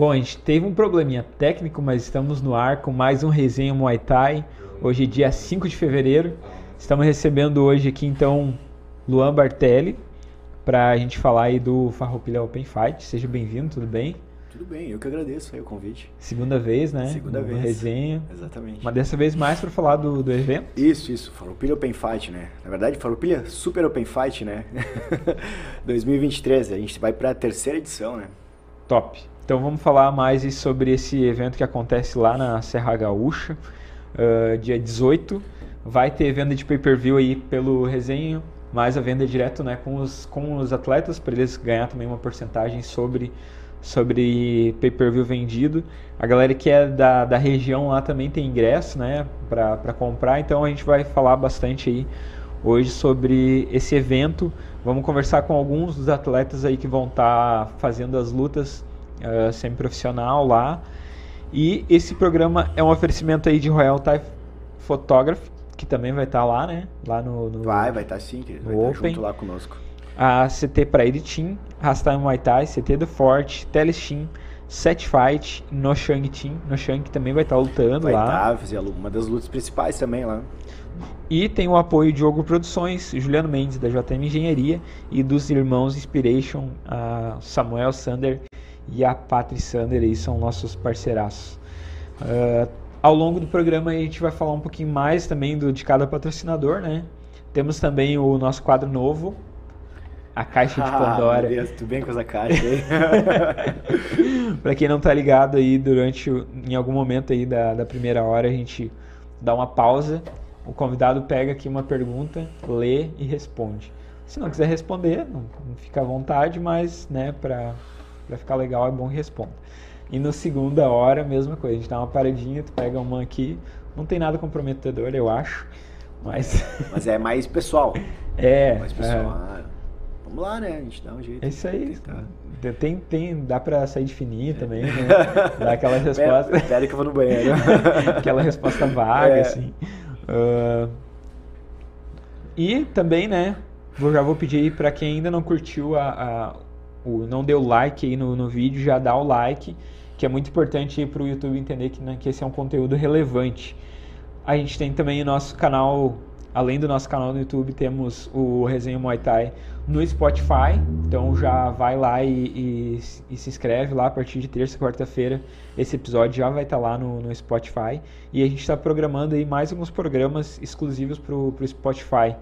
Bom, a gente teve um probleminha técnico, mas estamos no ar com mais um resenha Muay Thai. Hoje é dia 5 de fevereiro. Estamos recebendo hoje aqui então Luan Bartelli para a gente falar aí do Farroupilha Open Fight. Seja bem-vindo, tudo bem? Tudo bem, eu que agradeço aí o convite. Segunda vez, né? Segunda no, vez. resenha. Exatamente. Mas dessa vez mais para falar do, do evento. Isso, isso. Farroupilha Open Fight, né? Na verdade, Farroupilha Super Open Fight, né? 2023. A gente vai para a terceira edição, né? Top. Então vamos falar mais sobre esse evento que acontece lá na Serra Gaúcha, uh, dia 18. Vai ter venda de pay-per-view aí pelo resenha, mais a venda direto né, com, os, com os atletas, para eles ganhar também uma porcentagem sobre, sobre pay-per-view vendido. A galera que é da, da região lá também tem ingresso né, para comprar, então a gente vai falar bastante aí hoje sobre esse evento. Vamos conversar com alguns dos atletas aí que vão estar tá fazendo as lutas uh, semi-profissional lá. E esse programa é um oferecimento aí de Royal Thai Photography, que também vai estar tá lá, né? Lá no, no vai, vai estar tá sim, querido. Vai estar tá junto lá conosco. A CT Praia Team, Rastai Muay Thai, CT do Forte, Telesteam, Set Fight, No Shang Team. No Shang também vai estar tá lutando vai lá. Vai estar, fazer uma das lutas principais também lá. E tem o apoio de Diogo Produções, Juliano Mendes da JM Engenharia e dos irmãos Inspiration, Samuel Sander e a Patri Sander aí são nossos parceiraços. Uh, ao longo do programa a gente vai falar um pouquinho mais também do, de cada patrocinador, né? Temos também o nosso quadro novo, a caixa de Pandora. Ah, Deus, tu bem com essa caixa aí. para quem não tá ligado aí, durante em algum momento aí da, da primeira hora a gente dá uma pausa, o convidado pega aqui uma pergunta, lê e responde. Se não quiser responder, não, não fica à vontade, mas né, para para ficar legal é bom que responda. E no segunda hora, mesma coisa, a gente dá uma paradinha, tu pega uma aqui, não tem nada comprometedor, eu acho, mas... Mas é mais pessoal. É. Mais pessoal. É. Ah, vamos lá, né, a gente dá um jeito. É isso aí. Tem, tem, dá pra sair de fininho também, né? Dá aquela resposta... Espera que eu vou no banheiro. aquela resposta vaga, é. assim. Uh... E também, né, já vou pedir aí pra quem ainda não curtiu a, a não deu like aí no, no vídeo, já dá o like, que é muito importante para o YouTube entender que, né, que esse é um conteúdo relevante. A gente tem também o nosso canal, além do nosso canal no YouTube, temos o Resenha Muay Thai no Spotify. Então já vai lá e, e, e se inscreve lá a partir de terça quarta-feira. Esse episódio já vai estar tá lá no, no, Spotify. E a gente está programando aí mais alguns programas exclusivos para o Spotify.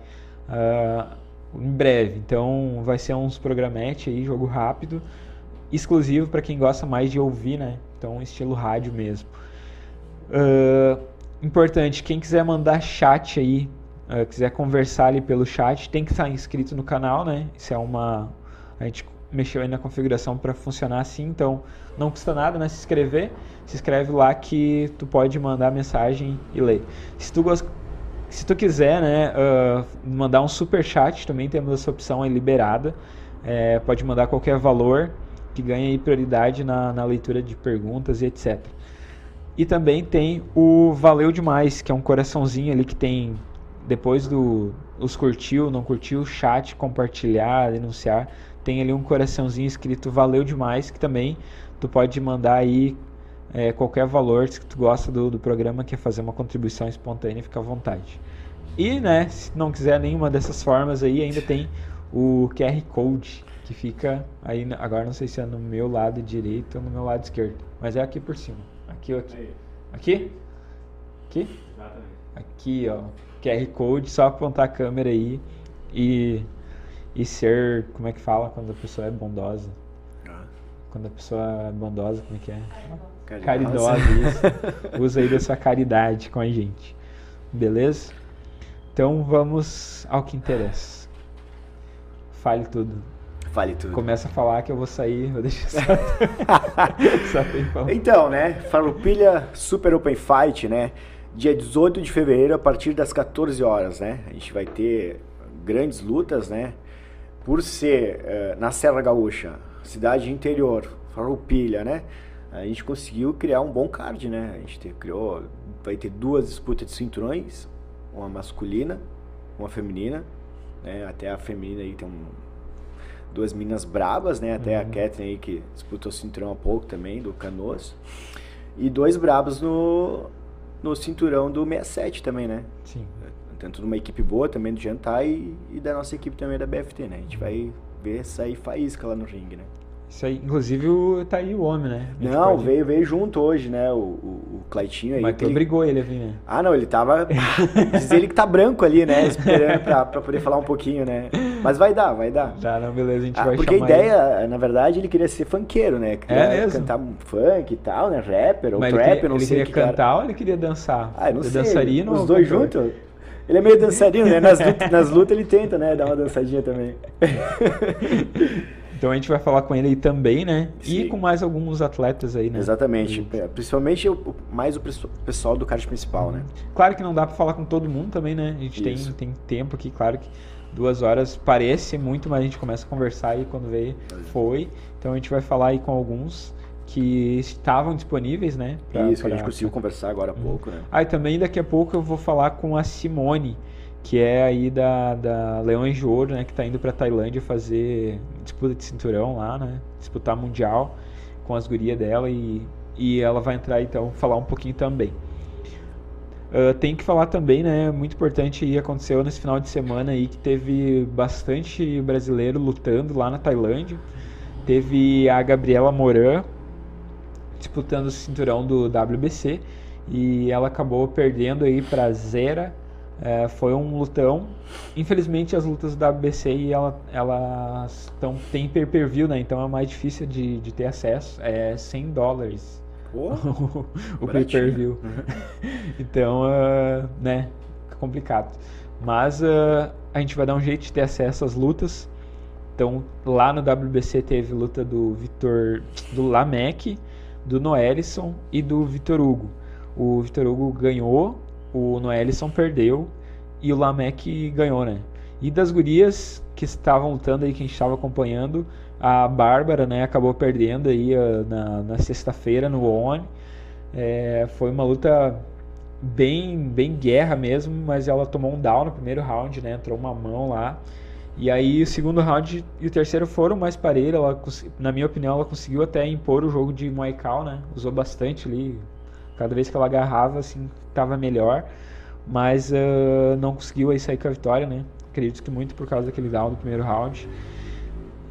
Uh, em breve. Então vai ser uns programete aí, jogo rápido, exclusivo para quem gosta mais de ouvir, né? Então estilo rádio mesmo. Uh, importante, quem quiser mandar chat aí, uh, quiser conversar ali pelo chat, tem que estar inscrito no canal, né? Isso é uma a gente mexeu aí na configuração para funcionar assim, então não custa nada, né? Se inscrever, se inscreve lá que tu pode mandar mensagem e ler. Se tu gosta se tu quiser, né, uh, mandar um super chat, também temos essa opção aí liberada. É, pode mandar qualquer valor que ganha aí prioridade na, na leitura de perguntas e etc. E também tem o Valeu Demais, que é um coraçãozinho ali que tem, depois do os curtiu, não curtiu, chat, compartilhar, denunciar, tem ali um coraçãozinho escrito Valeu Demais, que também tu pode mandar aí é, qualquer valor, se tu gosta do, do programa, quer fazer uma contribuição espontânea, fica à vontade. E, né, se não quiser nenhuma dessas formas aí, ainda tem o QR Code, que fica aí, agora não sei se é no meu lado direito ou no meu lado esquerdo, mas é aqui por cima. Aqui ou aqui? Aqui? Aqui? Exatamente. Aqui, ó, QR Code, só apontar a câmera aí e, e ser, como é que fala quando a pessoa é bondosa? Ah. Quando a pessoa é bondosa, como é que é? Caridosa. Caridosa. Usa aí da sua caridade com a gente. Beleza? Então vamos ao que interessa. Fale tudo. Fale tudo. Começa a falar que eu vou sair, vou deixar só, só Então, né? Farroupilha Super Open Fight, né? Dia 18 de fevereiro, a partir das 14 horas, né? A gente vai ter grandes lutas, né? Por ser uh, na Serra Gaúcha, cidade interior, Farroupilha, né? A gente conseguiu criar um bom card, né? A gente criou, vai ter duas disputas de cinturões, uma masculina, uma feminina, né? Até a feminina aí tem um duas minas brabas, né? Até uhum. a Catherine aí que disputou o cinturão há pouco também, do Canoas. E dois brabos no, no cinturão do 67 também, né? Sim. Tanto numa equipe boa também do Jantar e, e da nossa equipe também da BFT, né? A gente vai ver sair faísca lá no ringue, né? Isso aí, inclusive o, tá aí o homem, né? Não, pode... veio, veio junto hoje, né? O, o, o Claitinho aí. Mas que ele brigou ele a vir, né? Ah, não, ele tava. Diz ele que tá branco ali, né? Esperando pra, pra poder falar um pouquinho, né? Mas vai dar, vai dar. Tá, não, beleza, a gente ah, vai Porque a ideia, ele. na verdade, ele queria ser funkeiro, né? Queria é mesmo? cantar funk e tal, né? Rapper ou Mas trap, não sei. Ele queria cantar ou ele queria dançar? Ah, não ele sei. dançarino Os dois juntos? Ele é meio dançarino, né? Nas lutas, nas lutas ele tenta, né? Dar uma dançadinha também. Então a gente vai falar com ele aí também, né? Sim. E com mais alguns atletas aí, né? Exatamente. E... Principalmente o, mais o pessoal do card principal, né? Claro que não dá para falar com todo mundo também, né? A gente tem, tem tempo aqui, claro que duas horas parece muito, mas a gente começa a conversar aí quando veio foi. Então a gente vai falar aí com alguns que estavam disponíveis, né? Pra, Isso, pra, a gente conseguiu conversar agora há uhum. pouco, né? Ah, e também daqui a pouco eu vou falar com a Simone, que é aí da, da Leões de Ouro, né? Que está indo para Tailândia fazer disputa de cinturão lá, né? Disputar mundial com as gurias dela e, e ela vai entrar então falar um pouquinho também. Uh, tem que falar também, né? Muito importante e aconteceu nesse final de semana aí que teve bastante brasileiro lutando lá na Tailândia. Teve a Gabriela Moran, disputando o cinturão do WBC e ela acabou perdendo aí para Zera. É, foi um lutão. Infelizmente as lutas do WBC ela, elas tão, tem pay-per-view, né? Então é mais difícil de, de ter acesso. É 100 dólares o pay-per-view. então, uh, né? Complicado. Mas uh, a gente vai dar um jeito de ter acesso às lutas. Então, lá no WBC teve luta do Vitor, do Lamec do Noelison e do Vitor Hugo. O Vitor Hugo ganhou, o Noelison perdeu e o Lamec ganhou, né? E das gurias que estavam lutando aí, que a gente estava acompanhando, a Bárbara, né, acabou perdendo aí uh, na, na sexta-feira no ONI. É, foi uma luta bem, bem guerra mesmo, mas ela tomou um down no primeiro round, né? Entrou uma mão lá. E aí o segundo round e o terceiro foram mais parelhos. Ela, na minha opinião, ela conseguiu até impor o jogo de Thai, né? Usou bastante ali. Cada vez que ela agarrava, assim, tava melhor. Mas uh, não conseguiu aí sair com a vitória, né? Acredito que muito por causa daquele down do primeiro round.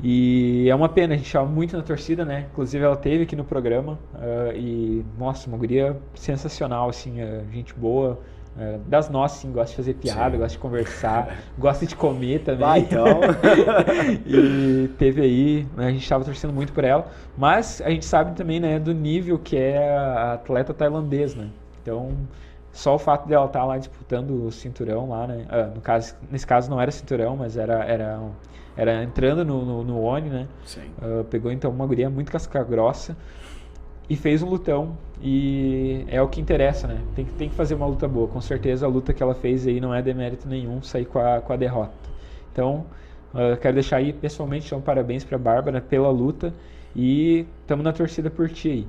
E é uma pena, a gente estava muito na torcida, né? Inclusive ela teve aqui no programa. Uh, e, nossa, uma guria sensacional, assim, uh, gente boa é, das nossas, sim, gosta de fazer piada, Sim. gosta de conversar, gosta de comer também. Vai, então. e teve aí, né, a gente estava torcendo muito por ela, mas a gente sabe também, né, do nível que é a atleta tailandesa, né? Então, só o fato dela estar tá lá disputando o cinturão lá, né? Ah, no caso, nesse caso não era cinturão, mas era era era entrando no, no, no ONI, né? Sim. Uh, pegou então uma guria muito casca grossa e fez um lutão e é o que interessa, né? Tem, tem que fazer uma luta boa. Com certeza a luta que ela fez aí não é demérito nenhum sair com a, com a derrota. Então, uh, quero deixar aí pessoalmente então, parabéns para Bárbara pela luta e estamos na torcida por ti aí.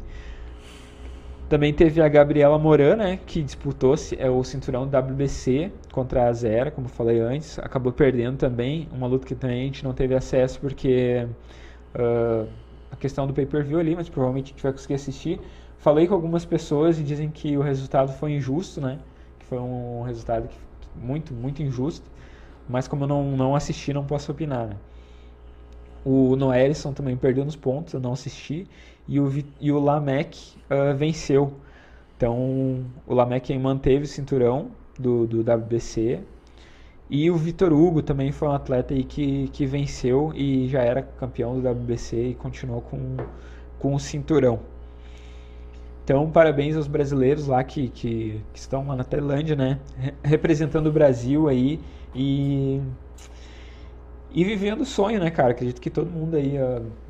Também teve a Gabriela Moran, né, que disputou é, o cinturão WBC contra a Zera, como falei antes. Acabou perdendo também, uma luta que também a gente não teve acesso porque uh, a questão do pay-per-view ali, mas provavelmente vai conseguir assistir. Falei com algumas pessoas e dizem que o resultado foi injusto, né? Que foi um resultado que, muito, muito injusto. Mas como eu não, não assisti, não posso opinar, né? O Noelson também perdeu nos pontos, eu não assisti. E o, e o Lamec uh, venceu. Então, o Lamec manteve o cinturão do, do WBC e o Vitor Hugo também foi um atleta aí que, que venceu e já era campeão do WBC e continuou com, com o cinturão. Então, parabéns aos brasileiros lá que, que, que estão lá na Tailândia, né? Representando o Brasil aí e, e vivendo o sonho, né, cara? Acredito que todo mundo aí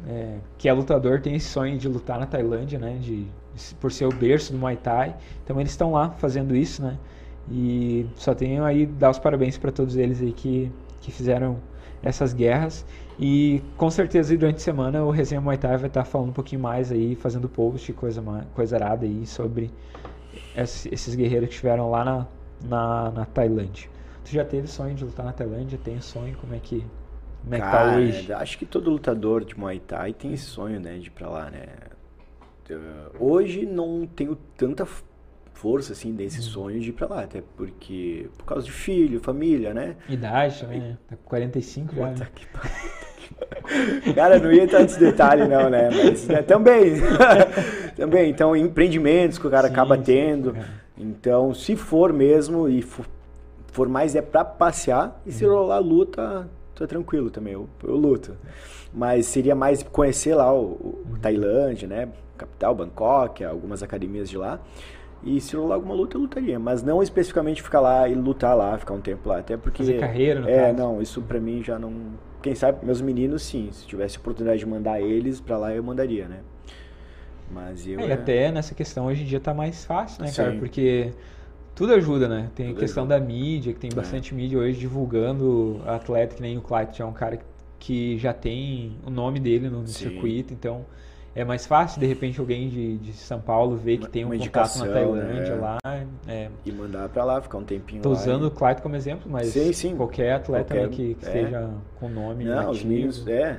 é, que é lutador tem esse sonho de lutar na Tailândia, né? De, por ser o berço do Muay Thai. Então, eles estão lá fazendo isso, né? E só tenho aí dar os parabéns para todos eles aí que, que fizeram essas guerras. E com certeza durante a semana o Resenha Muay Thai vai estar falando um pouquinho mais aí, fazendo post, coisa, coisa arada aí sobre esses guerreiros que estiveram lá na, na, na Tailândia. Tu já teve sonho de lutar na Tailândia? Tem sonho? Como é que Como é Cara, que tá hoje? acho que todo lutador de Muay Thai tem esse sonho, né, de ir pra lá, né? Hoje não tenho tanta força, assim, desse sonho de ir pra lá, até porque, por causa de filho, família, né? Idade também, né? Tá com 45 já. Puta Né? que pariu. Cara, não ia entrar nesse detalhe não, né? Mas né, também. também. Então, empreendimentos que o cara Sim, acaba sim, tendo. cara. Então, se for mesmo e for, for mais é pra passear, e se Uhum. rolar luta, tô tranquilo também, eu, eu luto. Mas seria mais conhecer lá o, o Uhum. Tailândia, né? Capital, Bangkok, algumas academias de lá. E se rolar alguma luta, eu lutaria. Mas não especificamente ficar lá e lutar lá, ficar um tempo lá. Até porque. Fazer carreira, no É, caso. não, isso pra mim já não. Quem sabe, meus meninos, sim. Se tivesse oportunidade de mandar eles pra lá, eu mandaria, né? Mas eu. É, e é- até nessa questão hoje em dia tá mais fácil, né, cara? Sim. Porque tudo ajuda, né? Tem a Tudo questão ajuda. da mídia, que tem É. bastante mídia hoje divulgando atleta, que nem o Clyde, que é um cara que já tem o nome dele no, no Sim. circuito, então é mais fácil, de repente, alguém de, de São Paulo ver que tem um contato na Tailândia né? lá. É, E mandar pra lá, ficar um tempinho tô lá. usando e- o Clyde como exemplo, mas Sim, sim. qualquer atleta né, Qualquer- que, que é. esteja com nome Não, os ativo. meninos, é.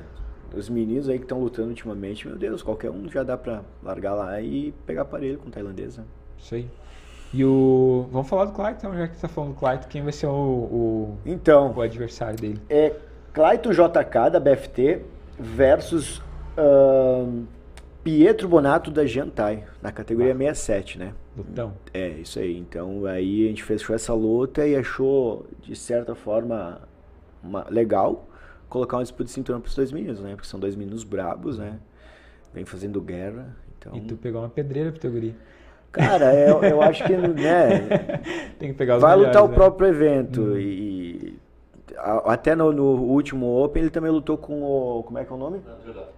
Os meninos aí que estão lutando ultimamente, meu Deus, qualquer um já dá pra largar lá e pegar aparelho com tailandês, né? Isso aí. E o. Vamos falar do Clyde, então, já que você tá falando do Clyde, quem vai ser o, o, Então, o adversário dele? é Clayton JK da BFT versus ahn, Pietro Bonato da Gentai, na categoria 67, né? Lutão. É, isso aí. Então aí a gente fechou essa luta e achou, de certa forma, uma- legal colocar uma disputa de cinturão pros dois meninos, né? Porque são dois meninos brabos, né? Vem fazendo guerra. Então, E tu pegou uma pedreira pro teu guri. cara, eu, eu acho que, né? Tem que pegar os Vai melhores, lutar o né? próprio evento. E a- até no, no último Open ele também lutou com o. Como é que é o nome?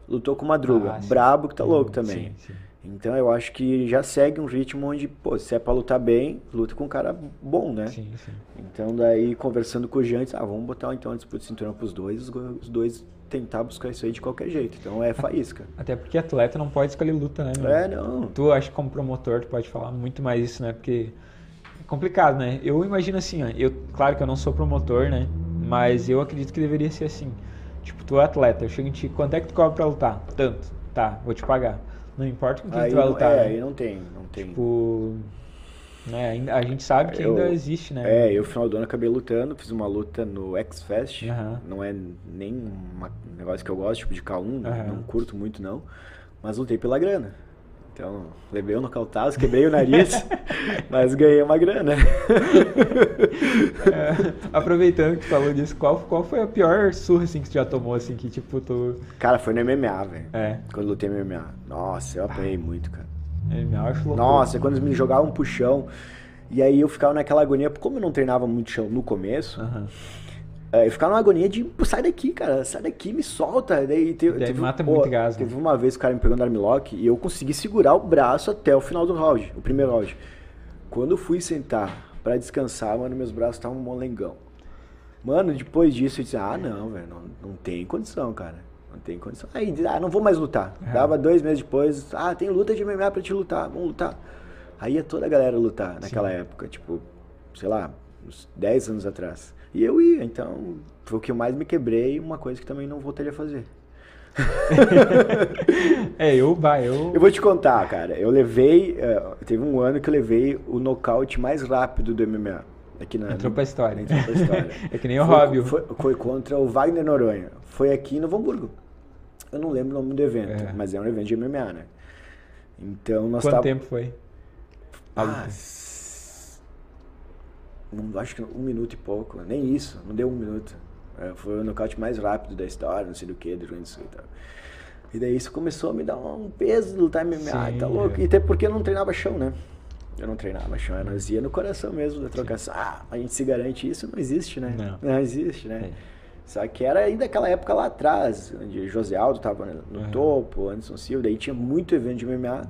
Lutou com o Madruga. Ah. Brabo que tá louco também. Sim, sim. Então eu acho que já segue um ritmo onde, pô, se é pra lutar bem, luta com um cara bom, né? Sim, sim. Então daí conversando com o Jantes, ah, vamos botar então a disputa de cinturão pros dois, os dois tentar buscar isso aí de qualquer jeito. Então é faísca. Até porque atleta não pode escolher luta, né? meu? é, não. Tu, acho que como promotor, tu pode falar muito mais isso, né? Porque é complicado, né? Eu imagino assim, ó, eu, claro que eu não sou promotor, né? Mas eu acredito que deveria ser assim. Tipo, tu é atleta, eu chego em ti, quanto é que tu cobra pra lutar? Tanto. Tá, vou te pagar. Não importa com quem Aí tu vai não, lutar, é, né? aí não tem, não tem. Tipo, né? A gente sabe que Eu- ainda existe, né? É, eu no final do ano acabei lutando, fiz uma luta no X-Fest. Não é nem um negócio que eu gosto, tipo de K1, Aham. não curto muito não. Mas lutei pela grana. Então, levei um nocautaço, quebrei o nariz, mas ganhei uma grana. É, aproveitando que tu falou disso, qual, qual foi a pior surra assim que tu já tomou, assim, que tipo, tu. Cara, foi no MMA, velho. É, Quando eu lutei no MMA. Nossa, eu apanhei muito, cara. eu acho louco. Nossa, quando eles me jogavam pro chão. E aí eu ficava naquela agonia, como eu não treinava muito chão no começo, Aham. É, eu ficava numa agonia de, pô, sai daqui, cara, sai daqui, me solta. Daí, te, Daí teve, mata pô, muito gás, né? Teve uma vez que o cara me pegou no armlock e eu consegui segurar o braço até o final do round, o primeiro round. Quando eu fui sentar pra descansar, mano, meus braços estavam molengão. Mano, depois disso eu disse, ah, não, velho, não, não tem condição, cara. Não tem condição. Aí, ah, não vou mais lutar. É. Dava dois meses depois, ah, tem luta de MMA pra te lutar, vamos lutar. Aí ia toda a galera lutar naquela época, tipo, sei lá, uns 10 anos atrás. E eu ia, então foi o que eu mais me quebrei, uma coisa que também não voltaria a fazer. É, eu, vai, eu. Eu vou te contar, cara. Eu levei. eh, teve um ano que eu levei o nocaute mais rápido do MMA. Aqui na, Entrou pra história. Entrou pra história. É que nem o Robbie. Foi, foi contra o Wagner Noronha. Foi aqui Novo Hamburgo. Eu não lembro o nome do evento, É. mas é um evento de MMA, né? Então nós Quanto tava- tempo foi? Ah, não, acho que um minuto e pouco. Nem isso, não deu um minuto. É, foi o nocaute mais rápido da história, não sei do que, do Rio Grande do Sul e tal. E daí isso começou a me dar um peso de lutar MMA, Sim, tá louco? é. E até porque eu não treinava chão, né? Eu não treinava chão, é, nós ia no coração mesmo da trocação. Ah, a gente se garante isso, não existe, né? Não. existe, né? É. Só que era ainda aquela época lá atrás, onde José Aldo tava no Uhum. topo, Anderson Silva, daí tinha muito evento de MMA.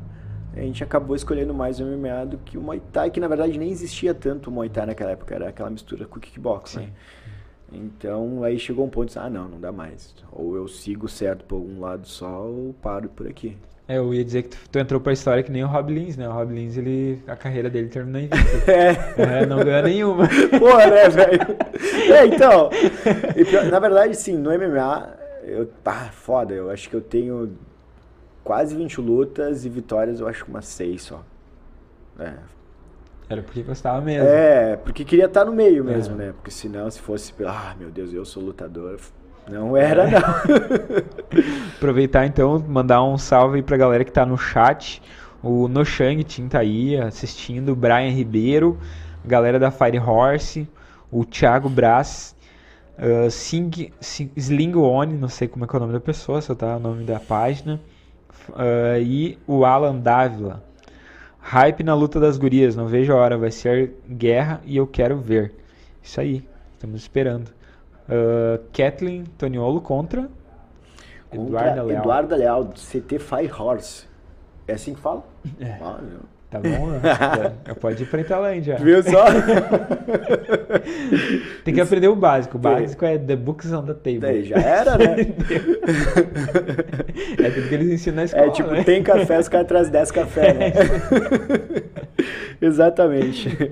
A gente acabou escolhendo mais o MMA do que o Muay Thai, que na verdade nem existia tanto o Muay Thai naquela época, era aquela mistura com o kickbox, né? Então aí chegou um ponto de, ah não, não dá mais. Ou eu sigo certo por algum lado só ou paro por aqui. É, eu ia dizer que tu, tu entrou pra história que nem o Rob Lins, né? O Rob Lins, ele, a carreira dele terminou em. É. é. Não ganhou nenhuma. Porra, né, velho? É, então, na verdade, sim, no MMA, eu, ah, foda, eu acho que eu tenho quase 20 lutas e vitórias, eu acho que umas 6 só. É. Era porque gostava mesmo. É, porque queria estar no meio mesmo, é. né? Porque senão, se fosse, ah, meu Deus, eu sou lutador, não era, não. Aproveitar então, mandar um salve pra galera que tá no chat. O Noshang Tim tá aí assistindo, o Brian Ribeiro, galera da Fire Horse, o Thiago Brás, uh, Sing, Sing, Sling One, não sei como é, é o nome da pessoa, só tá o nome da página, uh, e o Alan Dávila. Hype na luta das gurias, não vejo a hora, vai ser guerra e eu quero ver. Isso aí, estamos esperando. Uh, Kathleen Toniolo contra, contra Eduarda Leal. Eduarda Leal, CT Fire Horse. É assim que fala? É. Ah, Tá bom? Eu pode ir pra Italândia. Viu só? Tem que aprender o básico. O básico é The Books on the Table. Daí já era, né? é tudo que eles ensinam na escola. É tipo, né? tem café, os caras trazem 10 café, né? Exatamente.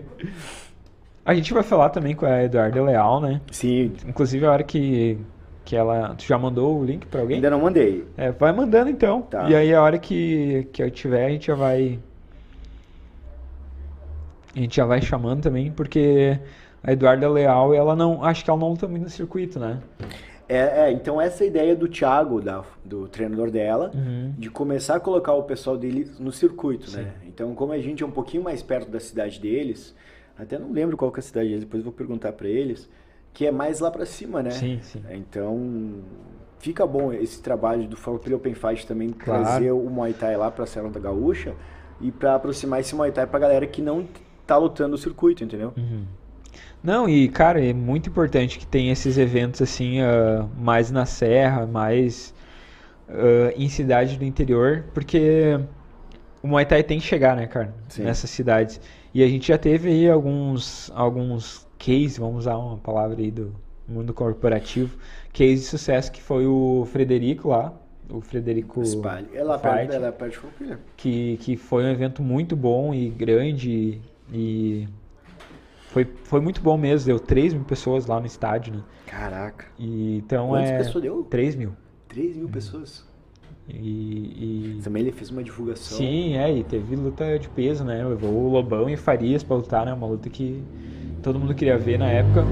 A gente vai falar também com a Eduarda Leal, né? Sim. Inclusive a hora que, que ela. Tu já mandou o link pra alguém? Ainda não mandei. É, vai mandando então. Tá. E aí a hora que, que eu tiver, a gente já vai. A gente já vai chamando também, porque a Eduarda Leal, ela não. Acho que ela não luta muito no circuito, né? É, é, então essa é ideia do Thiago, da, do treinador dela, uhum. de começar a colocar o pessoal dele no circuito, né? Sim. né? Então, como a gente é um pouquinho mais perto da cidade deles, até não lembro qual que é a cidade deles, depois vou perguntar para eles, que é mais lá para cima, né? Sim, sim. Então, fica bom esse trabalho do Farroupilha Open Fight também claro. trazer o Muay Thai lá para a Serra da Gaúcha e para aproximar esse Muay Thai para galera que não tá lutando o circuito, entendeu? Uhum. Não, e cara, é muito importante que tenha esses eventos assim, uh, mais na serra, mais uh, em cidade do interior, porque o Muay Thai tem que chegar, né, cara, Sim. nessas cidades. E a gente já teve aí alguns, alguns cases, vamos usar uma palavra aí do mundo corporativo, case de sucesso que foi o Frederico lá, o Frederico Spalho. É lá perto, é lá perto de que, que foi um evento muito bom e grande e foi, foi muito bom mesmo, deu 3 mil pessoas lá no estádio, né? Caraca. E, então Quantas é... pessoas deu? 3 mil. 3 mil hum. pessoas. E, e, Também ele fez uma divulgação. Sim, é, e teve luta de peso, né? Levou o Lobão e Farias pra lutar, né? Uma luta que todo mundo queria ver na época.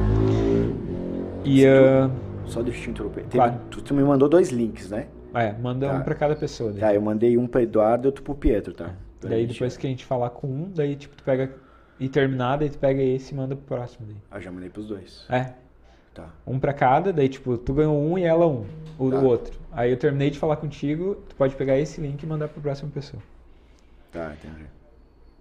E. Uh... Só deixa eu te interromper. Claro. Tu, tu, me mandou dois links, né? É, manda tá. um pra cada pessoa. Daí. Tá, eu mandei um pra Eduardo e outro pro Pietro, tá? Daí depois que a gente falar com um, daí tipo, tu pega. E terminar, daí tu pega esse e manda pro próximo. Daí. Ah, já mandei pros dois. É. Tá. Um pra cada, daí tipo, tu ganhou um e ela um o tá. outro. Aí eu terminei de falar contigo, tu pode pegar esse link e mandar para a próxima pessoa. Tá, entendi.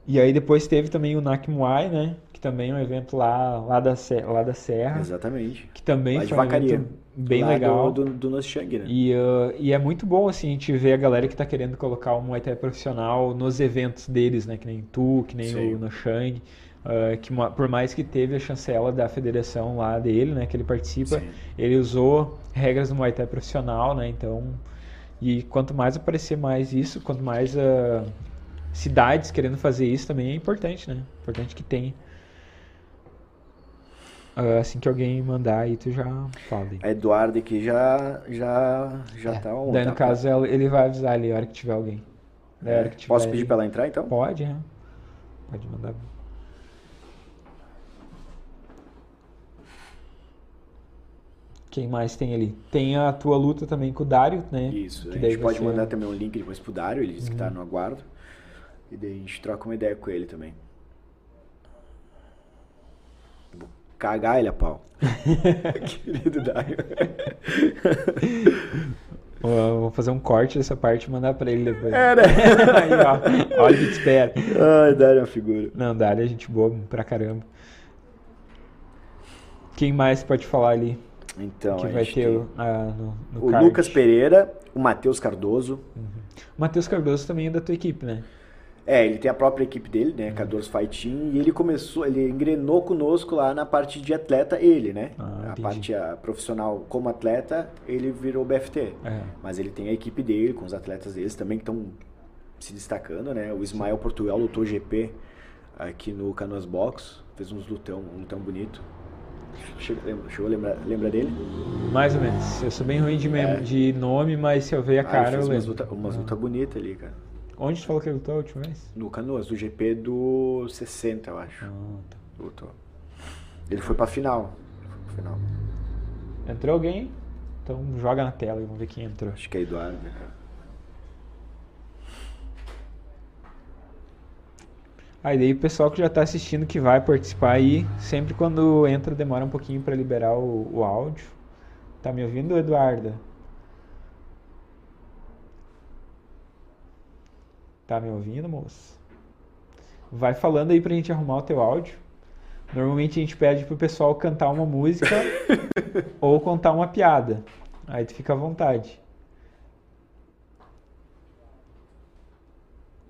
E aí depois teve também o Nakmuai, né? Que também é um evento lá, lá, da, lá da Serra. Exatamente. Que também lá foi um evento bem lá legal. Do, do, do né? E, uh, e é muito bom, assim, a gente ver a galera que está querendo colocar o Muay Thai profissional nos eventos deles, né? Que nem tu, que nem Sim. o Noshang. Uh, que por mais que teve a chancela da federação lá dele, né, que ele participa, Sim. ele usou regras do Muay Thai profissional, né, então e quanto mais aparecer mais isso, quanto mais uh, cidades querendo fazer isso também é importante, né, importante que tenha. Uh, assim que alguém mandar aí, tu já fala. Aí. A Eduardo aqui já, já, já é. tá on. Daí no tá caso pra... ele vai avisar ali a hora que tiver alguém. É. Que tiver Posso pedir para ela entrar então? Pode, é. Pode mandar. Quem mais tem ali? Tem a tua luta também com o Dário, né? Isso, que a gente pode mandar também um link depois pro Dário, ele disse que tá uhum. no aguardo. E daí a gente troca uma ideia com ele também. Vou cagar ele a pau. Querido Dário. Vou fazer um corte dessa parte e mandar pra ele depois. É, né? Aí, ó. Olha que te espera. Ai, Dário é uma figura. Não, Dário é gente boa pra caramba. Quem mais pode falar ali? Então, que vai ter uh, no, no o. Lucas Pereira, o Matheus Cardoso. Uhum. O Matheus Cardoso também é da tua equipe, né? É, ele tem a própria equipe dele, né? Uhum. Cardoso Fight Team, e ele começou, ele engrenou conosco lá na parte de atleta, ele, né? Ah, a parte a, profissional como atleta, ele virou BFT. É. Mas ele tem a equipe dele, com os atletas deles também, que estão se destacando, né? O Ismael Portugal lutou GP aqui no Canoas Box, fez uns lutão, um lutão bonito. Chegou, chegou a lembrar, lembra dele? Mais ou menos. Eu sou bem ruim de, é. de nome, mas se eu ver a ah, cara, eu lembro. Umas lutas luta, luta bonitas ali, cara. Onde tu falou que ele lutou a última vez? No Canoas, do GP do 60, eu acho. Ah, tá. Lutou. Ele foi pra final. Foi pra final. Entrou alguém? Então joga na tela e vamos ver quem entrou. Acho que é Eduardo. Aí daí o pessoal que já está assistindo que vai participar aí, sempre quando entra demora um pouquinho para liberar o, o áudio. Tá me ouvindo, Eduarda? Tá me ouvindo, moço? Vai falando aí pra gente arrumar o teu áudio. Normalmente a gente pede pro pessoal cantar uma música ou contar uma piada. Aí tu fica à vontade.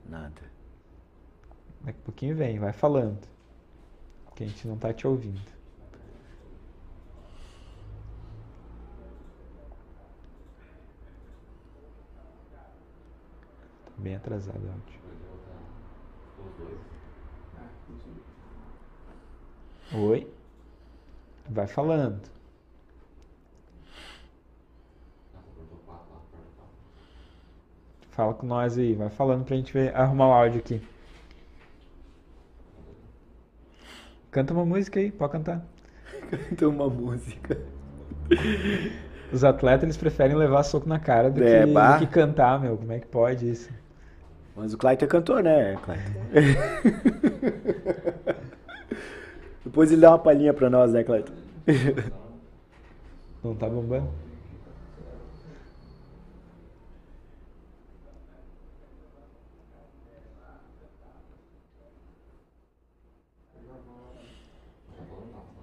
Nada. Daqui a pouquinho vem, vai falando. Que a gente não tá te ouvindo. Bem atrasado o áudio. Oi? Vai falando. Fala com nós aí, vai falando pra gente ver, arrumar o áudio aqui. Canta uma música aí, pode cantar. Canta uma música. Os atletas eles preferem levar soco na cara do, é, que, do que, cantar, meu. Como é que pode isso? Mas o Clayton é cantor, né, Clayton? Depois ele dá uma palhinha pra nós, né, Clayton? Não tá bombando?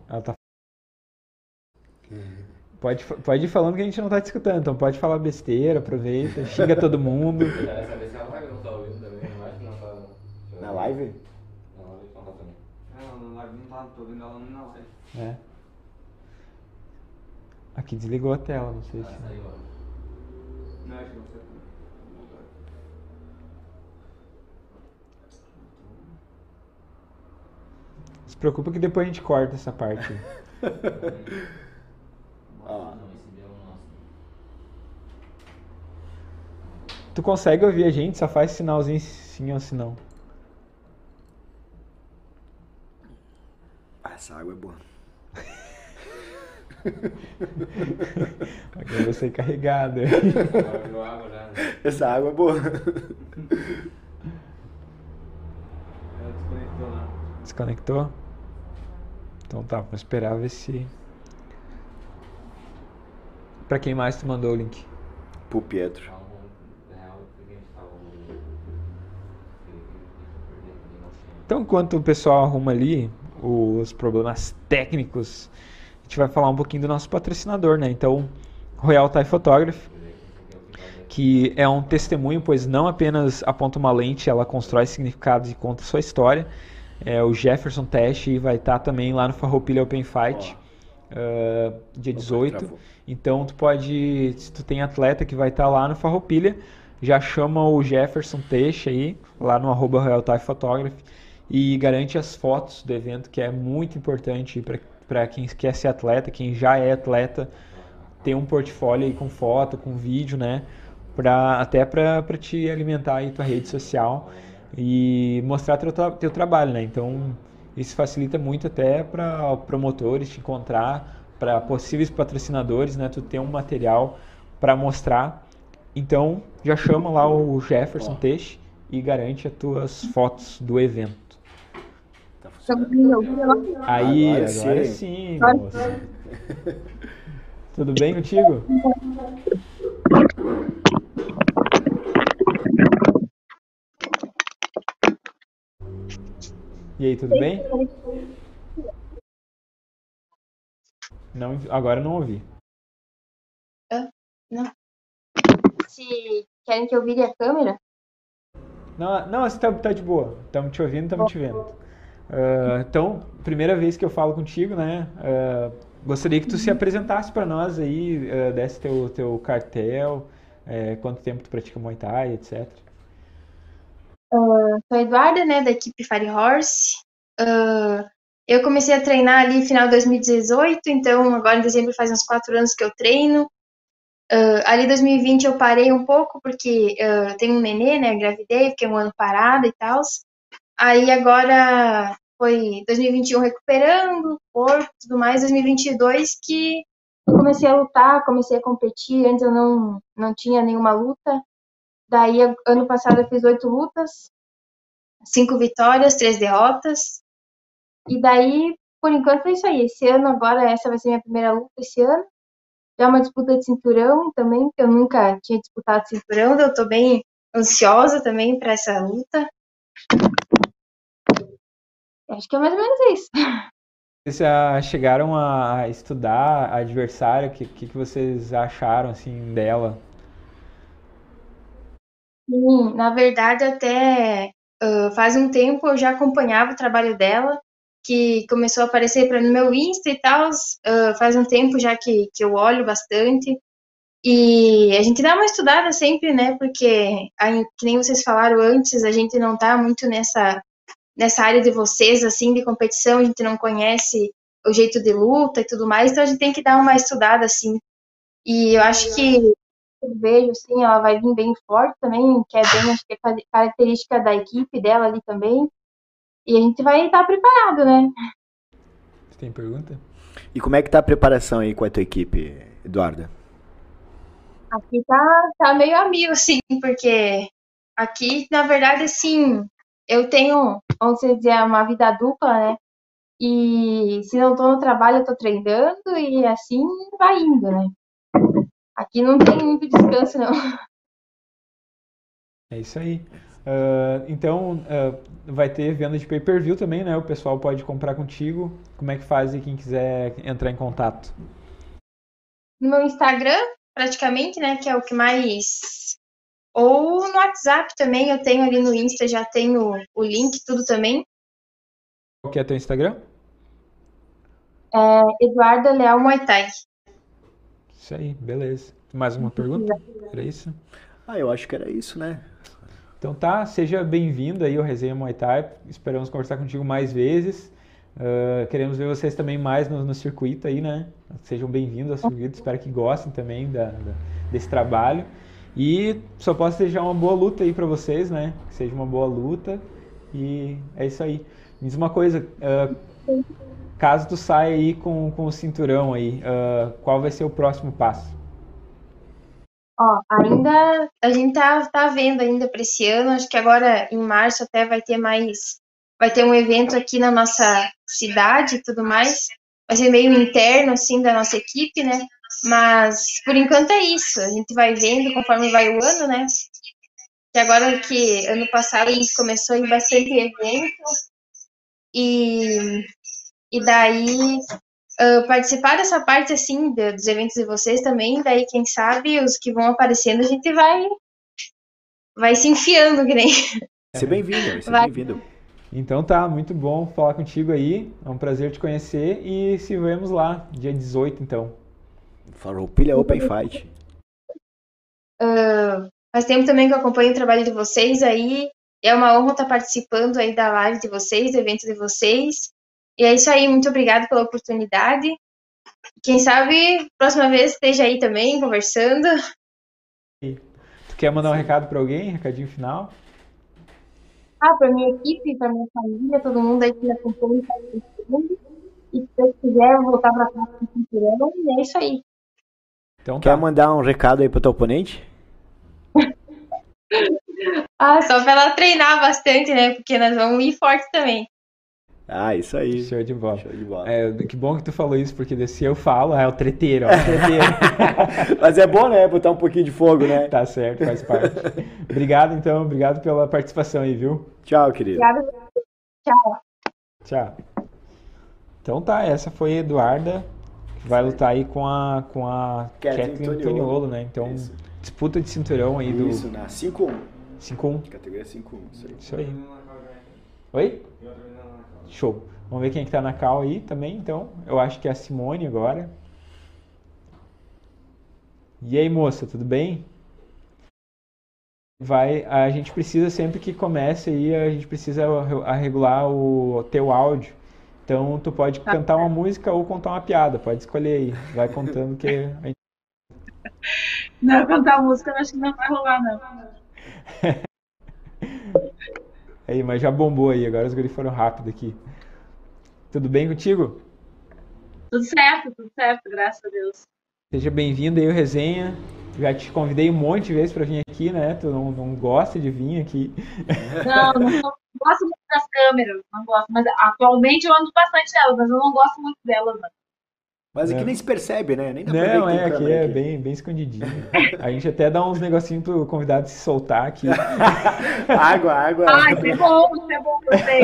Ela tá. Pode, pode ir falando que a gente não tá te escutando, então pode falar besteira, aproveita, xinga todo mundo. Na live? Na live não tá também. É, na live não tá, tô vendo ela na live. É. Aqui desligou a tela, não sei se. Não, acho que não sei. Se preocupa que depois a gente corta essa parte. Tu consegue ouvir a gente? Só faz sinalzinho sim ou se não. Essa água é boa. Agora eu vou ser carregado. Essa água é boa. desconectou, né? Desconectou? Então tá, vamos esperar ver se. Pra quem mais tu mandou o link? Pro Pietro. Então, enquanto o pessoal arruma ali os problemas técnicos, a gente vai falar um pouquinho do nosso patrocinador, né? Então, Royal Thai Photography, que é um testemunho, pois não apenas aponta uma lente, ela constrói significados e conta sua história. É, o Jefferson Teste vai estar tá também lá no Farroupilha Open Fight, uh, dia 18. Então, tu pode, se tu tem atleta que vai estar tá lá no Farroupilha, já chama o Jefferson Teixe aí, lá no arroba Royal Thai Photography, e garante as fotos do evento, que é muito importante para quem quer ser atleta, quem já é atleta, ter um portfólio aí com foto, com vídeo, né? Pra, até para te alimentar aí tua rede social e mostrar teu, teu trabalho, né? Então, isso facilita muito até para promotores te encontrar, para possíveis patrocinadores, né? Tu ter um material para mostrar. Então, já chama lá o Jefferson Teixe e garante as tuas fotos do evento. Aí, agora, agora sim, sim moça. Tudo bem contigo? E aí, tudo bem? Não, agora não ouvi. não. Se querem que eu vire a câmera? Não, não, você tá, tá de boa. Estamos te ouvindo, estamos te vendo. Uh, então, primeira vez que eu falo contigo, né? Uh, gostaria que tu se apresentasse para nós aí, uh, desse teu, teu cartel, quanto tempo tu pratica Muay Thai, etc. Sou Eduarda, né, da equipe Fire Horse. Eu comecei a treinar ali no final de 2018, então agora em dezembro faz uns quatro anos que eu treino. Uh, ali 2020 eu parei um pouco porque uh, tenho um nenê, né, gravidei, fiquei um ano parada e tal. Aí agora foi 2021 recuperando, corpo e tudo mais, 2022 que comecei a lutar, comecei a competir, antes eu não, não tinha nenhuma luta. Daí, ano passado eu fiz oito lutas, cinco vitórias, três derrotas. E daí, por enquanto, é isso aí. Esse ano, agora, essa vai ser minha primeira luta esse ano. Já é uma disputa de cinturão também, que eu nunca tinha disputado cinturão. Eu tô bem ansiosa também para essa luta. Acho que é mais ou menos isso. Vocês chegaram a estudar a adversária? O que, que, que vocês acharam assim dela? Sim, na verdade, até uh, faz um tempo eu já acompanhava o trabalho dela, que começou a aparecer para no meu Insta e tal. Uh, faz um tempo já que, que eu olho bastante. E a gente dá uma estudada sempre, né? Porque, que nem vocês falaram antes, a gente não tá muito nessa, nessa área de vocês, assim, de competição, a gente não conhece o jeito de luta e tudo mais, então a gente tem que dar uma estudada, assim. E eu acho que eu vejo, assim, ela vai vir bem forte também, que é bem, acho que é característica da equipe dela ali também. E a gente vai estar preparado, né? Você tem pergunta? E como é que tá a preparação aí com a tua equipe, Eduarda? Aqui tá, tá meio amigo, assim, porque aqui, na verdade, assim, eu tenho, vamos dizer, uma vida dupla, né? E se não tô no trabalho, eu tô treinando e assim vai indo, né? Aqui não tem muito descanso, não. É isso aí. Uh, então, uh, vai ter venda de pay-per-view também, né? O pessoal pode comprar contigo. Como é que faz e quem quiser entrar em contato? No meu Instagram, praticamente, né? Que é o que mais. Ou no WhatsApp também, eu tenho ali no Insta, já tenho o link, tudo também. Qual que é teu Instagram? É Eduarda Leal Muay Thai. Isso aí, beleza. Mais uma pergunta? Era isso? Ah, eu acho que era isso, né? Então tá, seja bem-vindo aí ao Resenha Muay Thai. Esperamos conversar contigo mais vezes. Uh, queremos ver vocês também mais no, no circuito aí, né? Sejam bem-vindos ao circuito. Espero que gostem também da, da, desse trabalho. E só posso desejar uma boa luta aí para vocês, né? Que seja uma boa luta. E é isso aí. Me diz uma coisa. Uh, caso tu saia aí com, com o cinturão aí, uh, qual vai ser o próximo passo? Ó, ainda a gente tá, tá vendo ainda para esse ano, acho que agora em março até vai ter mais, vai ter um evento aqui na nossa cidade e tudo mais, vai ser meio interno assim da nossa equipe, né? Mas por enquanto é isso, a gente vai vendo conforme vai o ano, né? Que agora que ano passado a gente começou em bastante evento e e daí uh, participar dessa parte assim de, dos eventos de vocês também, daí quem sabe os que vão aparecendo a gente vai vai se enfiando que nem. Seja bem-vindo, seja bem-vindo. Então tá, muito bom falar contigo aí. É um prazer te conhecer e se vemos lá, dia 18 então. Farroupilha Open Fight. Uh, faz tempo também que eu acompanho o trabalho de vocês aí. É uma honra estar participando aí da live de vocês, do evento de vocês. E é isso aí, muito obrigada pela oportunidade. Quem sabe, próxima vez esteja aí também conversando. Tu quer mandar um recado para alguém? Recadinho final? Ah, para minha equipe, para minha família, todo mundo aí que me acompanha, e se Deus quiser, eu voltar para casa com cinturão, e é isso aí. Então, tá. Quer mandar um recado aí pro teu oponente? ah, só para ela treinar bastante, né? Porque nós vamos ir forte também. Ah, isso aí. Show de bola. Show de bola. É, que bom que tu falou isso, porque se eu falo, é o treteiro, ó, o treteiro. Mas é bom, né? Botar um pouquinho de fogo, né? Tá certo, faz parte. obrigado, então. Obrigado pela participação aí, viu? Tchau, querido. Obrigado. Tchau. Tchau. Então tá, essa foi a Eduarda, vai lutar aí com a, com a Kathleen Antoniolo, né? Então, isso. disputa de cinturão aí do... Isso, na 5-1. 5-1. Categoria 5-1, isso aí. Isso aí. Oi? Show. Vamos ver quem é que tá na cal aí também, então. Eu acho que é a Simone agora. E aí, moça, tudo bem? vai, a gente precisa sempre que comece aí, a gente precisa regular o teu áudio. Então tu pode tá. cantar uma música ou contar uma piada, pode escolher aí. Vai contando que a gente... Não, cantar música eu acho que não vai rolar não. aí, mas já bombou aí, agora os guris foram rápido aqui. Tudo bem contigo? Tudo certo, tudo certo, graças a Deus. Seja bem-vindo aí, o Resenha. Já te convidei um monte de vezes para vir aqui, né? Tu não, não gosta de vir aqui. Não, não, não gosto muito das câmeras, não gosto. Mas atualmente eu ando bastante delas, mas eu não gosto muito delas, não. Mas aqui é. nem se percebe, né? Nem dá Não, é, aqui é aqui. Bem, bem escondidinho. A gente até dá uns negocinhos pro convidado se soltar aqui. água, água. Ah, isso é bom, isso é bom, gostei.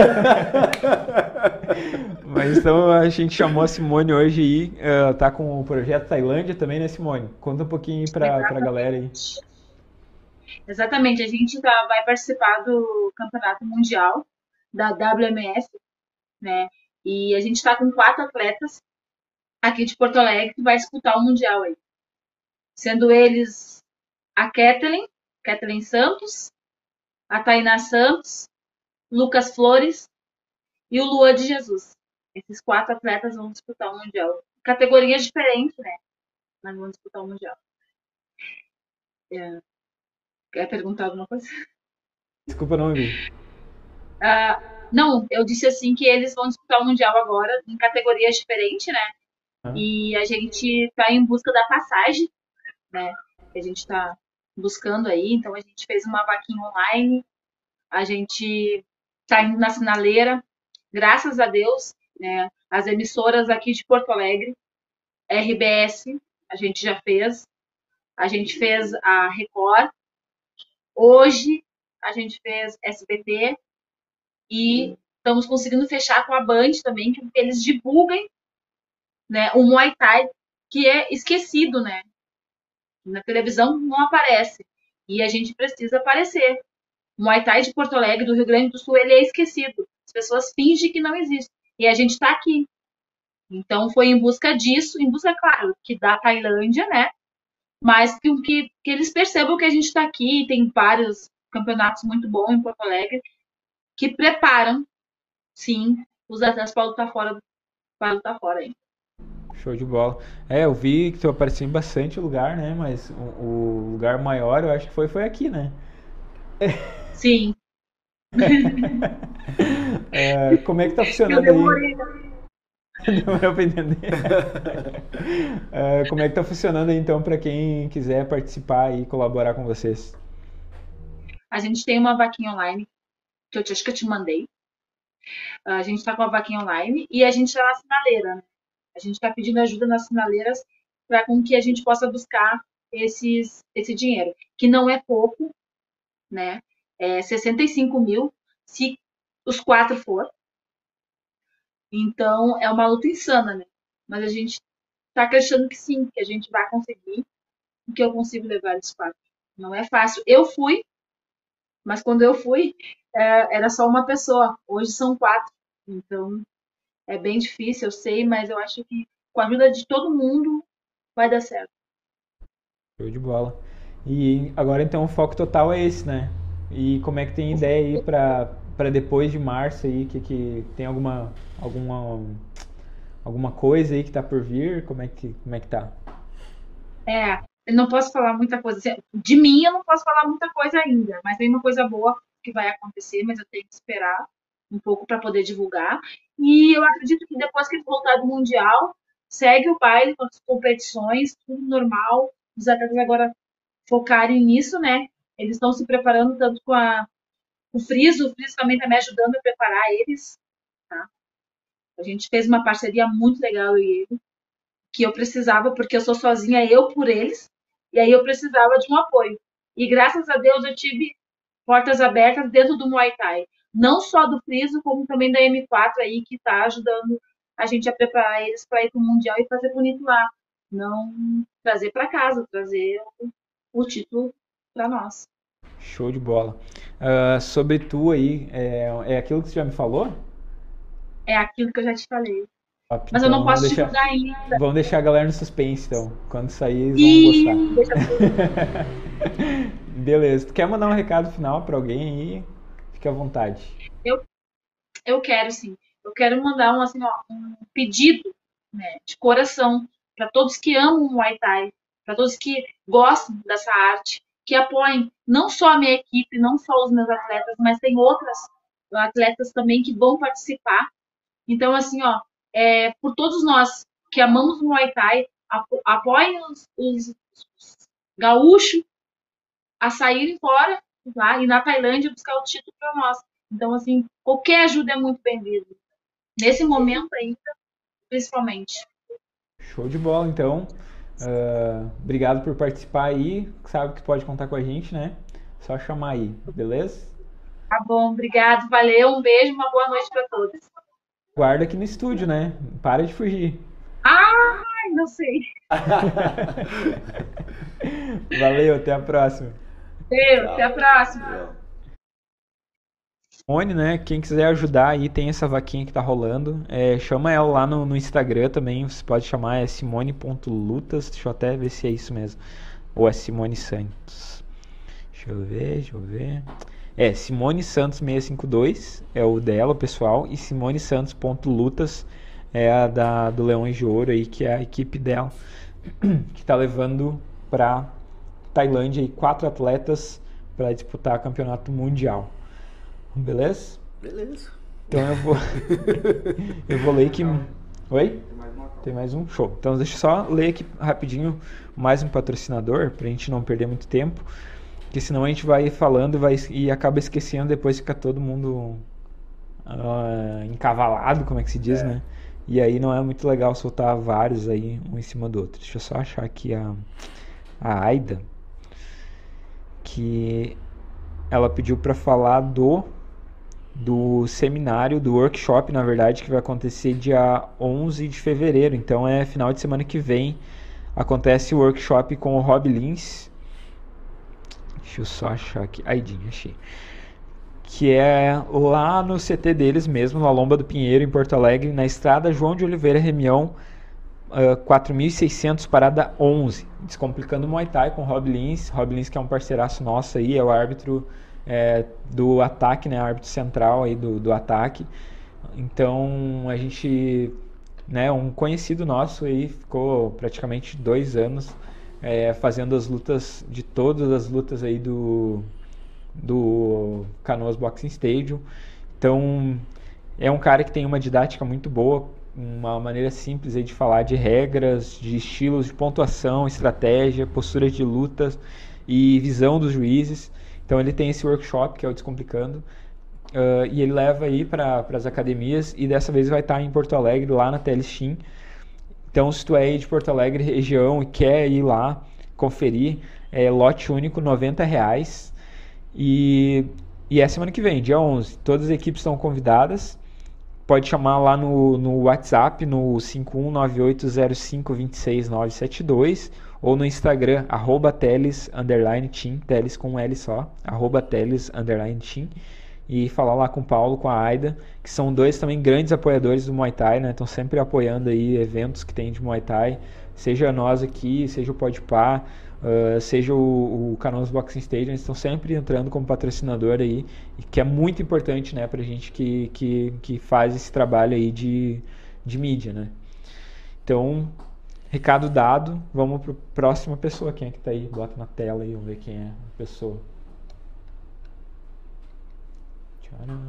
Mas então a gente chamou a Simone hoje aí, uh, tá com o projeto Tailândia também, né, Simone? Conta um pouquinho aí pra, pra galera aí. Exatamente, a gente tá, vai participar do Campeonato Mundial da WMS, né? E a gente está com quatro atletas aqui de Porto Alegre que vai disputar o Mundial aí. Sendo eles a Kathleen, Kathleen Santos, a Tainá Santos, Lucas Flores e o Lua de Jesus. Esses quatro atletas vão disputar o Mundial. Categorias diferentes, né? Mas vão disputar o Mundial. É... Quer perguntar alguma coisa? Desculpa, não ouvi. Uh, não, eu disse assim que eles vão disputar o Mundial agora em categorias diferentes, né? E a gente está em busca da passagem, né? Que a gente está buscando aí. Então a gente fez uma vaquinha online, a gente está indo na sinaleira, graças a Deus, né? As emissoras aqui de Porto Alegre, RBS, a gente já fez, a gente fez a Record, hoje a gente fez SBT e estamos conseguindo fechar com a Band também, que eles divulguem né, o Muay Thai que é esquecido, né? Na televisão não aparece. E a gente precisa aparecer. O Muay Thai de Porto Alegre, do Rio Grande do Sul, ele é esquecido. As pessoas fingem que não existe. E a gente está aqui. Então foi em busca disso, em busca, claro, que da Tailândia, né? Mas que, que, que eles percebam que a gente está aqui, tem vários campeonatos muito bons em Porto Alegre, que preparam, sim, os atletas para lutar fora, para lutar fora aí. Show de bola. É, eu vi que tu apareceu em bastante lugar, né? Mas o, o lugar maior eu acho que foi, foi aqui, né? Sim. é, como é que tá funcionando aí? Demorou pra entender. é, como é que tá funcionando aí, então, para quem quiser participar e colaborar com vocês? A gente tem uma vaquinha online, que eu te, acho que eu te mandei. A gente tá com uma vaquinha online e a gente tá na sinaleira, né? A gente está pedindo ajuda nas sinaleiras para com que a gente possa buscar esses, esse dinheiro, que não é pouco, né? É 65 mil, se os quatro for. Então, é uma luta insana, né? Mas a gente está acreditando que sim, que a gente vai conseguir, que eu consigo levar eles quatro. Não é fácil. Eu fui, mas quando eu fui, é, era só uma pessoa. Hoje são quatro. Então, é bem difícil, eu sei, mas eu acho que com a ajuda de todo mundo vai dar certo. Show de bola. E agora então o foco total é esse, né? E como é que tem ideia aí para para depois de março aí que, que tem alguma alguma alguma coisa aí que tá por vir? Como é que como é que tá? É, eu não posso falar muita coisa. De mim eu não posso falar muita coisa ainda, mas tem uma coisa boa que vai acontecer, mas eu tenho que esperar um pouco para poder divulgar. E eu acredito que depois que ele voltar do Mundial, segue o baile com as competições, tudo normal. Os atletas agora focarem nisso, né? Eles estão se preparando tanto com a, o Friso, o Friso também está me ajudando a preparar eles. Tá? A gente fez uma parceria muito legal e ele, que eu precisava, porque eu sou sozinha, eu por eles, e aí eu precisava de um apoio. E graças a Deus eu tive portas abertas dentro do Muay Thai não só do Friso, como também da M4 aí, que está ajudando a gente a preparar eles para ir para o Mundial e fazer bonito lá. Não trazer para casa, trazer o, o título para nós. Show de bola. Uh, sobre tu aí, é, é aquilo que você já me falou? É aquilo que eu já te falei. Top, Mas então, eu não posso deixar, divulgar ainda. Vamos deixar a galera no suspense, então. Quando sair, eles vão gostar. Beleza. Tu quer mandar um recado final para alguém aí? Fique à vontade. Eu, eu quero, sim. Eu quero mandar um, assim, ó, um pedido né, de coração para todos que amam o Muay Thai, para todos que gostam dessa arte, que apoiem não só a minha equipe, não só os meus atletas, mas tem outras atletas também que vão participar. Então, assim, ó, é, por todos nós que amamos o Muay Thai, apoiem os, os, os gaúchos a saírem fora lá e na Tailândia buscar o título para nós. Então, assim, qualquer ajuda é muito bem-vinda. Nesse momento ainda, principalmente. Show de bola, então. Uh, obrigado por participar aí. Sabe que pode contar com a gente, né? Só chamar aí, beleza? Tá bom, obrigado, valeu, um beijo, uma boa noite para todos. Guarda aqui no estúdio, né? Para de fugir. Ai, não sei. valeu, até a próxima. Valeu, até a próxima. Simone, né? Quem quiser ajudar aí, tem essa vaquinha que tá rolando. É, chama ela lá no, no, Instagram também. Você pode chamar, é simone.lutas. Deixa eu até ver se é isso mesmo. Ou é Simone Santos. Deixa eu ver, deixa eu ver. É, Simone Santos 652 é o dela, pessoal. E Simone Santos.lutas é a da, do Leões de Ouro aí, que é a equipe dela. Que tá levando pra Tailândia aí quatro atletas para disputar campeonato mundial. Beleza? Beleza. Então eu vou. eu vou ler que. Oi? Tem mais um? Show. Então deixa eu só ler aqui rapidinho mais um patrocinador, pra gente não perder muito tempo. Porque senão a gente vai falando vai, e acaba esquecendo, depois fica todo mundo uh, encavalado, como é que se diz, é. né? E aí não é muito legal soltar vários aí, um em cima do outro. Deixa eu só achar aqui a, a Aida, que ela pediu para falar do do seminário, do workshop, na verdade, que vai acontecer dia 11 de fevereiro. Então é final de semana que vem. Acontece o workshop com o Rob Lins. Deixa eu só achar aqui. Aidinho, achei. Que é lá no CT deles mesmo, na Lomba do Pinheiro, em Porto Alegre, na estrada João de Oliveira Remião, uh, 4600, parada 11. Descomplicando o Muay Thai com Rob Lins. Rob Lins, que é um parceiraço nosso aí, é o árbitro é, do ataque, né, árbitro central aí do, do ataque. Então a gente, né, um conhecido nosso aí ficou praticamente dois anos é, fazendo as lutas de todas as lutas aí do do Canoas Boxing Stadium. Então é um cara que tem uma didática muito boa, uma maneira simples de falar de regras, de estilos de pontuação, estratégia, posturas de lutas e visão dos juízes. Então ele tem esse workshop que é o Descomplicando. Uh, e ele leva aí para as academias e dessa vez vai estar em Porto Alegre, lá na Telestim. Então, se tu é aí de Porto Alegre, região, e quer ir lá conferir, é lote único, 90 reais. E, e é semana que vem, dia 11. Todas as equipes estão convidadas. Pode chamar lá no, no WhatsApp, no 51982052692 ou no Instagram, arroba teles, underline team, teles com L só, arroba teles, underline team, e falar lá com o Paulo, com a Aida, que são dois também grandes apoiadores do Muay Thai, né? Estão sempre apoiando aí eventos que tem de Muay Thai, seja nós aqui, seja o Podpah, uh, seja o, o Canoas Boxing Stage, eles estão sempre entrando como patrocinador aí, que é muito importante, né, pra gente que, que, que faz esse trabalho aí de, de mídia, né? Então, Recado dado, vamos para a próxima pessoa. Quem é que está aí? Bota na tela aí, vamos ver quem é a pessoa. Tcharam.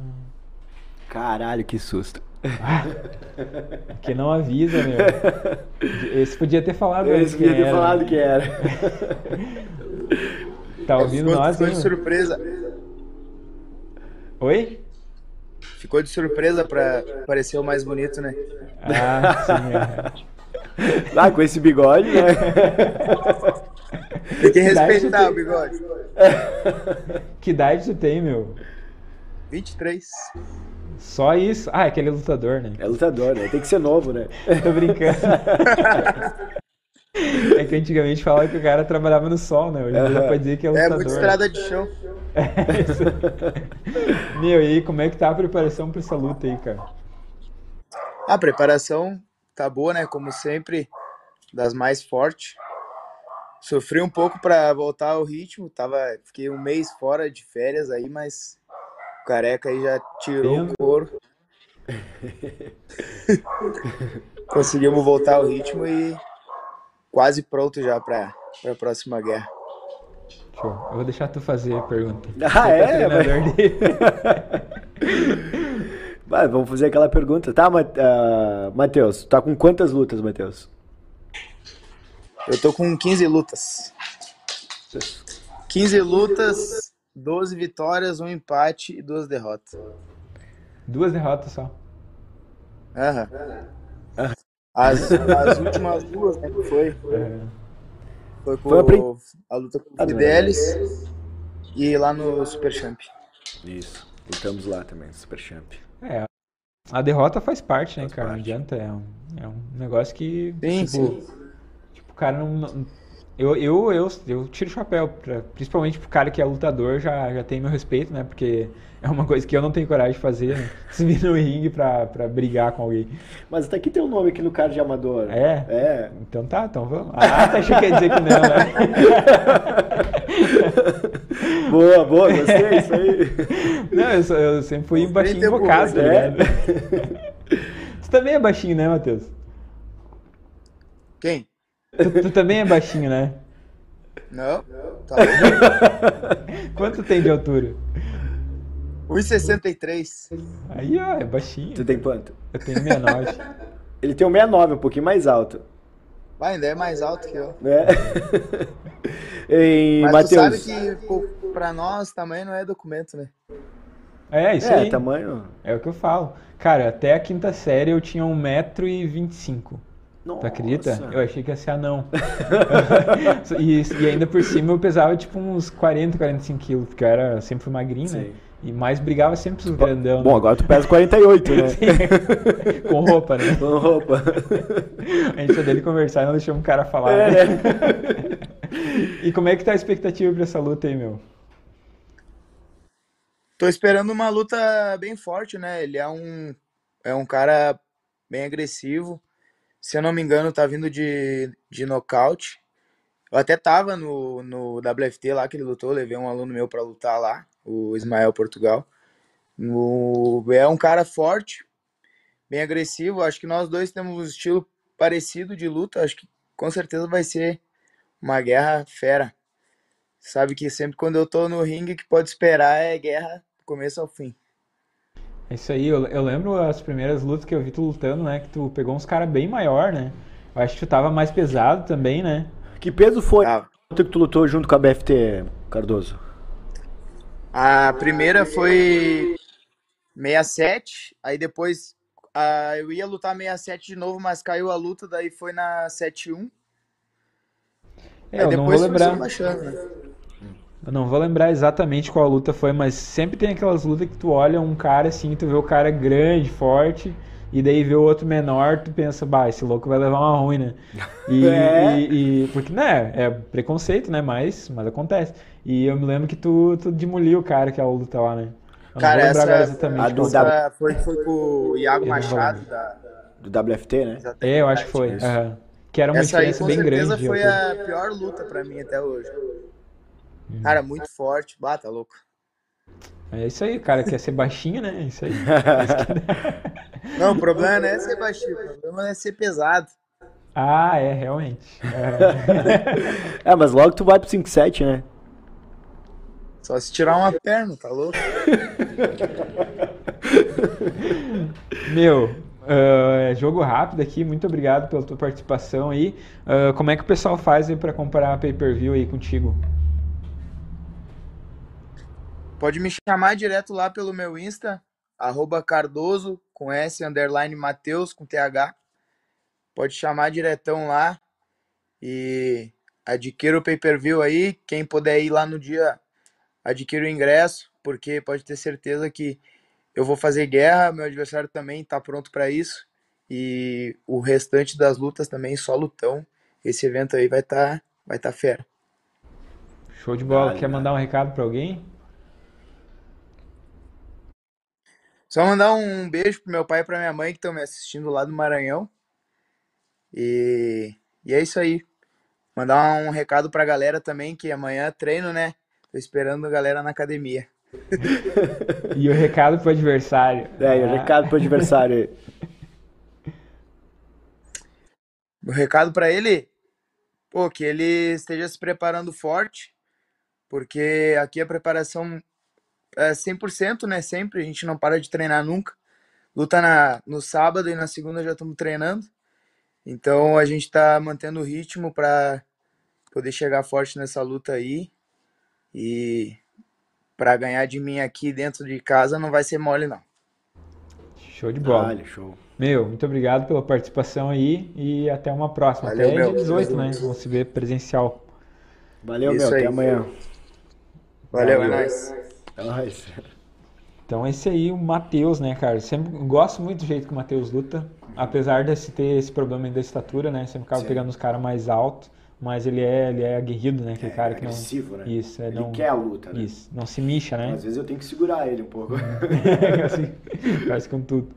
Caralho, que susto. Que não avisa, meu. Esse podia ter falado Esse podia ter era. falado que era. tá ouvindo ficou, nós, Ficou hein? de surpresa. Oi? Ficou de surpresa para parecer o mais bonito, né? Ah, sim. É. Ah, com esse bigode, né? Tem que respeitar o bigode. Que idade tu tem, meu? 23. Só isso? Ah, é aquele lutador, né? É lutador, né? Tem que ser novo, né? Tô brincando. É que antigamente falava que o cara trabalhava no sol, né? Hoje dia pode dizer que é lutador. É, muito estrada de chão. É isso. Meu, e aí, como é que tá a preparação pra essa luta aí, cara? A preparação tá boa, né? Como sempre, das mais fortes. Sofri um pouco para voltar ao ritmo, tava, fiquei um mês fora de férias aí, mas o careca aí já tirou o couro. Conseguimos voltar ao ritmo e quase pronto já para a próxima guerra. Show. Eu vou deixar tu fazer a pergunta. Ah, é? Mas... Vai, vamos fazer aquela pergunta. Tá, uh, Matheus, tá com quantas lutas, Matheus? Eu tô com 15 lutas. 15 lutas, 12 vitórias, um empate e duas derrotas. Duas derrotas só. Aham. As, as últimas duas, né, que foi? Foi com foi a, a luta com o Fidelis e lá no Super Champ. Isso, lutamos lá também, Super Champ. É, a derrota faz parte, né, faz cara? Parte. Não adianta, é um, é um negócio que. Sim, tipo, sim cara não, não. Eu, eu, eu, eu tiro o chapéu, pra, principalmente pro cara que é lutador, já, já tem meu respeito, né? Porque é uma coisa que eu não tenho coragem de fazer, né? subir no ringue pra, pra brigar com alguém. Mas até aqui tem um nome aqui no card de amador. É? É. Então tá, então vamos. Ah, tá achei que ia dizer que não, né? boa, boa, gostei isso aí. Não, eu, sou, eu sempre fui baixinho invocado, tá é. Você também é baixinho, né, Matheus? Quem? Tu, tu, também é baixinho, né? Não, tá Quanto tem de altura? 1,63. Aí, ó, é baixinho. Tu tem quanto? Eu tenho 69. Ele tem um 69, um pouquinho mais alto. Vai, ainda é mais alto que eu. É. Ei, Mas Mateus. tu sabe que pô, pra nós tamanho não é documento, né? É, isso é, aí. tamanho. É o que eu falo. Cara, até a quinta série eu tinha 1,25m. Nossa. Tu acredita? Eu achei que ia ser anão. e, e, ainda por cima eu pesava tipo uns 40, 45 quilos, porque eu era sempre magrinho, né? Sim. né? E mais brigava sempre os grandão. Bom, né? agora tu pesa 48, né? Com roupa, né? Com roupa. A gente só dele conversar e não deixamos o cara falar. É. Né? e como é que tá a expectativa pra essa luta aí, meu? Tô esperando uma luta bem forte, né? Ele é um, é um cara bem agressivo se eu não me engano, tá vindo de, de nocaute. Eu até tava no, no WFT lá que ele lutou, levei um aluno meu para lutar lá, o Ismael Portugal. No, é um cara forte, bem agressivo. Acho que nós dois temos um estilo parecido de luta. Acho que com certeza vai ser uma guerra fera. Sabe que sempre quando eu tô no ringue, que pode esperar é guerra do começo ao fim. É isso aí, eu, eu lembro as primeiras lutas que eu vi tu lutando, né? Que tu pegou uns caras bem maior, né? Eu acho que tu tava mais pesado também, né? Que peso foi ah. que tu lutou junto com a BFT, Cardoso? A primeira foi 67, aí depois uh, eu ia lutar 67 de novo, mas caiu a luta, daí foi na 71. É, aí eu depois não vou lembrar. Baixando, né? Eu não vou lembrar exatamente qual luta foi, mas sempre tem aquelas lutas que tu olha um cara assim, tu vê o cara grande, forte, e daí vê o outro menor, tu pensa, bah, esse louco vai levar uma ruim, né? E, é. e, e, porque, né, é preconceito, né, mas, mas acontece. E eu me lembro que tu, tu demoliu o cara que é a luta lá, né? Eu cara, essa, exatamente a do w... foi, foi com o Iago Machado, da... do WFT, né? Exatamente. É, eu acho que foi. Uhum. Que era uma essa diferença aí, bem grande. Essa foi a pior luta pra mim até hoje. Hum. Cara, muito forte. Bata, tá louco. É isso aí, cara. Quer ser baixinho, né? É isso aí. não, o problema não é ser baixinho, o problema é ser pesado. Ah, é, realmente. É, é mas logo tu vai pro 5-7, né? Só se tirar uma perna, tá louco? Meu, uh, jogo rápido aqui, muito obrigado pela tua participação aí. Uh, como é que o pessoal faz aí pra comprar pay-per-view aí contigo? Pode me chamar direto lá pelo meu Insta, arroba Cardoso, com S, underline Mateus, com TH. Pode chamar diretão lá e adquira o pay-per-view aí. Quem puder ir lá no dia, adquira o ingresso, porque pode ter certeza que eu vou fazer guerra, meu adversário também está pronto para isso. E o restante das lutas também, só lutão. Esse evento aí vai estar tá, vai tá fera. Show de bola. Quer mandar um recado para alguém? Só mandar um beijo pro meu pai e pra minha mãe que estão me assistindo lá do Maranhão. E, e é isso aí. Mandar um recado pra galera também, que amanhã é treino, né? Tô esperando a galera na academia. e o recado pro adversário. É, e o ah. recado pro adversário aí. O recado para ele, pô, que ele esteja se preparando forte, porque aqui a preparação é 100%, né? Sempre, a gente não para de treinar nunca. Luta na, no sábado e na segunda já estamos treinando. Então a gente está mantendo o ritmo para poder chegar forte nessa luta aí. E para ganhar de mim aqui dentro de casa não vai ser mole, não. Show de bola. Vale, show. Meu, muito obrigado pela participação aí e até uma próxima. Valeu, até meu. dia 18, né? Vamos se ver presencial. Valeu, Isso meu. Aí. Até amanhã. Valeu, Valeu. é nóis. É. Então esse aí, o Matheus, né, cara? Sempre gosto muito do jeito que o Matheus luta. Apesar de ter esse problema da estatura, né? Sempre acaba Sim. pegando os caras mais altos. Mas ele é, ele é aguerrido, né? Aquele é, cara que agressivo, não. Né? Isso, é, ele não... quer a luta, né? Isso, não se mixa, né? Às vezes eu tenho que segurar ele um pouco. assim, faz com tudo.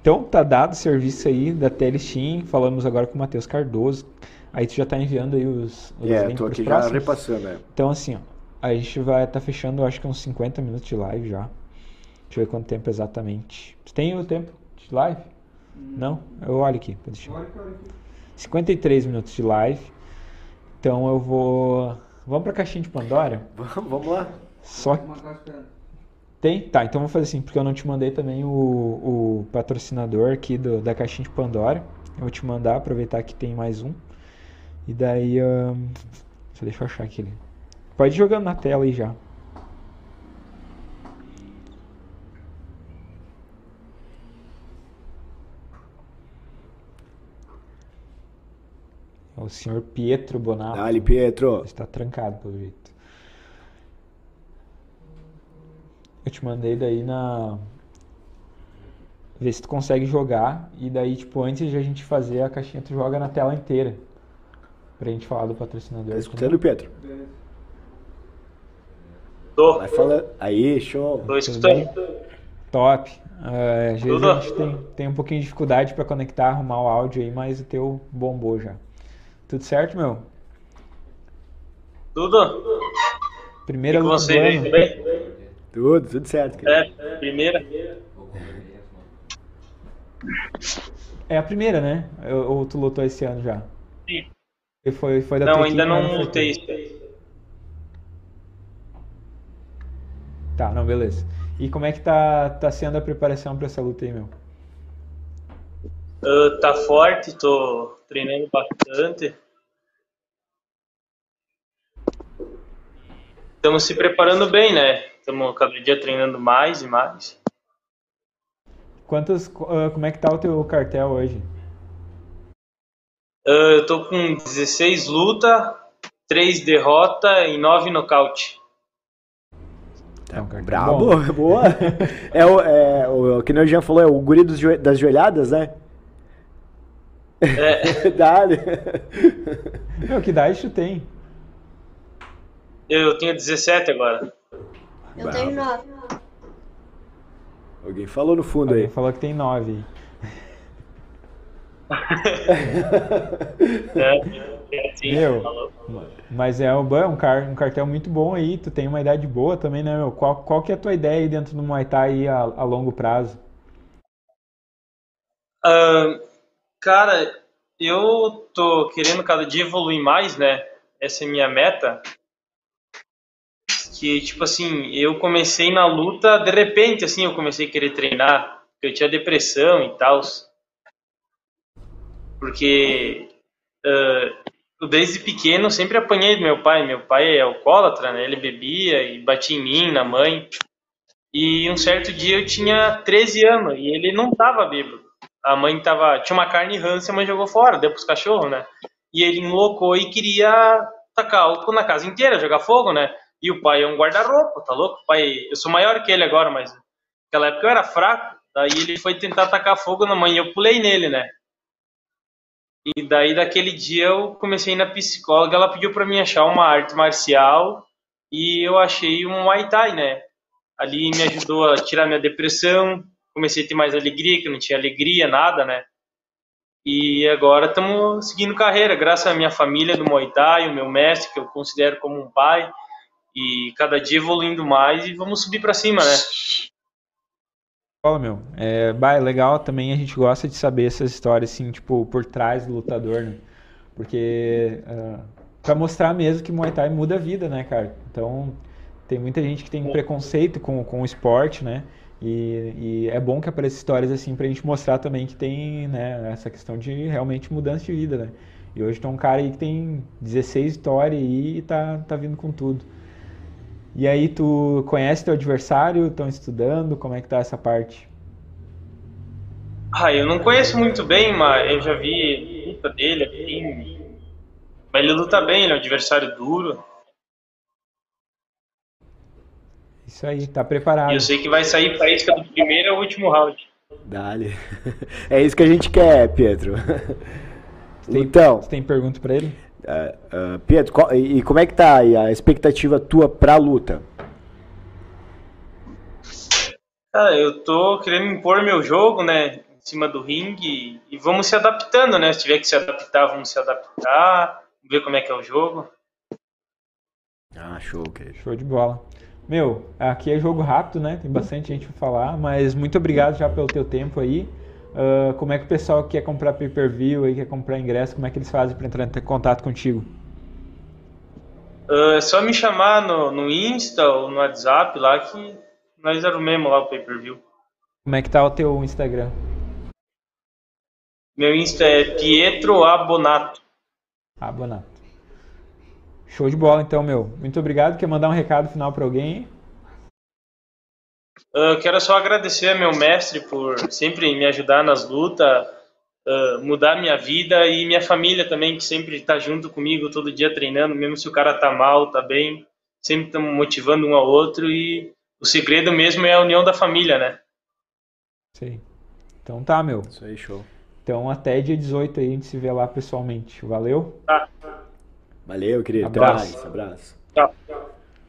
Então tá dado o serviço aí da Telesteam. Falamos agora com o Matheus Cardoso. Aí tu já tá enviando aí os, os é, links tô aqui já repassando, né? Então assim, ó, a gente vai estar tá fechando, acho que uns 50 minutos de live já. Deixa eu ver quanto tempo exatamente. Tem o tempo de live? Hum. Não? Eu olho aqui. Deixa eu... 53 minutos de live. Então eu vou. Vamos pra caixinha de Pandora? Vamos, vamos lá. Só que... Tem? Tá, então vou fazer assim, porque eu não te mandei também o, o patrocinador aqui do, da caixinha de Pandora. Eu vou te mandar, aproveitar que tem mais um. E daí. Um... Deixa eu achar aqui. Pode ir jogando na tela aí já. É o senhor Pietro Bonato. Dali, Pietro. Está trancado, pelo jeito. Eu te mandei daí na. Ver se tu consegue jogar. E daí, tipo, antes de a gente fazer a caixinha, tu joga na tela inteira. Pra gente falar do patrocinador. Tá escutando, Pietro? Tô. Vai falando. Aí, show. Tô escutando. Top. Uh, às vezes Tudo. a gente tem, tem um pouquinho de dificuldade para conectar, arrumar o áudio aí, mas o teu bombou já. Tudo certo, meu? Tudo. Primeira luta você do ano. Bem? Tudo, tudo certo. Cara. É, primeira. É a primeira, né? Ou tu lutou esse ano já? Sim. E foi, foi da não, ainda não lutei Tá, não, beleza. E como é que tá, tá sendo a preparação para essa luta aí, meu? Uh, tá forte, tô treinando bastante. Estamos se preparando bem, né? Estamos cada dia treinando mais e mais. Quantos, uh, como é que tá o teu cartel hoje? Uh, eu tô com 16 luta, 3 derrota e 9 nocaute. É um Brabo, bom. boa. é, o, é o que o Jean falou, é o guri dos, das joelhadas, né? É. Dale. Meu, que idade tu tem? Eu tenho 17 agora. Eu tenho 9. Alguém falou no fundo Alguém aí. falou que tem 9. é, é, sim, meu, mas é um, um, car, um cartel muito bom aí, tu tem uma idade boa também, né, meu? Qual, qual que é a tua ideia aí dentro do Muay Thai aí a, a longo prazo? Uh, cara, eu tô querendo cada dia evoluir mais, né? Essa é a minha meta. Que, tipo assim, eu comecei na luta, de repente, assim, eu comecei a querer treinar, porque eu tinha depressão e tal. Porque uh, desde pequeno sempre apanhei do meu pai. Meu pai é alcoólatra, né? Ele bebia e batia em mim, na mãe. E um certo dia eu tinha 13 anos e ele não tava bêbado. A mãe tava. Tinha uma carne rança, a mãe jogou fora, deu pros cachorros, né? E ele enloucou e queria tacar álcool na casa inteira, jogar fogo, né? E o pai é um guarda-roupa, tá louco? O pai, eu sou maior que ele agora, mas naquela época eu era fraco. Daí ele foi tentar tacar fogo na mãe e eu pulei nele, né? E daí daquele dia eu comecei na psicóloga, ela pediu para mim achar uma arte marcial e eu achei um Muay Thai, né? Ali me ajudou a tirar minha depressão, comecei a ter mais alegria, que eu não tinha alegria, nada, né? E agora estamos seguindo carreira, graças à minha família do Muay Thai, o meu mestre, que eu considero como um pai, e cada dia evoluindo mais e vamos subir para cima, né? Fala, meu. É, bah, é legal também, a gente gosta de saber essas histórias, assim, tipo, por trás do lutador, né? Porque uh, pra mostrar mesmo que Muay Thai muda a vida, né, cara? Então, tem muita gente que tem preconceito com, com o esporte, né? E, e, é bom que apareçam histórias assim pra gente mostrar também que tem né, essa questão de realmente mudança de vida, né? E hoje tem um cara aí que tem 16 histórias aí e tá, tá vindo com tudo. E aí tu conhece teu adversário, estão estudando, como é que tá essa parte? Ah, eu não conheço muito bem, mas eu já vi luta dele, assim. Mas ele luta bem, ele é um adversário duro. Isso aí, tá preparado. E eu sei que vai sair faísca do primeiro ao último round. Dale. É isso que a gente quer, Pietro. Tem, então. Você tem pergunta para ele? Uh, uh, Pietro, qual, e, e, como é que tá a expectativa tua pra luta? Cara, eu tô querendo impor meu jogo, né? Em cima do ringue e vamos se adaptando, né? Se tiver que se adaptar, vamos se adaptar. Ver como é que é o jogo. Ah, show, querido. Show de bola. Meu, aqui é jogo rápido, né? Tem bastante gente pra falar, mas muito obrigado já pelo teu tempo aí. Uh, como é que o pessoal que quer comprar pay-per-view e quer comprar ingresso, como é que eles fazem para entrar em contato contigo? Uh, é só me chamar no, no Insta ou no WhatsApp lá que nós arrumemos lá o pay-per-view. Como é que tá o teu Instagram? Meu Insta é Pietro Abonato. Abonato. Show de bola, então, meu. Muito obrigado. Quer mandar um recado final para alguém? Uh, quero só agradecer ao meu mestre por sempre me ajudar nas lutas, uh, mudar minha vida e minha família também, que sempre está junto comigo todo dia treinando, mesmo se o cara tá mal, tá bem, sempre estamos motivando um ao outro e o segredo mesmo é a união da família, né? Sim. Então tá, meu. Isso aí, show. Então até dia 18 aí a gente se vê lá pessoalmente. Valeu? Tá. Valeu, querido. Abraço. abraço. Tchau.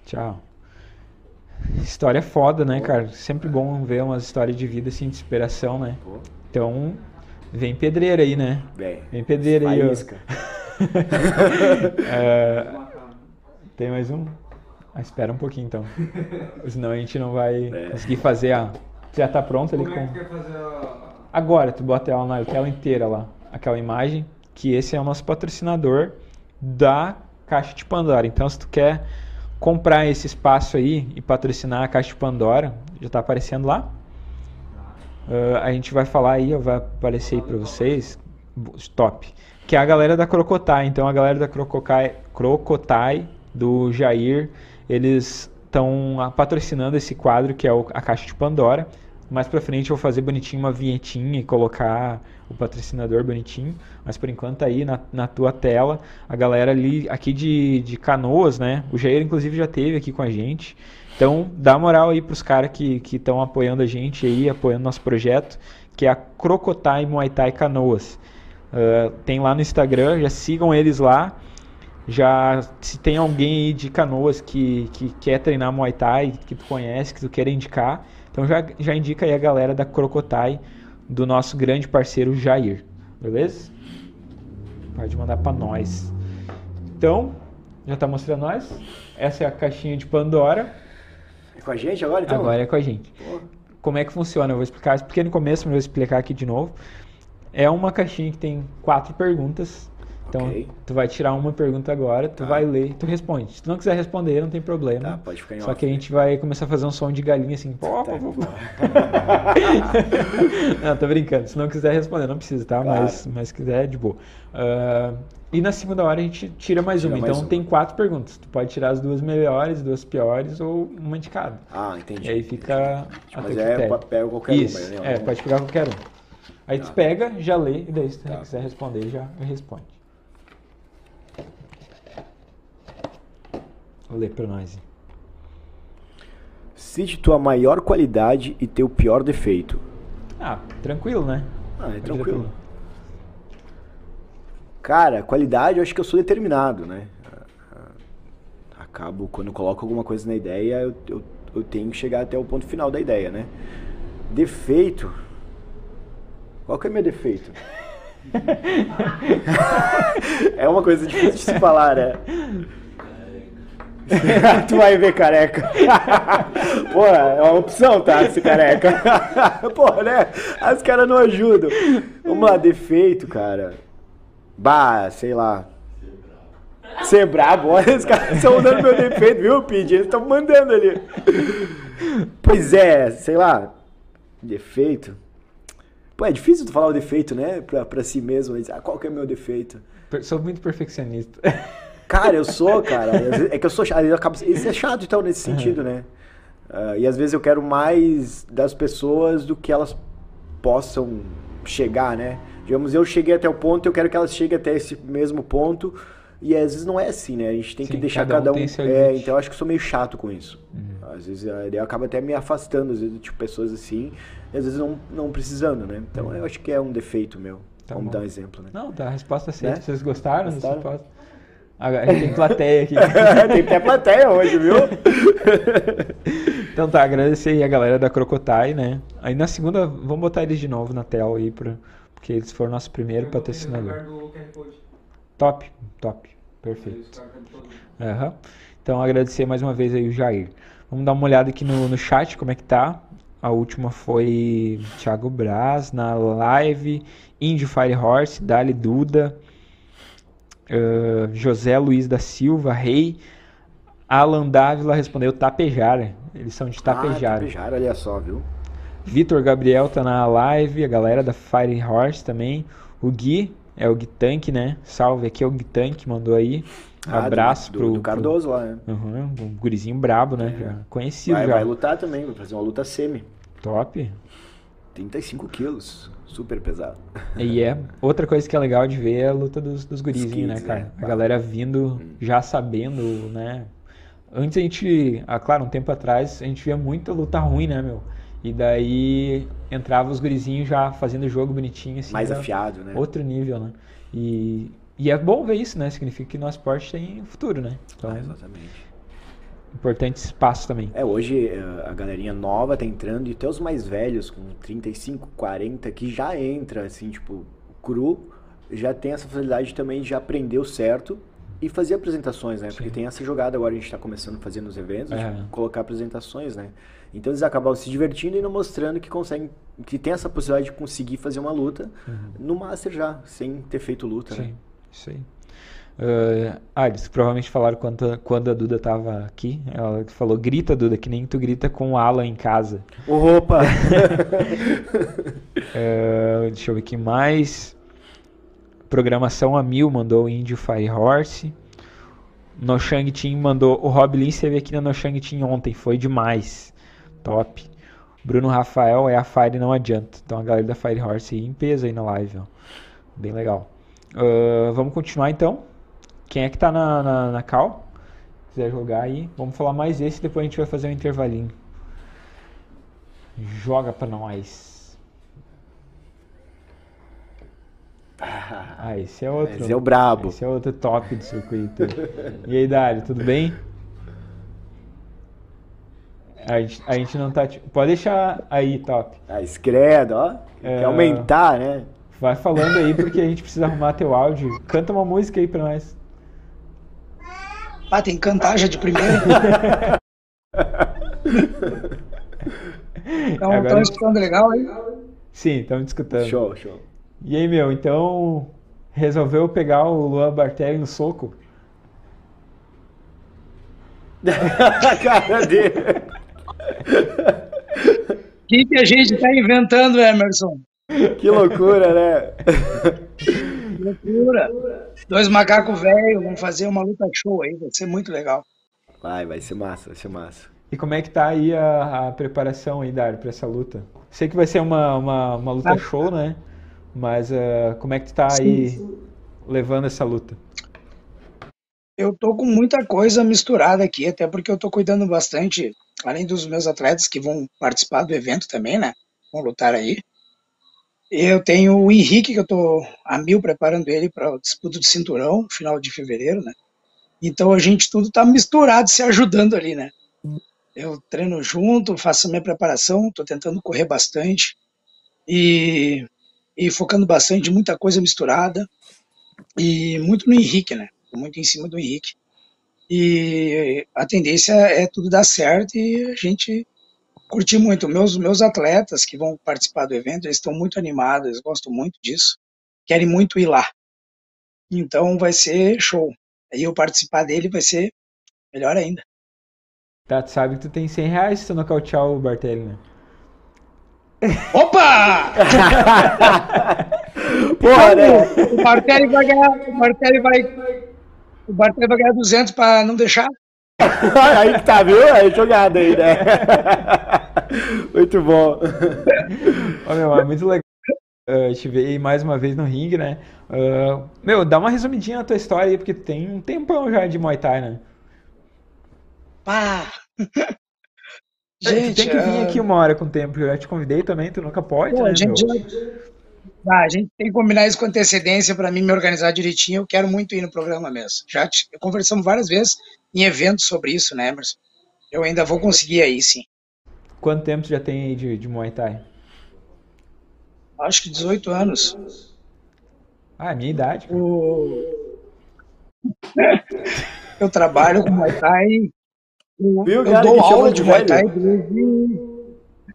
Tchau. História foda, né, cara? Sempre bom ver umas histórias de vida assim, de inspiração, né? Então, vem pedreira aí, né? Vem. Vem pedreira aí. é, tem mais um? Ah, espera um pouquinho então. Senão a gente não vai é. conseguir fazer a. Já tá pronto ali com. É Agora, tu bota ela na tela inteira lá. Aquela imagem. Que esse é o nosso patrocinador da Caixa de Pandora. Então, se tu quer comprar esse espaço aí e patrocinar a Caixa de Pandora, já está aparecendo lá. Uh, a gente vai falar aí, vai aparecer aí para vocês, top, que é a galera da Crocotai. Então, a galera da Crocotai, Crocotai do Jair, eles estão patrocinando esse quadro que é a Caixa de Pandora. Mais pra frente eu vou fazer bonitinho uma vinhetinha e colocar o patrocinador bonitinho. Mas por enquanto tá aí na, na tua tela. A galera ali aqui de, de canoas, né? O Jair inclusive já teve aqui com a gente. Então dá moral aí pros caras que estão apoiando a gente aí, apoiando nosso projeto, que é a Crocotai Muay Thai Canoas. Uh, tem lá no Instagram, já sigam eles lá. Já se tem alguém aí de canoas que, que quer treinar Muay Thai, que tu conhece, que tu quer indicar, então já, já indica aí a galera da Crocotai, do nosso grande parceiro Jair. Beleza? Pode mandar para nós. Então, já tá mostrando nós. Essa é a caixinha de Pandora. É com a gente agora então? Agora é com a gente. Pô. Como é que funciona? Eu vou explicar. Expliquei no começo, mas vou explicar aqui de novo. É uma caixinha que tem quatro perguntas então, okay. tu vai tirar uma pergunta agora, tu tá. vai ler e tu responde. Se tu não quiser responder, não tem problema. Tá, pode ficar em Só off, que a gente vai começar a fazer um som de galinha assim. Pô, tá. pô, pô. não, tô brincando. Se não quiser responder, não precisa, tá? Claro. Mas, mas quiser, de boa. Uh, e na segunda hora a gente tira mais tira uma. Mais então uma. tem quatro perguntas. Tu pode tirar as duas melhores, duas piores ou uma de cada. Ah, entendi. E aí fica. Mas é, pega qualquer Isso, uma. Né? É, pode pegar qualquer um. Aí tá. tu pega, já lê, e daí se tu tá. quiser responder, já responde. Ler para nós. Cite tua maior qualidade e teu pior defeito. Ah, tranquilo, né? Ah, é tranquilo. Cara, qualidade eu acho que eu sou determinado, né? Acabo, quando eu coloco alguma coisa na ideia, eu, eu, eu tenho que chegar até o ponto final da ideia, né? Defeito. Qual que é meu defeito? é uma coisa difícil de se falar, né? tu vai ver careca. Pô, é uma opção, tá? Esse careca. Pô, né? As caras não ajudam. Vamos lá, defeito, cara. Bah, sei lá. Ser brabo. Olha, os caras estão dando meu defeito, viu, Pid? Eles estão mandando ali. Pois é, sei lá. Defeito. Pô, é difícil tu falar o defeito, né? Pra, pra si mesmo. Ah, qual que é o meu defeito? Sou muito perfeccionista. Cara, eu sou, cara. É que eu sou chato. Eu acabo... Isso é chato, então, nesse sentido, né? Uh, e às vezes eu quero mais das pessoas do que elas possam chegar, né? Digamos, eu cheguei até o ponto, eu quero que elas cheguem até esse mesmo ponto. E às vezes não é assim, né? A gente tem Sim, que deixar cada um. Cada um é, então eu acho que eu sou meio chato com isso. Uhum. Às vezes eu acabo até me afastando, às vezes, tipo, pessoas assim, e às vezes não, não precisando, né? Então uhum. eu acho que é um defeito meu. Tá Vamos bom. dar um exemplo, né? Não, tá, a resposta é certa. Né? Vocês gostaram? gostaram? A gente tem plateia aqui. tem até plateia hoje, viu? então tá, agradecer aí a galera da Crocotai, né? Aí na segunda, vamos botar eles de novo na tela aí, pra, porque eles foram nosso primeiro patrocinador. Top, top, perfeito. Uhum. Então agradecer mais uma vez aí o Jair. Vamos dar uma olhada aqui no, no chat, como é que tá. A última foi Thiago Braz na live, Indy Fire Horse, Dali Duda, Uh, José Luiz da Silva, Rei. Alan Dávila respondeu Tapejara. Eles são de Tapejara. Ah, Tapejara, olha só, viu? Vitor Gabriel tá na live, a galera da Fire Horse também. O Gui, é o Gui Tank, né? Salve, aqui é o Gui Tank, mandou aí. Ah, abraço do, pro, do Cardoso pro, lá, né? Uhum, um gurizinho brabo, né? É. Já conhecido vai, já. Vai lutar também, vai fazer uma luta semi. Top. 35 quilos super pesado. E é outra coisa que é legal de ver é a luta dos, dos gurizinhos, né, cara? É. A galera vindo hum. já sabendo, né? Antes a gente, ah, claro, um tempo atrás, a gente via muita luta ruim, né, meu? E daí entrava os gurizinhos já fazendo jogo bonitinho, assim. Mais afiado, né? Outro nível, né? E, e é bom ver isso, né? Significa que nosso esporte tem futuro, né? Então, ah, exatamente importante espaço também. É, hoje eh, a galerinha nova tá entrando e até os mais velhos, com 35, 40, que já entra, assim, tipo, cru, já tem essa facilidade também de aprender o certo e fazer apresentações, né? Sim. Porque tem essa jogada agora, a gente está começando a fazer nos eventos, é. colocar apresentações, né? Então eles acabam se divertindo e não mostrando que conseguem, que tem essa possibilidade de conseguir fazer uma luta uhum. no Master já, sem ter feito luta, Sim, né? Sim. Uh, ah, eles provavelmente falaram quando, quando a Duda tava aqui. Ela falou: grita, Duda, que nem tu grita com o Alan em casa. Opa! uh, deixa eu ver aqui mais. Programação a mil mandou o Indio Fire Horse. No Shang Team mandou. O Rob Lin esteve aqui na No Shang Team ontem, foi demais. Top. Bruno Rafael é a Fire, não adianta. Então a galera da Fire Horse aí em peso aí na live, ó. Bem legal. Uh, vamos continuar então. Quem é que tá na, na, na cal? Se quiser jogar aí. Vamos falar mais esse, depois a gente vai fazer um intervalinho. Joga pra nós. Ah, esse é outro. Esse é o brabo. Esse é outro top do circuito. e aí, Dário, tudo bem? A gente, a gente não tá. Pode deixar aí, top. Ah, escreda, ó. É... Quer aumentar, né? Vai falando aí porque a gente precisa arrumar teu áudio. Canta uma música aí pra nós. Ah, tem que cantar já de primeira. então, Agora... estão escutando legal aí? Sim, estamos escutando. Show, show. E aí, meu, então resolveu pegar o Luan Bartelli no soco? a cara dele. O que, que a gente está inventando, Emerson? Que loucura, né? Que loucura. Dois macacos velhos, vão fazer uma luta show aí, vai ser muito legal. Vai, vai ser massa, vai ser massa. E como é que tá aí a, a preparação aí, Dário, pra essa luta? Sei que vai ser uma, uma, uma luta ah, show, né? Mas uh, como é que tu tá sim, aí sim. levando essa luta? Eu tô com muita coisa misturada aqui, até porque eu tô cuidando bastante, além dos meus atletas que vão participar do evento também, né? Vão lutar aí. Eu tenho o Henrique, que eu estou a mil preparando ele para o disputa de cinturão, final de fevereiro, né? Então a gente tudo está misturado, se ajudando ali, né? Eu treino junto, faço a minha preparação, estou tentando correr bastante. E e focando bastante, muita coisa misturada e muito no Henrique, né? Muito em cima do Henrique. E a tendência é tudo dar certo e a gente curtir muito. Meus, meus atletas que vão participar do evento, eles estão muito animados, eles gostam muito disso, querem muito ir lá. Então vai ser show. Aí eu participar dele vai ser melhor ainda. Tá, tu sabe que tu tem 100 reais se tu nocautear o Bartelli, né? Opa! Porra, né? O Bartelli vai ganhar, o Bartelli vai, o Bartelli vai ganhar 200 para não deixar. aí que tá, viu? Aí jogada aí, né? muito bom. Ô, meu, é muito legal uh, te ver mais uma vez no ringue, né? Uh, meu, dá uma resumidinha na tua história aí, porque tu tem um tempão já de Muay Thai, né? Pá! Gente, tu tem que vir aqui uma hora com o tempo. Eu já te convidei também, tu nunca pode, Pô, né, a, gente meu? já... ah, a gente tem que combinar isso com antecedência para mim me organizar direitinho. Eu quero muito ir no programa mesmo. Já te... conversamos várias vezes em eventos sobre isso, né, Emerson? Eu ainda vou conseguir aí, sim. Quanto tempo já tem aí de, de Muay Thai? Acho que 18 anos. Ah, é minha idade. O... eu trabalho com Muay Thai. Eu, Viu, eu cara, dou aula de de Muay? Thai desde.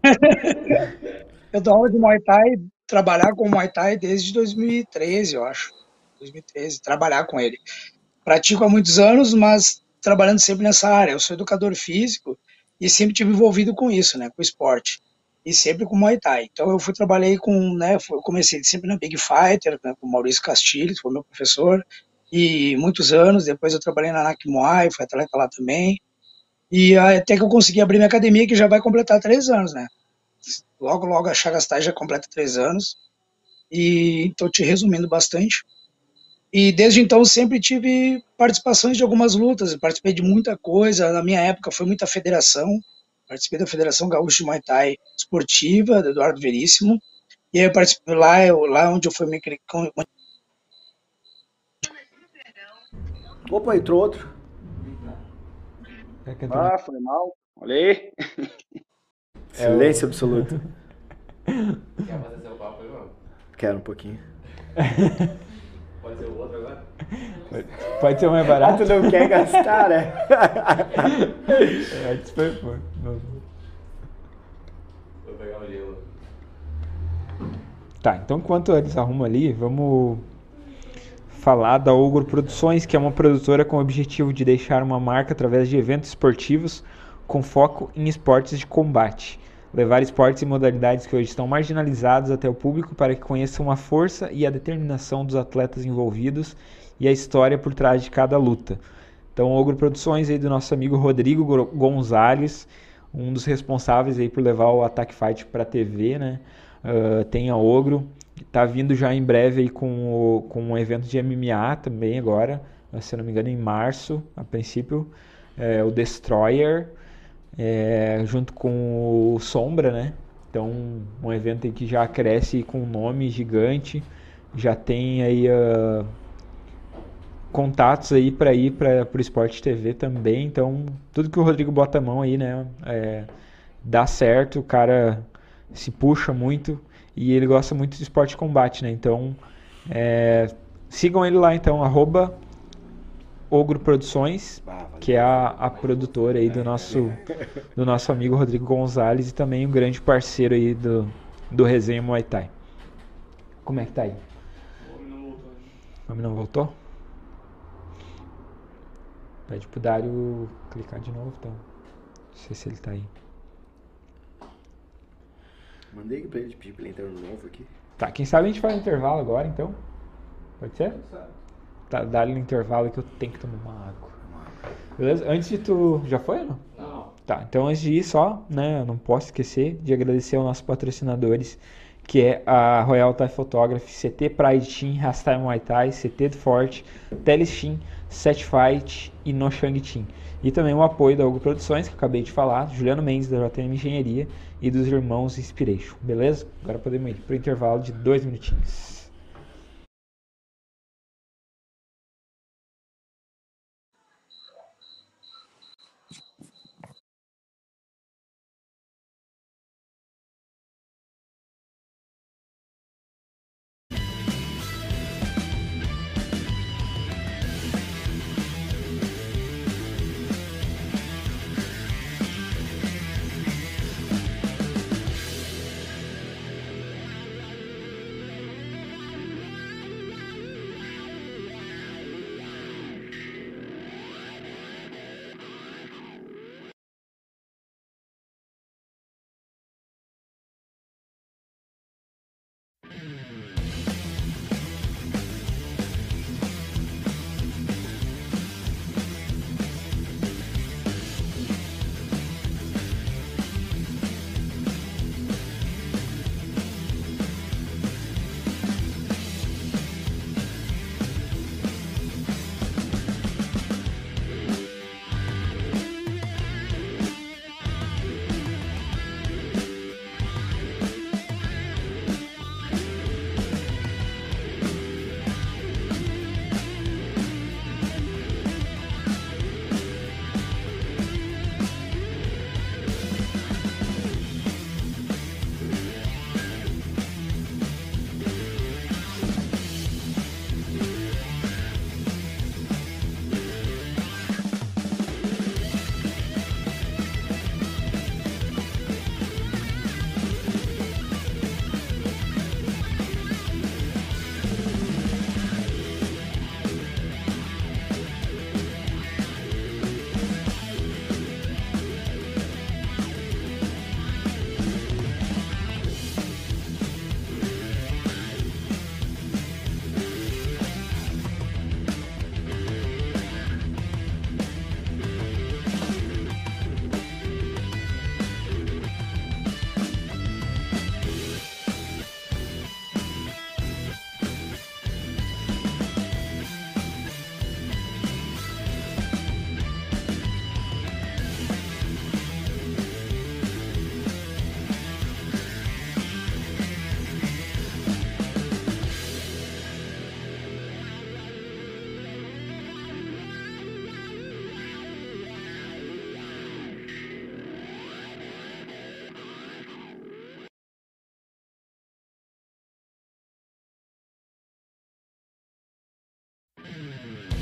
eu dou aula de Muay Thai, trabalhar com Muay Thai desde 2013, eu acho. 2013, trabalhar com ele. Pratico há muitos anos, mas trabalhando sempre nessa área. Eu sou educador físico e sempre tive envolvido com isso, né, com esporte. E sempre com Muay Thai. Então eu fui trabalhei com, né, eu comecei sempre na Big Fighter, né, com Maurício Castilho, que foi meu professor, e muitos anos, depois eu trabalhei na NAC Muay, fui atleta lá também. E até que eu consegui abrir minha academia, que já vai completar três anos, né? Logo, logo a Chagas Thai já completa três anos. E então, te resumindo bastante. E desde então sempre tive participações de algumas lutas, participei de muita coisa. Na minha época foi muita federação. Participei da Federação Gaúcha de Muay Thai Esportiva, do Eduardo Veríssimo. E aí eu participei lá, eu, lá onde eu fui me Opa, entrou outro. Ah, foi mal. Olha aí. Silêncio absoluto. Quer fazer seu papo aí, mano? Quero um pouquinho. Pode ser o outro agora? Pode ser mais Ah, barato? tu não quer gastar, né? É, isso foi-. Vou pegar o gelo. Tá, então enquanto eles arrumam ali, vamos falar da Ogro Produções, que é uma produtora com o objetivo de deixar uma marca através de eventos esportivos com foco em esportes de combate. Levar esportes e modalidades que hoje estão marginalizados até o público para que conheçam a força e a determinação dos atletas envolvidos e a história por trás de cada luta. Então, Ogro Produções aí do nosso amigo Rodrigo Gonzalez, um dos responsáveis aí por levar o Attack Fight para TV, né? Ah, tem a Ogro, tá vindo já em breve aí com, o- com um evento de MMA também agora, se eu não me engano em março, a princípio, é, o Destroyer, é, junto com o Sombra, né? Então, um evento que já cresce com um nome gigante, já tem aí ah, contatos aí para ir para o Esporte TV também. Então, tudo que o Rodrigo bota a mão aí, né, é, dá certo. O cara se puxa muito e ele gosta muito de esporte de combate, né? Então, é, sigam ele lá, então, arroba Ogro Produções, que é a, a produtora aí do nosso, do nosso amigo Rodrigo Gonzalez e também um grande parceiro aí do, do Resenha Muay Thai. Como é que tá aí? O homem não voltou? Pede pro Dário clicar de novo, então. Não sei se ele tá aí. Mandei pra ele pedir pra ele entrar no novo aqui. Tá, quem sabe a gente faz um intervalo agora, então? Pode ser? Tá, dá-lhe no intervalo que eu tenho que tomar uma água. Beleza? Antes de tu. Já foi não? Não. Tá, então antes de ir só, né, eu não posso esquecer de agradecer aos nossos patrocinadores, que é a Royal Thai Photography, CT Pride Team, Rastai Muay Thai, CT do Forte, Telestim, Set Fight e No Shang Team. E também o apoio da Hugo Produções, que acabei de falar, Juliano Mendes da JM Engenharia e dos irmãos Inspiration. Beleza? Agora podemos ir para o intervalo de dois minutinhos. Mm-hmm.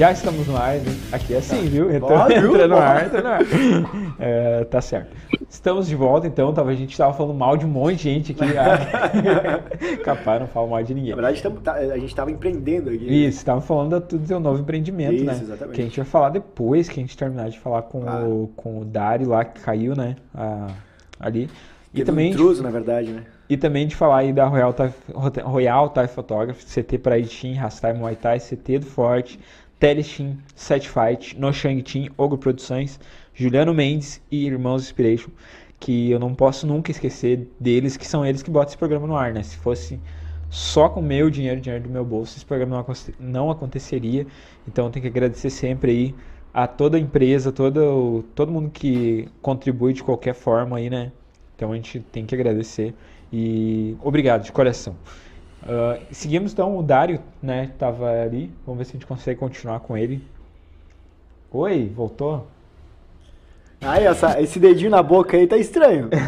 Já estamos no ar, aqui é assim, tá. viu? Entra, ah, entra no ar, entra no ar. É, tá certo. Estamos de volta, então. Tava, a gente estava falando mal de um monte de gente aqui. Capaz, não falo mal de ninguém. Na verdade, tá, a gente estava empreendendo aqui. Isso, estava falando do seu novo empreendimento, Isso, né? Exatamente. Que a gente vai falar depois que a gente terminar de falar com, ah. o, com o Dari lá, que caiu, né? A, ali. E também. Intruso, na verdade, né? E também de falar aí da Royal Thai, Royal Thai Photography, CT para Itin, Rastai Muay Thai, CT do Forte, Telestin, Set Fight, No Shang Team, Ogro Produções, Juliano Mendes e Irmãos Inspiration, que eu não posso nunca esquecer deles, que são eles que botam esse programa no ar, né? Se fosse só com meu dinheiro, dinheiro do meu bolso, esse programa não, aconteceria. Então eu tenho que agradecer sempre aí a toda a empresa, todo, todo mundo que contribui de qualquer forma aí, né? Então a gente tem que agradecer e obrigado de coração. Uh, seguimos então o Dário, né? Tava ali. Vamos ver se a gente consegue continuar com ele. Oi, voltou? Ai, essa, esse dedinho na boca aí tá estranho.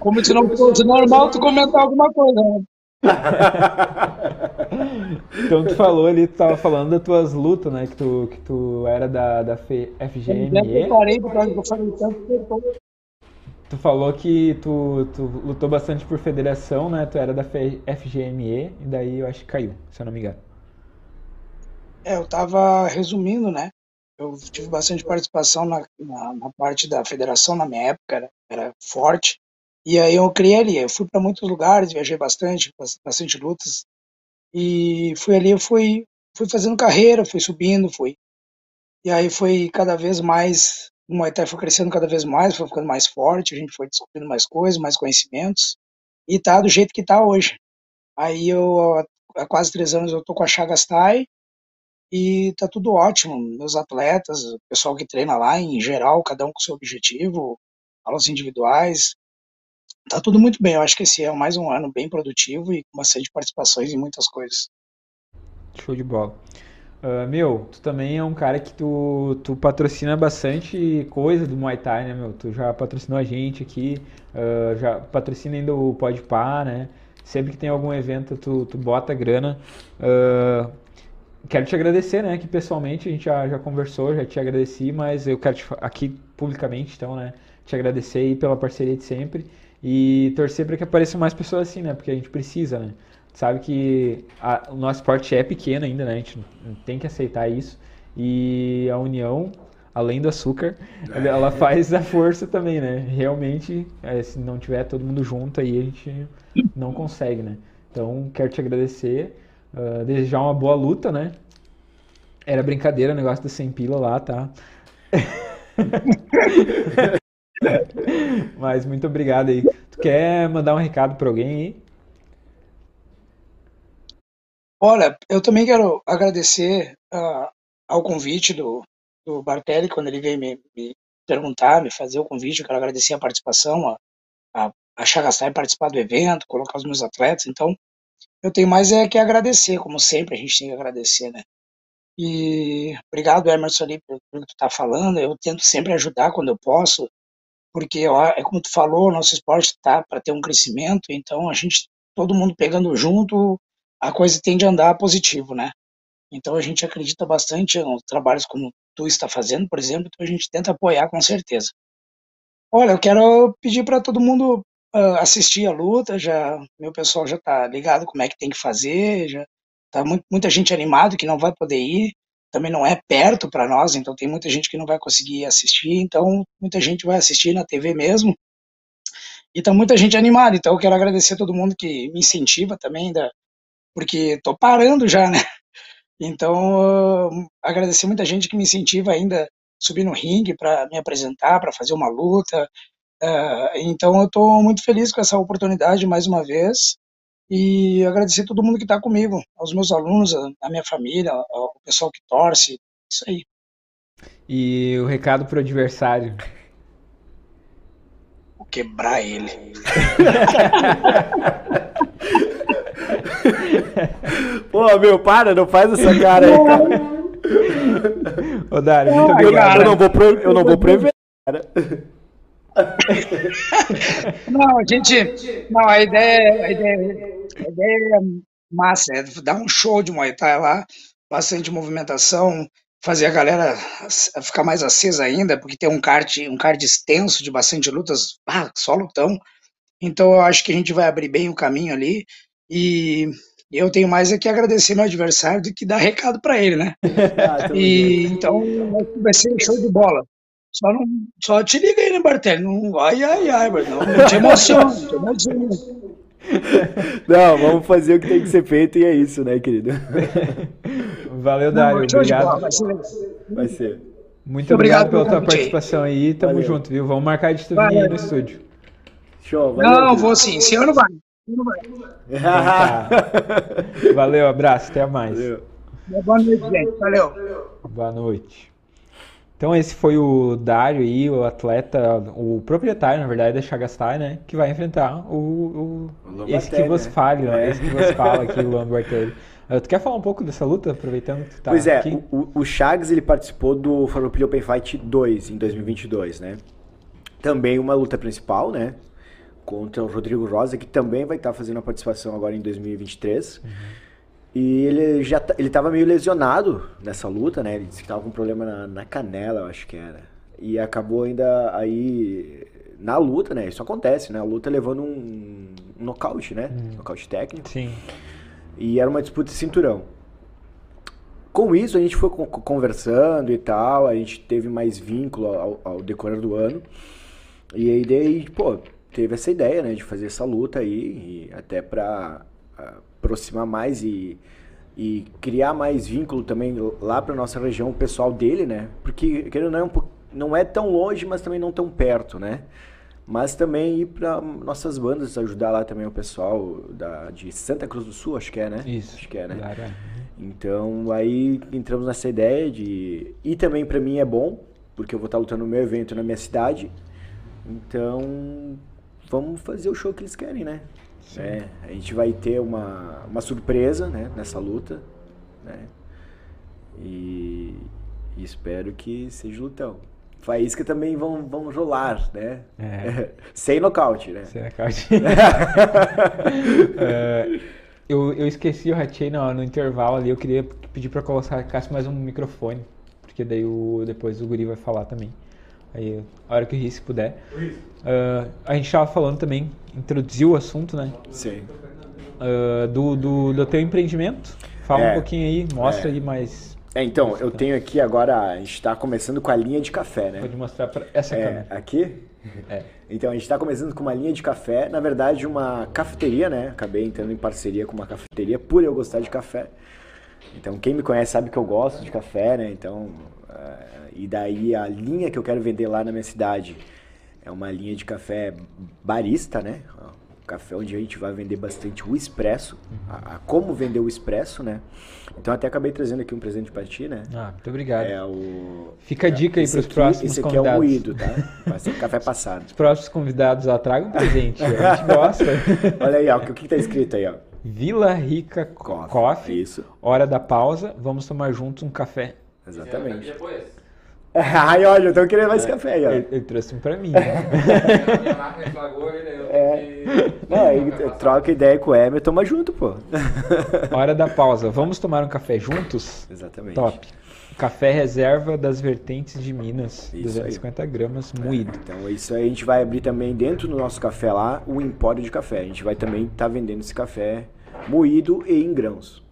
Como se não fosse normal tu comentar alguma coisa, né? então tu falou ali, tu tava falando das tuas lutas, né? Que tu, que tu era da, da FGME. Eu parei por causa que eu falei tanto Tu falou que tu, tu lutou bastante por federação, né? Tu era da FGME, e daí eu acho que caiu, se eu não me engano. É, eu tava resumindo, né? Eu tive bastante participação na, na, na parte da federação na minha época, era, era, forte. E aí eu criei ali, eu fui para muitos lugares, viajei bastante, bastante lutas. E fui ali, eu fui, fui fazendo carreira, fui subindo, fui. E aí foi cada vez mais o Muay Thai foi crescendo cada vez mais, foi ficando mais forte, a gente foi descobrindo mais coisas, mais conhecimentos, e tá do jeito que tá hoje. Aí eu, há quase três anos, eu tô com a Chagas Thai, e tá tudo ótimo. Meus atletas, o pessoal que treina lá, em geral, cada um com seu objetivo, aulas individuais, tá tudo muito bem. Eu acho que esse é mais um ano bem produtivo e com bastante participações em muitas coisas. Show de bola. Uh, meu, tu também é um cara que tu, tu patrocina bastante coisa do Muay Thai, né, meu? Tu já patrocinou a gente aqui, uh, já patrocina ainda o Podpah, né? Sempre que tem algum evento, tu, tu bota grana. Uh, quero te agradecer, né? Que pessoalmente a gente já, já conversou, já te agradeci, mas eu quero te, aqui publicamente, então, né? Te agradecer aí pela parceria de sempre e torcer para que apareçam mais pessoas assim, né? Porque a gente precisa, né? Sabe que a, o nosso esporte é pequeno ainda, né? A gente tem que aceitar isso. E a união além do açúcar, é. ela faz a força também, né? Realmente, é, se não tiver todo mundo junto aí, a gente não consegue, né? Então, quero te agradecer, uh, desejar uma boa luta, né? Era brincadeira o negócio da sem pila lá, tá? Mas muito obrigado aí. Tu quer mandar um recado para alguém aí? Olha, eu também quero agradecer uh, ao convite do, do Bartelli, quando ele veio me, me, perguntar, me fazer o convite. Eu quero agradecer a participação, a, a, a Chagastai participar do evento, colocar os meus atletas. Então, eu tenho mais é que agradecer, como sempre a gente tem que agradecer, né? E obrigado, Emerson, ali, pelo que tu está falando. Eu tento sempre ajudar quando eu posso, porque ó, é como tu falou, nosso esporte está para ter um crescimento, então a gente, todo mundo pegando junto, a coisa tende a andar positivo, né? Então a gente acredita bastante nos trabalhos como tu está fazendo, por exemplo, então a gente tenta apoiar com certeza. Olha, eu quero pedir para todo mundo uh, assistir a luta, já meu pessoal já está ligado como é que tem que fazer, já tá muito, muita gente animado que não vai poder ir, também não é perto para nós, então tem muita gente que não vai conseguir assistir, então muita gente vai assistir na TV mesmo. E tá muita gente animada, então eu quero agradecer a todo mundo que me incentiva também, da, porque tô parando já, né? Então, uh, agradecer muita gente que me incentiva ainda a subir no ringue para me apresentar, para fazer uma luta. Uh, então, eu estou muito feliz com essa oportunidade mais uma vez e agradecer a todo mundo que está comigo, aos meus alunos, a, minha família, ao pessoal que torce, isso aí. E o recado pro adversário? Vou quebrar ele. Pô, meu, para, não faz essa cara aí, cara. Ô, Dário, muito obrigado. Eu não vou, pro, eu não vou prever, cara. não, a gente. Não, a ideia, a ideia, a ideia é massa, é dar um show de Muay Thai lá, bastante movimentação, fazer a galera ficar mais acesa ainda, porque tem um card, um card extenso de bastante lutas, ah, só lutão. Então eu acho que a gente vai abrir bem o caminho ali e eu tenho mais é que agradecer meu adversário do que dar recado para ele, né? Ah, e então vai ser show de bola. Só, não, só te liga aí, né, Bartelli? Não, ai, ai, ai, não, não te emociona, não te emociona. Não, vamos fazer o que tem que ser feito e é isso, né, querido? Valeu, Dário. Obrigado. vai, ser. vai ser. Muito obrigado, obrigado pela tua participação aí. Tamo valeu. junto, viu? Vamos marcar de tu vir aí no estúdio. Show, valeu, Não, vou sim. Esse ano vai. Então, tá. Valeu, abraço, até mais. Valeu. Boa noite, gente. Valeu. Boa noite. Então esse foi o Dário aí, o atleta, o proprietário, na verdade, da Chagastai, né? Que vai enfrentar o, o, o esse que vos né? fala, né? esse que vos fala aqui, o Bartelli. Uh, tu quer falar um pouco dessa luta, aproveitando que tu tá Pois é, aqui? O, o Chagas ele participou do Farroupilha Open Fight 2 em 2022, né? Também uma luta principal, né? Contra o Rodrigo Rosa, que também vai estar tá fazendo a participação agora em 2023. Uhum. E ele já ele tava meio lesionado nessa luta, né? Ele disse que tava com um problema na, na canela, eu acho que era. E acabou ainda aí na luta, né? Isso acontece, né? A luta levando um, um nocaute, né? Hum. Nocaute técnico. Sim. E era uma disputa de cinturão. Com isso, a gente foi conversando e tal, a gente teve mais vínculo ao, ao decorrer do ano. E aí, daí, pô, teve essa ideia, né, de fazer essa luta aí, até pra aproximar mais e, e criar mais vínculo também lá para nossa região, o pessoal dele, né? Porque querendo não é, um, não é tão longe, mas também não tão perto, né? Mas também ir para nossas bandas, ajudar lá também o pessoal da, de Santa Cruz do Sul, acho que é, né? Isso. Acho que é, né? Então aí entramos nessa ideia de. E também para mim é bom, porque eu vou estar lutando no meu evento na minha cidade. Então vamos fazer o show que eles querem, né? É, a gente vai ter uma, uma surpresa né, nessa luta. Né? E, e espero que seja lutão. Faísca também vão, vão rolar, né? É. Sem nocaute, né? Sem nocaute. é, eu, eu esqueci, o ratei no, no intervalo ali, eu queria pedir para colocar mais um microfone, porque daí o, depois o guri vai falar também. Aí, a hora que o Rice puder. Uh, a gente estava falando também, introduziu o assunto, né? Sim. Uh, do, do, do teu empreendimento. Fala é, um pouquinho aí, mostra é. aí mais. É, então, eu tenho aqui agora, a gente está começando com a linha de café, né? Pode mostrar para essa É, câmera. aqui? É. Então, a gente está começando com uma linha de café, na verdade, uma cafeteria, né? Acabei entrando em parceria com uma cafeteria por eu gostar de café. Então, quem me conhece sabe que eu gosto de café, né? Então, eh, e daí a linha que eu quero vender lá na minha cidade é uma linha de café barista, né? Um café onde a gente vai vender bastante o expresso, a, a como vender o expresso, né? Então, até acabei trazendo aqui um presente para ti, né? Ah, muito obrigado. É o Fica a dica aí esse para os próximos Esse aqui é o convidados. moído, tá? Vai ser café passado. Os próximos convidados lá tragam um presente. A gente gosta. Olha aí, ó, o que que tá escrito aí, ó? Vila Rica Co- Coffee. Coffee. Isso, Hora da pausa. Vamos tomar juntos um café. exatamente. Depois. Ai, olha, eu tô querendo mais café aí, ó. Ele, ele trouxe um pra mim. né? A minha máquina estragou ele, eu que... Não, aí troca ideia com o Emer, toma junto, pô. Hora da pausa. Vamos tomar um café juntos? Exatamente. Top. Café reserva das vertentes de Minas. Isso aí. 250 gramas, moído. Então, isso aí a gente vai abrir também dentro do nosso café lá, o empório de café. A gente vai também estar vendendo esse café moído e em grãos.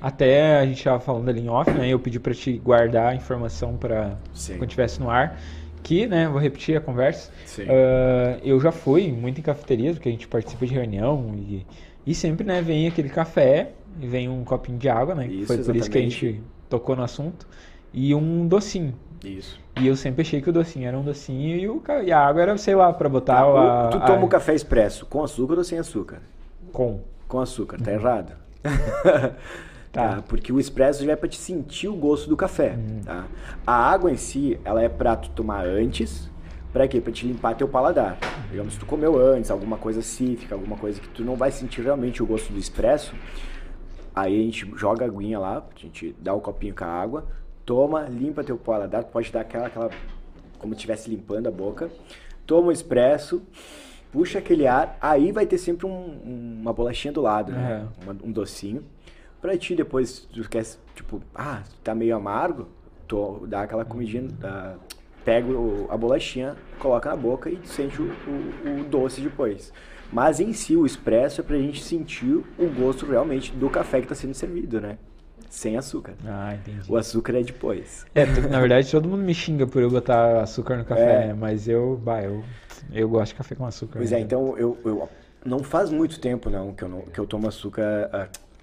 Até a gente estava falando ali em off, né? Eu pedi para te guardar a informação para quando estivesse no ar. Que, né? Vou repetir a conversa. Sim. Ah, eu já fui muito em cafeterias, porque a gente participa de reunião e, e sempre, né? Vem aquele café e vem um copinho de água, né? Isso, Foi por isso que a exatamente. gente tocou no assunto. E um docinho. Isso. E eu sempre achei que o docinho era um docinho e, o, e a água era, sei lá, para botar Tá, a, o- tu a- toma o café expresso com açúcar ou sem açúcar? com. Com açúcar, tá errado. Tá. Tá, porque o expresso já é pra te sentir o gosto do café, tá? A água em si, ela é pra tu tomar antes, pra quê? Pra te limpar teu paladar. Digamos, se tu comeu antes, alguma coisa cítrica, alguma coisa que tu não vai sentir realmente o gosto do expresso, aí a gente joga a aguinha lá, a gente dá o copinho com a água, toma, limpa teu paladar, pode dar aquela, aquela como estivesse limpando a boca, toma o expresso, puxa aquele ar, aí vai ter sempre um- uma bolachinha do lado, né? Uma- um docinho. Pra ti depois, se tu quer, tipo, ah, tá meio amargo, tu dá aquela comidinha, dá- pega o- a bolachinha, coloca na boca e sente o, o- o doce depois. Mas em si, o expresso é pra gente sentir o gosto realmente do café que tá sendo servido, né? Sem açúcar. Ah, entendi. O açúcar é depois. É, na verdade, todo mundo me xinga por eu botar açúcar no café, mas eu, bah, eu, eu gosto de café com açúcar. Pois né? é, então eu, eu não faz muito tempo não que eu, não, que eu tomo açúcar,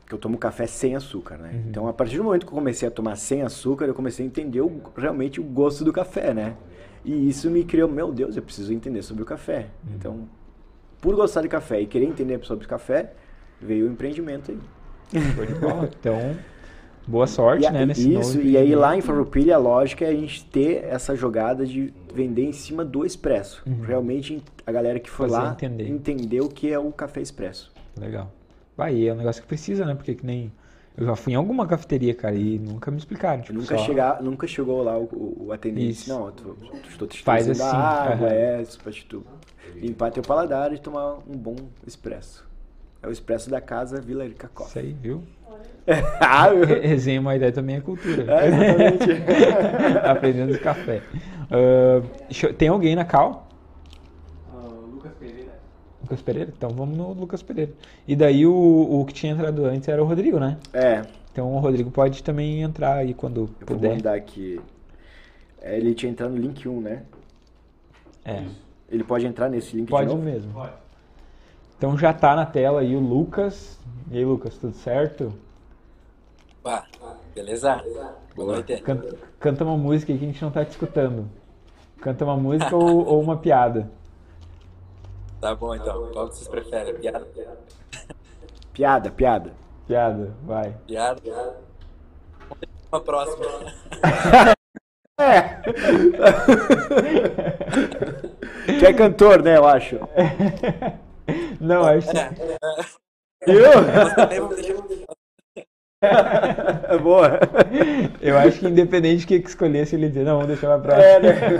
que eu tomo café sem açúcar, né? Uhum. Então a partir do momento que eu comecei a tomar sem açúcar, eu comecei a entender o- realmente o gosto do café, né? E isso me criou, meu Deus, eu preciso entender sobre o café. Uhum. Então, por gostar de café e querer entender sobre café, veio o empreendimento aí. Então, boa sorte, E né, nesse isso, e aí lá em. Farroupilha a lógica é a gente ter essa jogada de vender em cima do expresso. Realmente a galera que Uhum. Fazer lá entender. entender o que é o café expresso. Legal. Vai, e é um negócio que precisa, né? Porque que nem. Eu já fui em alguma cafeteria, cara, e nunca me explicaram. Tipo, Nunca, só- chegar, nunca chegou lá o, o, o atendente Isso. não, tu, tu, estou te Faz assim, água, aham. é, isso pra tu limpar teu paladar e tomar um bom expresso. É o expresso da casa Vila Rica Isso Coffee. aí, viu? ah, eu- Re- Resenha uma ideia também é cultura. é, exatamente. Aprendendo de café. Ah, eu- tem alguém na Cal? Lucas Pereira. Então vamos no Lucas Pereira. E daí o, o que tinha entrado antes era o Rodrigo, né? é, Então o Rodrigo pode também entrar aí quando eu vou puder. mandar aqui. É, ele tinha entrado no link 1, né? É, Ele pode entrar nesse link pode de novo? mesmo. Então já tá na tela aí o Lucas. E aí, Lucas, tudo certo? Pá, beleza? Boa noite. Canta, canta uma música aí que a gente não tá te escutando. Canta uma música ou, ou uma piada. Tá bom então. Qual que vocês preferem? Piada? Piada, piada. Piada, vai. Piada? Uma próxima. Tu é cantor, né, eu acho. Não, acho que também vamos deixar. É boa. Eu acho que independente do que que escolhesse, ele dizer, não, vamos deixar pra É, próxima.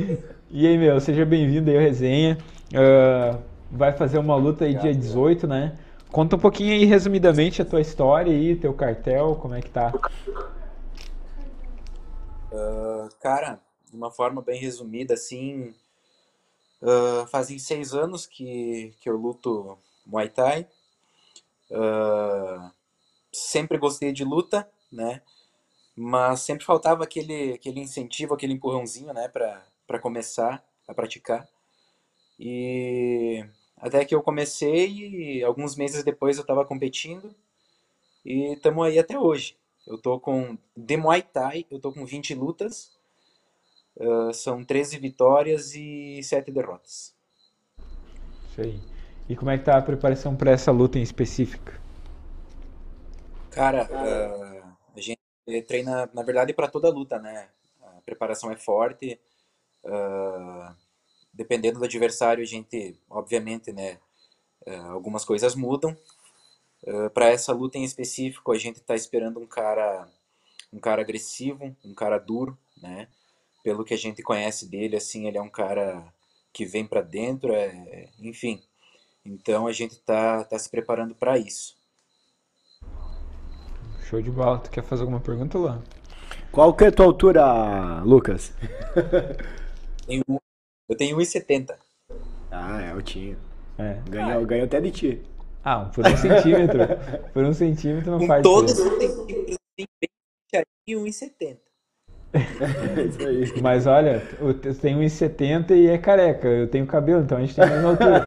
né? E aí, meu, seja bem-vindo aí ao Resenha. Ah, vai fazer uma luta aí dia 18, né? Conta um pouquinho aí, resumidamente, a tua história aí, teu cartel, como é que tá? Ah, cara, de uma forma bem resumida, assim, ah, fazem seis anos que, que eu luto Muay Thai. Ah, sempre gostei de luta, né? Mas sempre faltava aquele, aquele incentivo, aquele empurrãozinho, né, para começar a praticar. E até que eu comecei e alguns meses depois eu estava competindo e estamos aí até hoje. Eu tô com de Muay Thai, eu tô com 20 lutas, uh, são 13 vitórias e 7 derrotas. Isso aí. E como é que tá a preparação para essa luta em específica? Cara, uh, a gente treina, na verdade, para toda luta, né? A preparação é forte. Uh, dependendo do adversário, a gente, obviamente, né? Uh, algumas coisas mudam. para essa luta em específico, a gente está esperando um cara, um cara agressivo, um cara duro, né? Pelo que a gente conhece dele, assim, ele é um cara que vem para dentro, é, enfim. Então a gente está tá se preparando para isso. Show de bola. Tu quer fazer alguma pergunta, Luan? Qual que é a tua altura, Lucas? eu tenho 1,70. Ah, é altinho. É. Ganhou, ah, ganhou até de ti. Ah, por um centímetro. por um centímetro não Com faz todos os centímetros, tem 1,70. Isso aí. Mas olha, eu tenho 1,70 e é careca. Eu tenho cabelo, então a gente tem a mesma altura.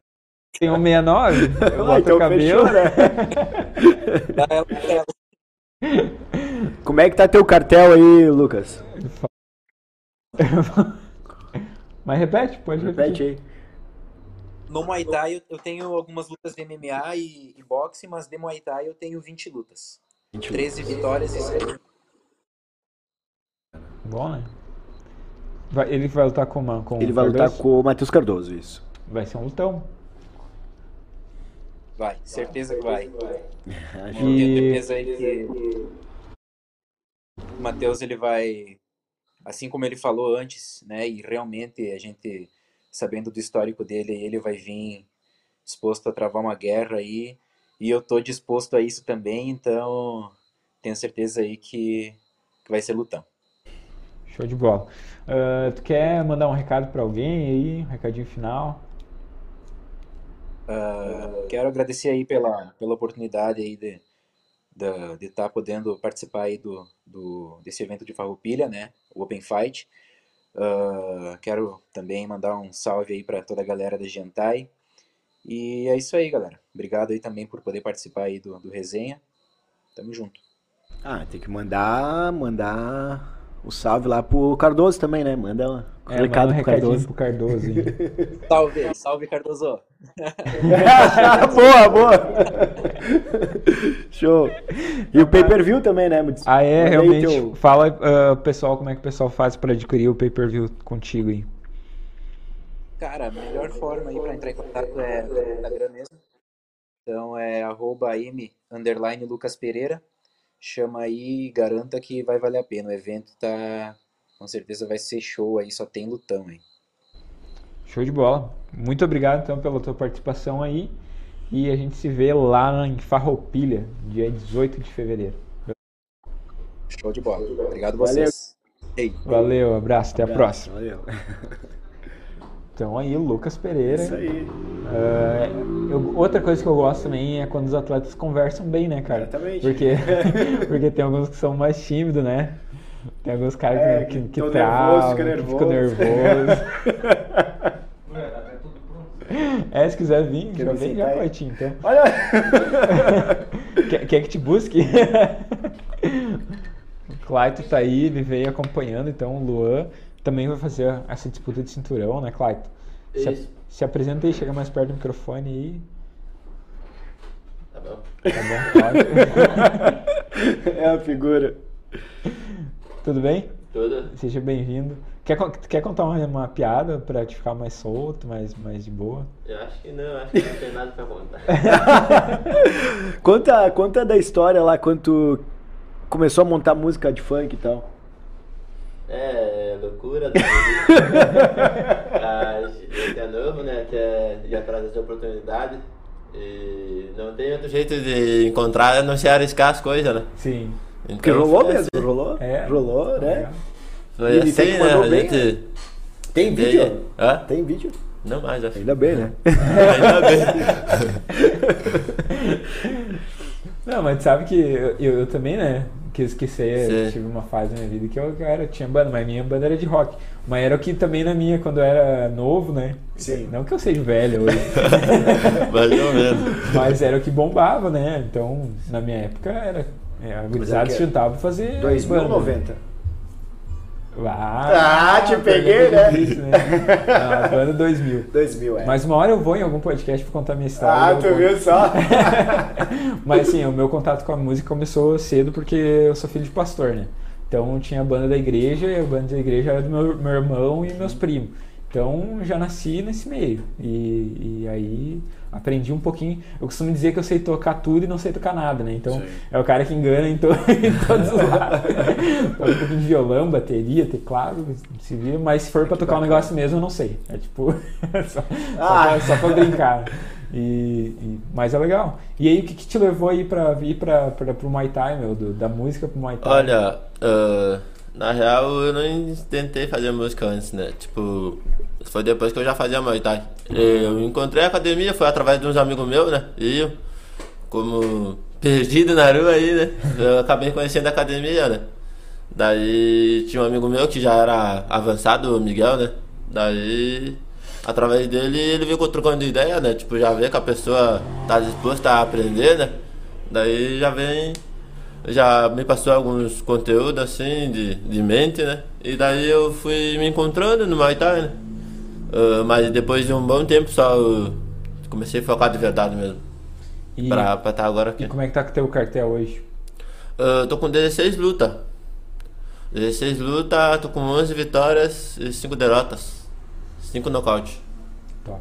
Tem 1,69, eu boto então cabelo. Fechou, né? Como é que tá teu cartel aí, Lucas? Mas repete, pode repete repetir. aí. No Muay Thai eu tenho algumas lutas de MMA e, e boxe, mas de Muay Thai eu tenho 20 lutas. 20 13 lutas. vitórias e 7. Bom, né? Vai, ele vai lutar com, com Ele vai lutar com o Matheus Cardoso, isso. Vai ser um lutão. Vai, certeza que vai. Eu tenho certeza aí que o Matheus ele vai, assim como ele falou antes, né? E realmente a gente, sabendo do histórico dele, ele vai vir disposto a travar uma guerra aí. E eu tô disposto a isso também, então tenho certeza aí que, que vai ser lutão. Show de bola. Uh, tu quer mandar um recado para alguém aí, um recadinho final? Uh, quero agradecer aí pela, pela oportunidade aí de estar de tá podendo participar aí do, do, desse evento de Farroupilha, né, o Open Fight. Uh, quero também mandar um salve aí para toda a galera da Gentai. E é isso aí, galera. Obrigado aí também por poder participar aí do, do resenha. Tamo junto. Ah, tem que mandar, mandar o salve lá pro Cardoso também, né? Manda um é, recado manda um pro Cardoso. pro Cardoso. salve, salve Cardoso. boa, boa. Show. E o pay-per-view também, né? Ah, é, realmente. Teu... Fala, uh, pessoal, como é que o pessoal faz para adquirir o pay-per-view contigo aí. Cara, a melhor forma aí para entrar em contato é no Instagram mesmo. Então é arroba m underline Lucas Pereira chama aí e garanta que vai valer a pena. O evento tá. Com certeza vai ser show aí, só tem lutão aí. Show de bola. Muito obrigado então pela tua participação aí. E a gente se vê lá em Farroupilha, dia 18 de fevereiro. Show de bola. Obrigado vocês. Valeu, Valeu abraço, até a próxima. Valeu. Então aí, Lucas Pereira. Isso aí. Uh, eu, outra coisa que eu gosto também é quando os atletas conversam bem, né, cara? Exatamente. Porque, porque tem alguns que são mais tímidos, né? Tem alguns caras é, que, que, que travam, que ficam nervosos. É, se quiser vir, já vem já, Coitinho, então. Olha! quer, quer que te busque? o Claito tá aí, ele veio acompanhando, então o Luan também vai fazer essa disputa de cinturão, né, Clayton? Se, se apresenta aí, chega mais perto do microfone aí. Tá bom. Tá bom, é a figura. Tudo bem? Tudo. Seja bem-vindo. Quer, quer contar uma, uma piada pra te ficar mais solto, mais, mais de boa? Eu acho que não, acho que não tem nada pra contar. conta, conta da história lá, quando tu começou a montar música de funk e tal. É, loucura da a gente é novo, né? Quer ir atrás dessa oportunidade. E não tem outro jeito de encontrar a não se arriscar as coisas, né? Sim. Então, Porque rolou mesmo, assim. rolou, é. rolou, né? Foi e assim, né? A gente... Né? Tem vídeo? Hã? Tem vídeo? Não mais, acho. Ainda bem, né? Ainda bem. Não, mas sabe que eu, eu, eu também, né? Que eu esqueci, eu tive uma fase na minha vida que eu, eu era, tinha banda, mas minha banda era de rock. Mas era o que também na minha, quando eu era novo, né? Sim. Não que eu seja velho hoje. Mais ou menos. Mas era o que bombava, né? Então, na minha época, era. É, a gurizada se juntava pra fazer. 2090. Ah, ah, te peguei, né? Isso, né? Não, ano 2000. 2000, é. Mas uma hora eu vou em algum podcast pra contar minha história. Ah, tu viu só? Mas assim, o meu contato com a música começou cedo porque eu sou filho de pastor, né? Então tinha a banda da igreja e a banda da igreja era do meu, meu irmão e meus primos. Então já nasci nesse meio. E, e aí aprendi um pouquinho. Eu costumo dizer que eu sei tocar tudo e não sei tocar nada, né? Então Sim. é o cara que engana em, to em todos os lados. um pouquinho de violão, bateria, teclado, se vira, mas se for pra tocar um negócio mesmo, eu não sei. É tipo, só, ah. só, pra brincar. E, e, mas é legal. E aí, o que, que te levou aí pra ir pra, pra, pro Muay Thai, meu? Do, da música pro Muay Thai? Olha, uh, na real, eu não tentei fazer música antes, né? Tipo, foi depois que eu já fazia Muay Thai. Eu encontrei a academia, foi através de uns amigos meus, né? E eu, como perdido na rua aí, né? Eu acabei conhecendo a academia, né? Daí tinha um amigo meu que já era avançado, o Miguel, né? Daí, através dele, ele veio trocando ideia, né? Tipo, já vê que a pessoa tá disposta a aprender, né? Daí já vem, já me passou alguns conteúdos assim, de, de mente, né? E daí eu fui me encontrando no Muay Thai, né? Uh, mas depois de um bom tempo só comecei a focar de verdade mesmo. E, pra estar tá agora aqui. E como é que tá com o teu cartel hoje? Uh, tô com 16 lutas. 16 lutas, tô com 11 vitórias e 5 derrotas. 5 nocaute. Top.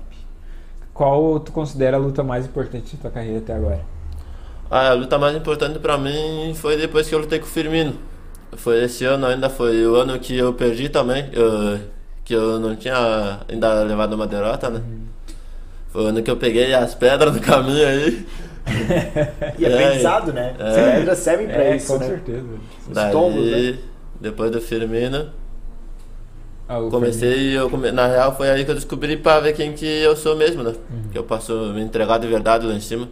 Qual tu considera a luta mais importante da tua carreira até agora? Ah, a luta mais importante pra mim foi depois que eu lutei com o Firmino. Foi esse ano ainda, foi o ano que eu perdi também. Eu que eu não tinha ainda levado uma derrota, né? Foi o ano que eu peguei as pedras do caminho aí. e é, é pensado, né? É, as pedras servem pra é, isso, com né? certeza. Os Daí, tombos, né? depois do Firmino, ah, comecei, eu come... na real foi aí que eu descobri pra ver quem que eu sou mesmo, né? Uhum. Que eu posso me entregar de verdade lá em cima.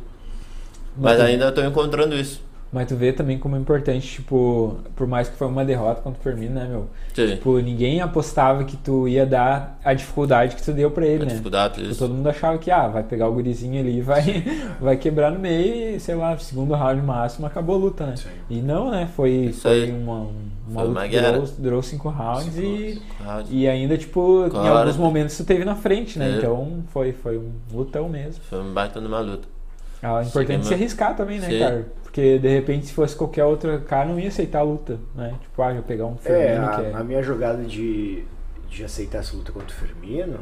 Mas, Mas ainda estou encontrando isso. Mas tu vê também como é importante, tipo, por mais que foi uma derrota contra o Firmino, né, meu? Sim. Tipo, ninguém apostava que tu ia dar a dificuldade que tu deu pra ele, a né? Dificuldade, tipo, isso. todo mundo achava que, ah, vai pegar o gurizinho ali e vai, vai quebrar no meio e, sei lá, segundo round máximo, acabou a luta, né? Sim. E não, né? Foi, foi uma, uma foi luta que durou, durou, cinco rounds cinco, e, cinco rounds. e ainda, tipo, claro. em alguns momentos tu teve na frente, né? É. Então foi, foi um lutão mesmo. Foi um baita numa luta. Ah, é importante se arriscar também, né, Sim. cara? Porque de repente, se fosse qualquer outro cara, não ia aceitar a luta, né? Tipo, ah, eu pegar um Firmino é, a, que é. A minha jogada de, de aceitar essa luta contra o Firmino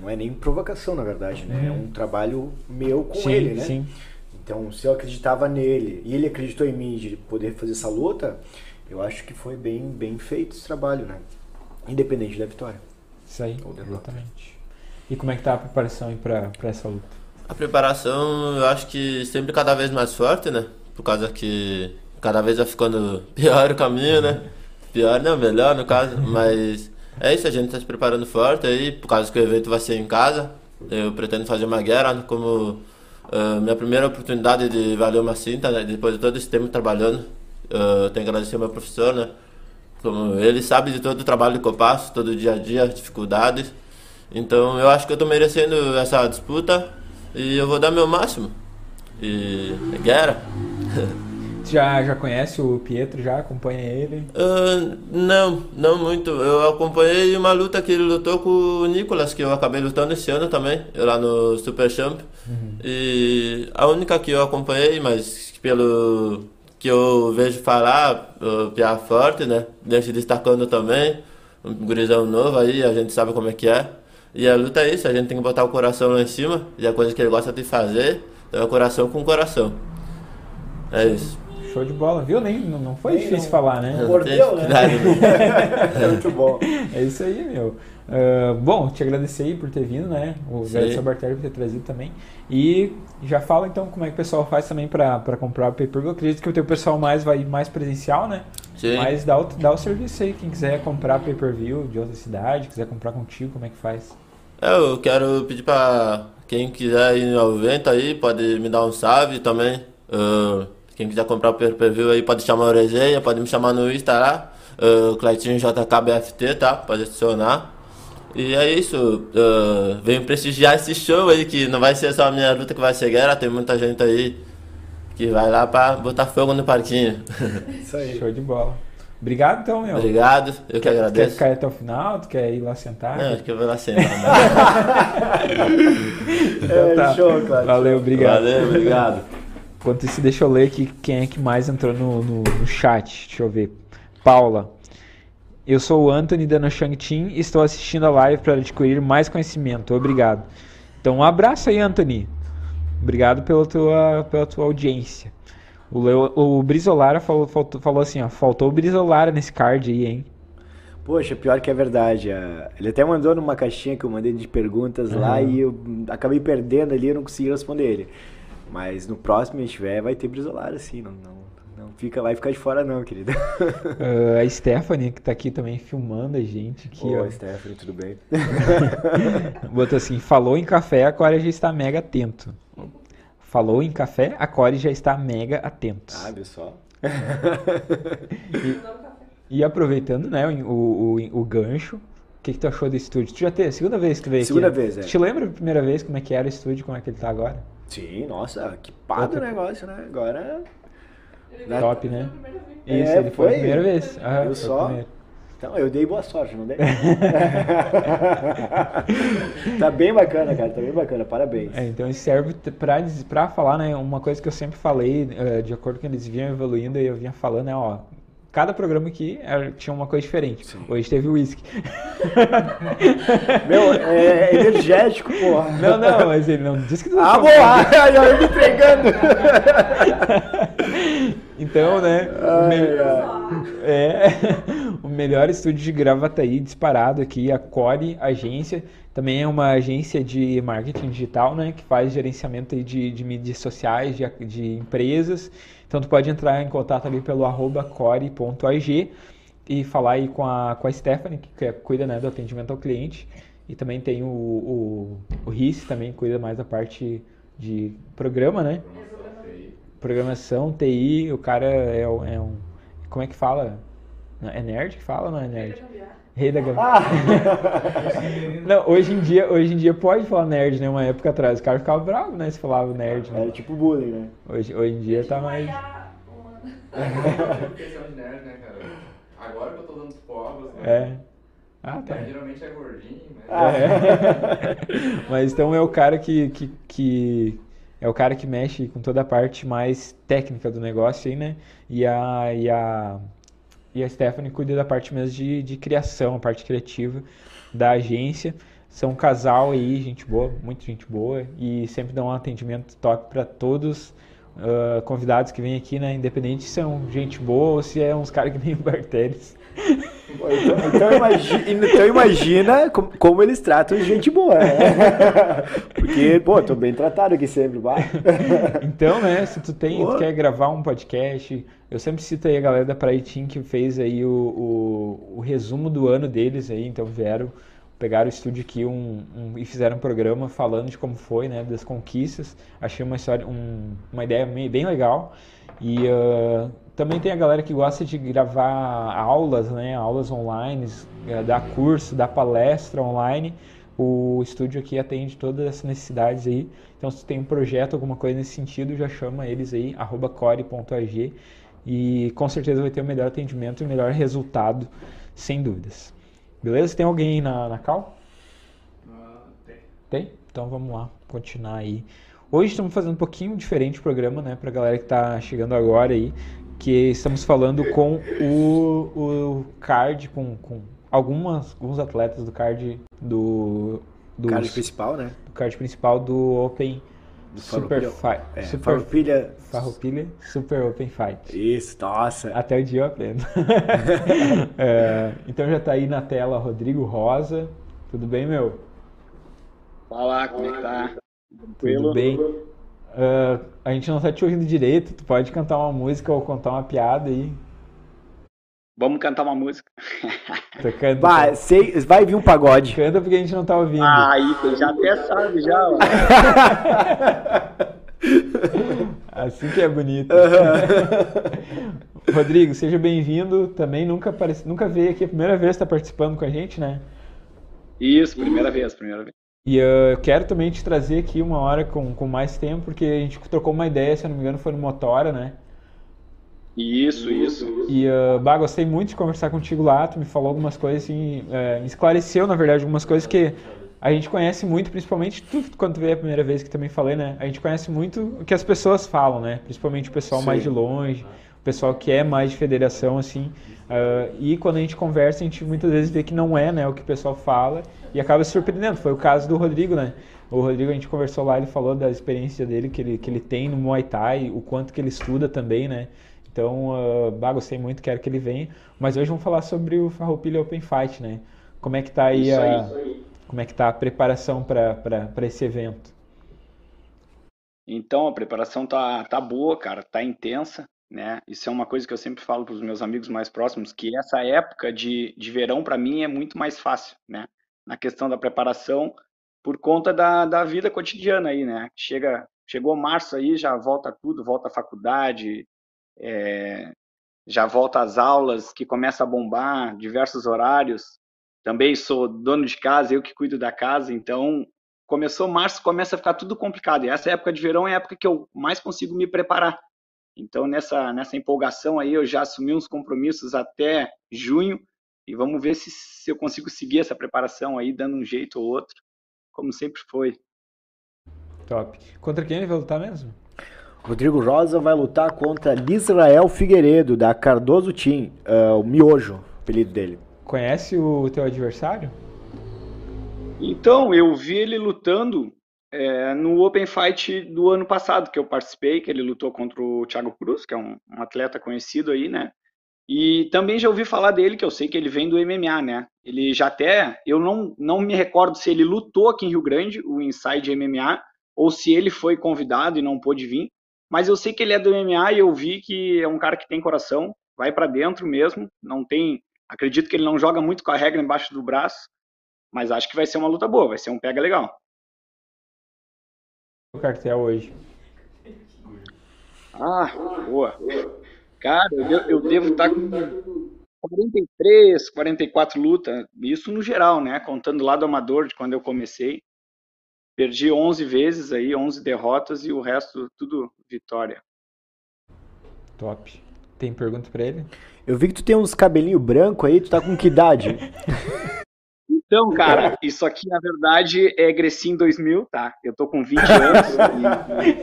não é nem provocação, na verdade, né? Uhum. É um trabalho meu com sim, ele, né? Sim. Então, se eu acreditava nele e ele acreditou em mim de poder fazer essa luta, eu acho que foi bem, bem feito esse trabalho, né? Independente da vitória. Isso aí, exatamente. E como é que tá a preparação para essa luta? A preparação, eu acho que sempre cada vez mais forte, né? Por causa que cada vez vai ficando pior o caminho, né? Pior não, melhor no caso, mas é isso, a gente está se preparando forte aí, por causa que o evento vai ser em casa. Eu pretendo fazer uma guerra né? como uh, minha primeira oportunidade de valer uma cinta, né? depois de todo esse tempo trabalhando. Uh, tenho que agradecer ao meu professor, né? Como ele sabe de todo o trabalho que eu passo, todo o dia a dia, as dificuldades. Então eu acho que eu estou merecendo essa disputa e eu vou dar meu máximo. E guerra. Já, já conhece o Pietro? Já acompanha ele? Uh, não, não muito. Eu acompanhei uma luta que ele lutou com o Nicolas, que eu acabei lutando esse ano também, lá no Super Champ. Uhum. E a única que eu acompanhei, mas pelo que eu vejo falar, o Pia Forte, né? Vem se destacando também. Um gurizão novo aí, a gente sabe como é que é. E a luta é isso, a gente tem que botar o coração lá em cima, e a coisa que ele gosta de fazer, então é coração com coração. É isso. Show de bola, viu? Nem, não foi Nem difícil não. falar, né? Mordeu, né? é muito bom. É isso aí, meu. Uh, bom, te agradecer aí por ter vindo, né? O ao Bartelli por ter trazido também. E já fala então como é que o pessoal faz também para comprar o pay-per-view. Acredito que o teu pessoal mais vai mais presencial, né? Sim. Mas dá o, dá o serviço aí. Quem quiser comprar pay-per-view de outra cidade, quiser comprar contigo, como é que faz? É, eu quero pedir para quem quiser ir ao evento aí, pode me dar um salve também. Uh, Quem quiser comprar o pay-per-view aí pode chamar o Resenha, pode me chamar no Insta lá. Uh, Cleitinho JKBFT, tá? Pode adicionar. E é isso. Uh, venho prestigiar esse show aí, que não vai ser só a minha luta que vai ser guerra, tem muita gente aí que vai lá pra botar fogo no parquinho. Isso aí. Show de bola. Obrigado então, meu. Obrigado, eu que agradeço. Quer ficar até o final? Tu quer ir lá sentar? Não, acho que eu vou lá sentar. Né? então, tá. é, show, claro. Valeu, obrigado. Valeu, obrigado. Enquanto isso, deixa eu ler aqui quem é que mais entrou no, no, no chat. Deixa eu ver. Paula. Eu sou o Anthony da Shang Team e estou assistindo a live para adquirir mais conhecimento. Obrigado. Então, um abraço aí, Anthony. Obrigado pela tua, pela tua audiência. O, Leo, o Brizolara falou, faltou, falou assim, ó, faltou o Brizolara nesse card aí, hein? Poxa, pior que é verdade. Ele até mandou numa caixinha que eu mandei de perguntas uhum. lá e eu acabei perdendo ali, eu não consegui responder ele. Mas no próximo que tiver, vai ter Brizolara, sim. Não, não, não fica, vai ficar de fora não, querida. Uh, a Stephanie, que tá aqui também filmando a gente. Aqui, Ô, ó. Stephanie, tudo bem? Botou assim, falou em café, a Core já está mega atento. Falou em café, a Core já está mega atento. Ah, viu só? e, e, aproveitando, né, o, o, o gancho, o que, que tu achou do estúdio? Tu já teve, segunda vez que tu veio segunda aqui? Segunda vez, é. Te lembra a primeira vez como é que era o estúdio, como é que ele tá agora? Sim, nossa, que pado o negócio, né? Agora. Né? Top, né? É, Isso, ele foi, foi a primeira vez. Ah, eu só. Então, eu dei boa sorte, não dei? tá bem bacana, cara, tá bem bacana, parabéns. É, então isso serve pra, pra falar, né, uma coisa que eu sempre falei, eh, de acordo com eles vinham evoluindo, e eu vinha falando, é, ó, cada programa aqui era, tinha uma coisa diferente. Sim. Hoje teve uísque. Meu, é energético, porra. Não, não, mas ele não disse que não Ah, boa! Eu me entregando! Então, né? Ai, o, me... é, o melhor estúdio de Gravataí disparado aqui, a Core Agência. Também é uma agência de marketing digital, né? Que faz gerenciamento aí de, de mídias sociais, de, de empresas. Então, tu pode entrar em contato ali pelo arroba core.ag e falar aí com a, com a Stephanie, que, que cuida né, do atendimento ao cliente. E também tem o, o, o RIS, também cuida mais da parte de programa, né? Programação, TI, o cara é, é um. Como é que fala? É nerd que fala ou não é nerd? Rei da gambiarra. Ah. não, hoje em, dia, hoje em dia pode falar nerd, né? Uma época atrás. O cara ficava bravo, né? Se falava nerd. Né? É tipo bullying, né? Hoje, hoje em dia tá mais. questão de nerd, né, cara? Agora que eu tô dando povos, né? É. Ah, tá. É, geralmente é gordinho, né? Ah, é. Mas então é o cara que, que, que é o cara que mexe com toda a parte mais técnica do negócio aí, né? E a, e a, e a Stephanie cuida da parte mesmo de, de criação, a parte criativa da agência. São um casal aí, gente boa, muito gente boa, e sempre dão um atendimento top para todos uh, convidados que vêm aqui, né? Independente se são gente boa ou se é uns caras que nem o Barteles. Então, então, imagina, então imagina como, como, eles tratam gente boa, né? Porque, pô, tô bem tratado aqui sempre, vai. Então, né, se tu tem, tu quer gravar um podcast, eu sempre cito aí a galera da Praitim que fez aí o, o, o, resumo do ano deles aí, então vieram, pegaram o estúdio aqui um, um, e fizeram um programa falando de como foi, né, das conquistas. Achei uma história, um, uma ideia bem legal. E uh, também tem a galera que gosta de gravar aulas, né? Aulas online, eh, dar curso, dar palestra online. O estúdio aqui atende todas essas necessidades aí. Então, se tem um projeto, alguma coisa nesse sentido, já chama eles aí, core.ag. E com certeza vai ter o melhor atendimento e o melhor resultado, sem dúvidas. Beleza? Tem alguém aí na, na cal? Tem. Tem? Então vamos lá, continuar aí. Hoje estamos fazendo um pouquinho diferente o programa, né? Pra galera que está chegando agora aí que estamos falando com o, o card, com, com algumas, alguns atletas do card do, do card principal, né? Do card principal do Open do Super Fight. É, Super Farroupilha. Farroupilha Super Open Fight. Isso, nossa. Até o dia eu aprendo. é, então já está aí na tela Rodrigo Rosa. Tudo bem, meu? Fala, como é que tá? Tudo bem? Uh, a gente não tá te ouvindo direito. Tu pode cantar uma música ou contar uma piada aí. Vamos cantar uma música. Canta, vai, sei, vai vir um pagode. Canta porque a gente não tá ouvindo. Ah, aí, tu já até sabe já. Assim que é bonito. Rodrigo, seja bem-vindo. Também nunca, apareci, nunca veio aqui, a primeira vez que está participando com a gente, né? Isso, primeira vez, primeira vez. E uh, eu quero também te trazer aqui uma hora com, com mais tempo, porque a gente trocou uma ideia, se eu não me engano, foi no Motora, né? Isso, isso. E, uh, bah, gostei muito de conversar contigo lá, tu me falou algumas coisas, assim, uh, me esclareceu, na verdade, algumas coisas que a gente conhece muito, principalmente tu, quando veio a primeira vez que também falei, né? A gente conhece muito o que as pessoas falam, né? Principalmente o pessoal Sim. mais de longe, pessoal que é mais de federação, assim. Uh, e quando a gente conversa, a gente muitas vezes vê que não é, né, o que o pessoal fala e acaba se surpreendendo. Foi o caso do Rodrigo, né? O Rodrigo, a gente conversou lá, ele falou da experiência dele que ele, que ele tem no Muay Thai, o quanto que ele estuda também, né? Então, uh, bah, gostei muito, quero que ele venha. Mas hoje vamos falar sobre o Farroupilha Open Fight, né? Como é que tá aí, a, aí. como é que tá a preparação para esse evento? Então, a preparação tá, tá boa, cara, tá intensa, né? Isso é uma coisa que eu sempre falo para os meus amigos mais próximos, que essa época de, de verão, para mim, é muito mais fácil, né? Na questão da preparação, por conta da, da vida cotidiana aí, né? Chega, chegou março aí, já volta tudo, volta a faculdade, é, já volta às aulas, que começa a bombar, diversos horários. Também sou dono de casa, eu que cuido da casa, então começou março, começa a ficar tudo complicado. E essa época de verão é a época que eu mais consigo me preparar. Então, nessa, nessa empolgação aí, eu já assumi uns compromissos até junho e vamos ver se, se eu consigo seguir essa preparação aí, dando um jeito ou outro, como sempre foi. Top. Contra quem ele vai lutar mesmo? Rodrigo Rosa vai lutar contra Lisrael Figueiredo, da Cardoso Team, uh, o Miojo, apelido dele. Conhece o teu adversário? Então, eu vi ele lutando é, no Open Fight do ano passado, que eu participei, que ele lutou contra o Thiago Cruz, que é um, um, atleta conhecido aí, né? E também já ouvi falar dele, que eu sei que ele vem do MMA, né? Ele já até, eu não, não me recordo se ele lutou aqui em Rio Grande, o Inside MMA, ou se ele foi convidado e não pôde vir, mas eu sei que ele é do MMA e eu vi que é um cara que tem coração, vai para dentro mesmo, não tem, acredito que ele não joga muito com a regra embaixo do braço, mas acho que vai ser uma luta boa, vai ser um pega legal. O cartel hoje. Ah, boa. Cara, eu, eu devo estar tá com 43, 44 lutas, isso no geral, né? Contando lá do amador de quando eu comecei. Perdi 11 vezes aí, 11 derrotas e o resto tudo vitória. Top. Tem pergunta para ele? Eu vi que tu tem uns cabelinho branco aí, tu tá com que idade? Então, cara, isso aqui na verdade é Grecin 2000, tá? Eu tô com 20 anos. e...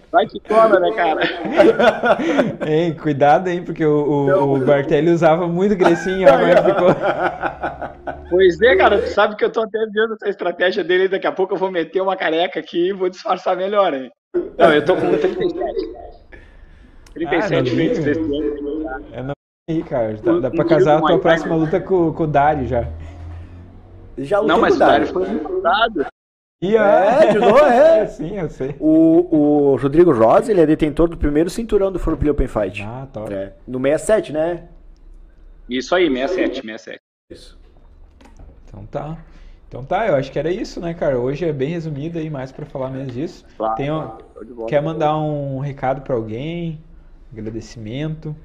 Vai que cola, né, cara? Hein, cuidado, hein, porque o, o, o Bartelli usava muito Grecin, agora ficou. Pois é, cara, tu sabe que eu tô até vendo essa estratégia dele, daqui a pouco eu vou meter uma careca aqui e vou disfarçar melhor, hein? Não, eu tô com 37. 37 ah, feitos desse ano. É, aí, cara. Dá, dá pra casar a tua próxima luta com, com o Dário já. Já Não, mas o Dário foi lutado. E é, de novo, é. Sim, eu sei. O, o Rodrigo Rosa, ele é detentor do primeiro cinturão do Forpilha Open Fight. Ah, top. É. No 67, né? Isso aí, 67, 67. Isso. Então tá. Então tá, eu acho que era isso, né, cara? Hoje é bem resumido aí, mais para falar menos disso. Claro, Tem um... Quer mandar um recado para alguém? Agradecimento?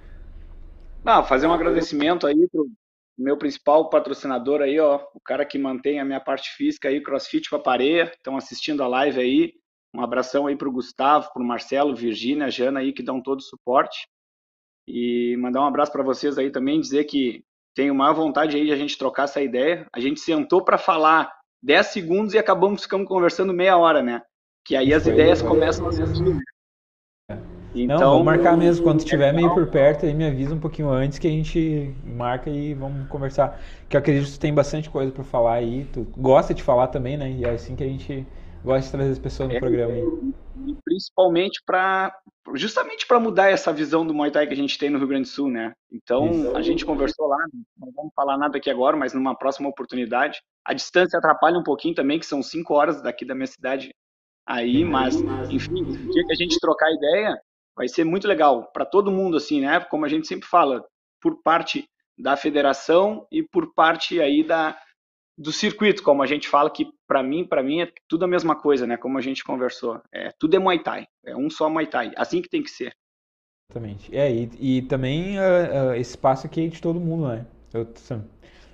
Não, fazer um agradecimento aí pro meu principal patrocinador aí, ó, o cara que mantém a minha parte física aí, CrossFit Papareia, estão assistindo a live aí. Um abração aí pro Gustavo, pro Marcelo, Virgínia, Jana aí que dão todo o suporte. E mandar um abraço para vocês aí também, dizer que tenho maior vontade aí de a gente trocar essa ideia. A gente sentou para falar 10 segundos e acabamos ficando conversando meia hora, né? Que aí as Foi ideias começam a surgir. Então, não, vamos marcar mesmo. Quando estiver meio por perto, aí me avisa um pouquinho antes que a gente marca e vamos conversar. Que eu acredito que tu tem bastante coisa para falar aí. Tu gosta de falar também, né? E é assim que a gente gosta de trazer as pessoas no é, programa aí. Principalmente para justamente para mudar essa visão do Muay Thai que a gente tem no Rio Grande do Sul, né? Então, Isso. a gente conversou lá, não vamos falar nada aqui agora, mas numa próxima oportunidade. A distância atrapalha um pouquinho também, que são cinco horas daqui da minha cidade aí, mas, enfim, o dia que a gente trocar ideia, vai ser muito legal para todo mundo, assim, né? Como a gente sempre fala, por parte da federação e por parte aí da, do circuito, como a gente fala que para mim, para mim é tudo a mesma coisa, né? Como a gente conversou, é tudo é Muay Thai, é um só Muay Thai, assim que tem que ser. Exatamente. É e, e também uh, uh, esse espaço aqui é de todo mundo, né? Eu,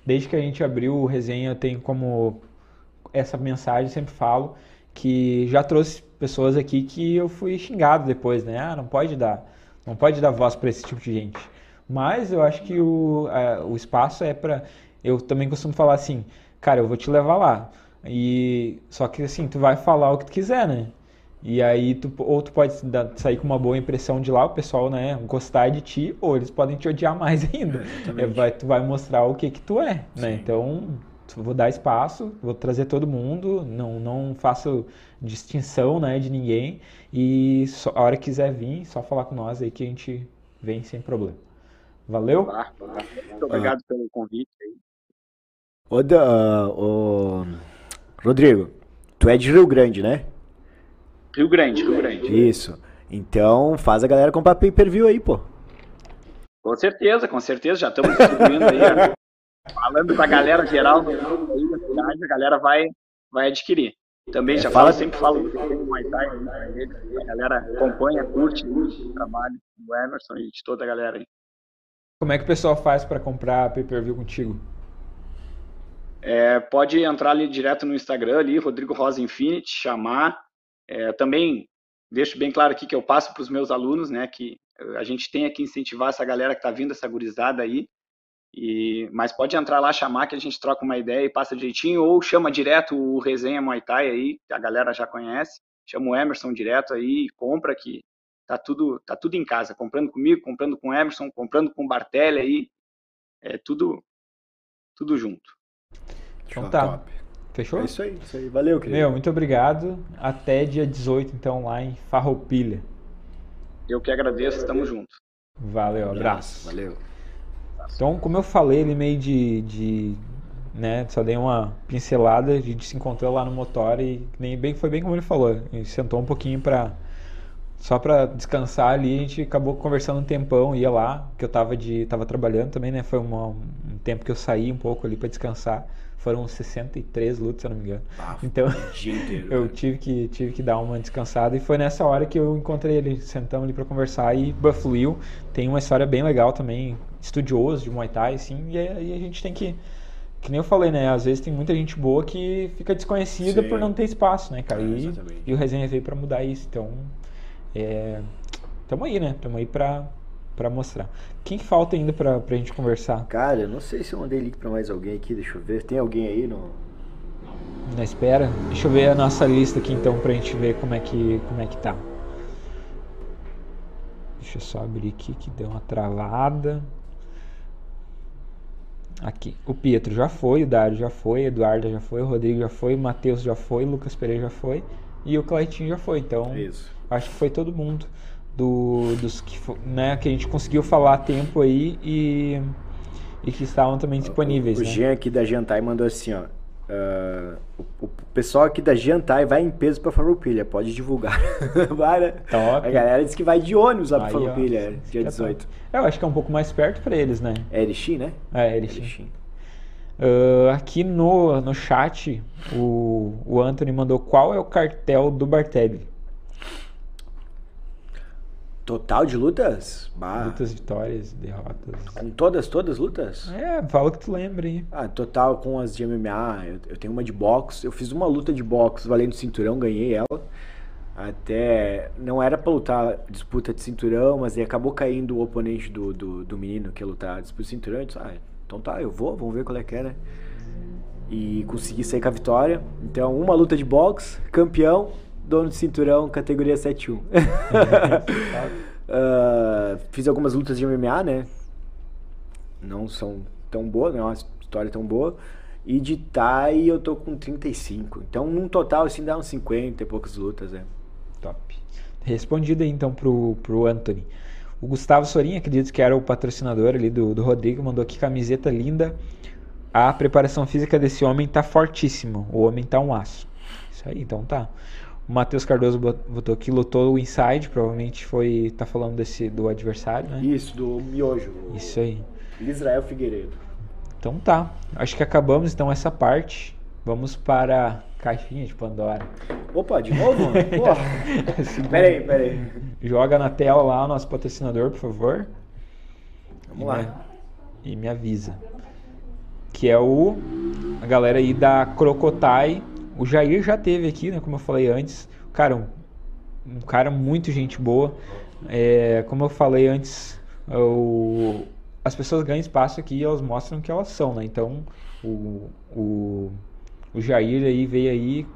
desde que a gente abriu o resenha, tem como essa mensagem, sempre falo que já trouxe pessoas aqui que eu fui xingado depois, né? Ah, não pode dar, não pode dar voz para esse tipo de gente. Mas eu acho que o, uh, o espaço é para eu também costumo falar assim, cara, eu vou te levar lá. E só que assim, tu vai falar o que tu quiser, né? E aí tu ou tu pode sair com uma boa impressão de lá, o pessoal, né, gostar de ti, ou eles podem te odiar mais ainda. É, vai, tu vai mostrar o que que tu é, né? Sim. né? Então, vou dar espaço, vou trazer todo mundo, não não faço distinção, né, de ninguém e só, a hora que quiser vir, só falar com nós aí que a gente vem sem problema. Valeu? Muito obrigado ah. pelo convite aí. Ô, da, ô, Rodrigo, tu é de Rio Grande, né? Rio Grande, Rio Grande. Isso. Então faz a galera comprar pay per view aí, pô. Com certeza, com certeza. Já estamos distribuindo aí. Né? falando com a galera geral da cidade, a galera vai, vai adquirir. Também é, já fala, sempre falo que tem Muay Thai aí a galera acompanha, curte, curte o trabalho do Emerson e de toda a galera aí. Como é que o pessoal faz para comprar pay-per-view contigo? É, pode entrar ali direto no Instagram, ali, Rodrigo Rosa Infinity, chamar. É, também deixo bem claro aqui que eu passo para os meus alunos, né, que a gente tem que incentivar essa galera que está vindo, essa gurizada aí. E, mas pode entrar lá, chamar que a gente troca uma ideia e passa direitinho, ou chama direto o Resenha Muay Thai aí, que a galera já conhece. Chama o Emerson direto aí, compra que tá tudo, tá tudo em casa, comprando comigo, comprando com o Emerson, comprando com o Bartelli aí, é tudo, tudo junto. Então tá. Top. Fechou? É isso aí, isso aí. Valeu, querido. Meu, muito obrigado. Até dia 18, então, lá em Farroupilha. Eu que agradeço, estamos juntos. Valeu, abraço. Valeu. Então, como eu falei, ele meio de, de né, só dei uma pincelada, a gente se encontrou lá no motor e nem bem foi bem como ele falou, a gente sentou um pouquinho para só para descansar ali, a gente acabou conversando um tempão, ia lá, que eu tava de tava trabalhando também, né? Foi uma, um tempo que eu saí um pouco ali para descansar. Foram 63 lutas, se eu não me engano. Ah, então, inteiro, eu tive que, tive que dar uma descansada. E foi nessa hora que eu encontrei ele. Sentamos ali para conversar. E Buffalo tem uma história bem legal também. Estudioso de Muay Thai, assim. E aí a gente tem que. Que nem eu falei, né? Às vezes tem muita gente boa que fica desconhecida Sim. por não ter espaço, né, cara? É, e, e, o resenha veio para mudar isso. Então, é, tamo aí, né? Tamo aí pra, para mostrar. Quem falta ainda pra, pra gente conversar? Cara, não sei se eu mandei link pra mais alguém aqui, deixa eu ver. Tem alguém aí no. Na espera? Deixa eu ver a nossa lista aqui então pra gente ver como é que, como é que tá. Deixa eu só abrir aqui que deu uma travada. Aqui. O Pietro já foi, o Dário já foi, o Eduardo já foi, o Rodrigo já foi, o Matheus já foi, o Lucas Pereira já foi e o Claitinho já foi. Então, Isso. acho que foi todo mundo do, dos que, né, que a gente conseguiu falar a tempo aí e, e que estavam também disponíveis. O, o né? Jean aqui da Jantai mandou assim, ó. Uh, o, o, pessoal aqui da Jantai vai em peso pra Farroupilha, pode divulgar. vai, né? Top. A galera disse que vai de ônibus lá pra Farroupilha, dia 18. É, eu acho que é um pouco mais perto pra eles, né? É Erechim, né? É, Erechim. Erechim. Uh, aqui no, no chat, o, o Anthony mandou qual é o cartel do Bartelli. Total de lutas? Bah. Lutas, vitórias, derrotas. Com todas, todas lutas? É, fala o que tu lembra aí. Ah, total com as de MMA. Eu, eu, tenho uma de boxe. Eu fiz uma luta de boxe valendo cinturão, ganhei ela. Até. Não era pra lutar disputa de cinturão, mas aí acabou caindo o oponente do, do, do menino que ia lutar disputa de cinturão. Eu disse, ah, então tá, eu vou, vamos ver qual é que é, né? E consegui sair com a vitória. Então, uma luta de boxe, campeão, dono de cinturão, categoria 7-1. uh, ah, fiz algumas lutas de MMA, né? Não são tão boas, não é uma história tão boa. E de Thai eu tô com 35. Então, num total, assim, dá uns 50 e poucas lutas, né? Top. Respondido aí, então, pro, pro Anthony. O Gustavo Sorinha, acredito que era o patrocinador ali do, do Rodrigo, mandou aqui camiseta linda. A preparação física desse homem tá fortíssima. O homem tá um aço. Isso aí, então tá. O Matheus Cardoso botou que lutou o Inside, provavelmente foi. tá falando desse do adversário, né? Isso, do Miojo. Isso aí. Israel Figueiredo. Então tá. Acho que acabamos então essa parte. Vamos para a caixinha de Pandora. Opa, de novo? Porra. peraí, peraí. Joga na tela lá o nosso patrocinador, por favor. Vamos lá. Me, e me avisa. Que é o. A galera aí da Crocotai. O Jair já teve aqui, né? Como eu falei antes. Cara, um, um cara muito gente boa. É, como eu falei antes, o, as pessoas ganham espaço aqui e elas mostram que elas são, né? Então, o, o, o Jair aí veio aí,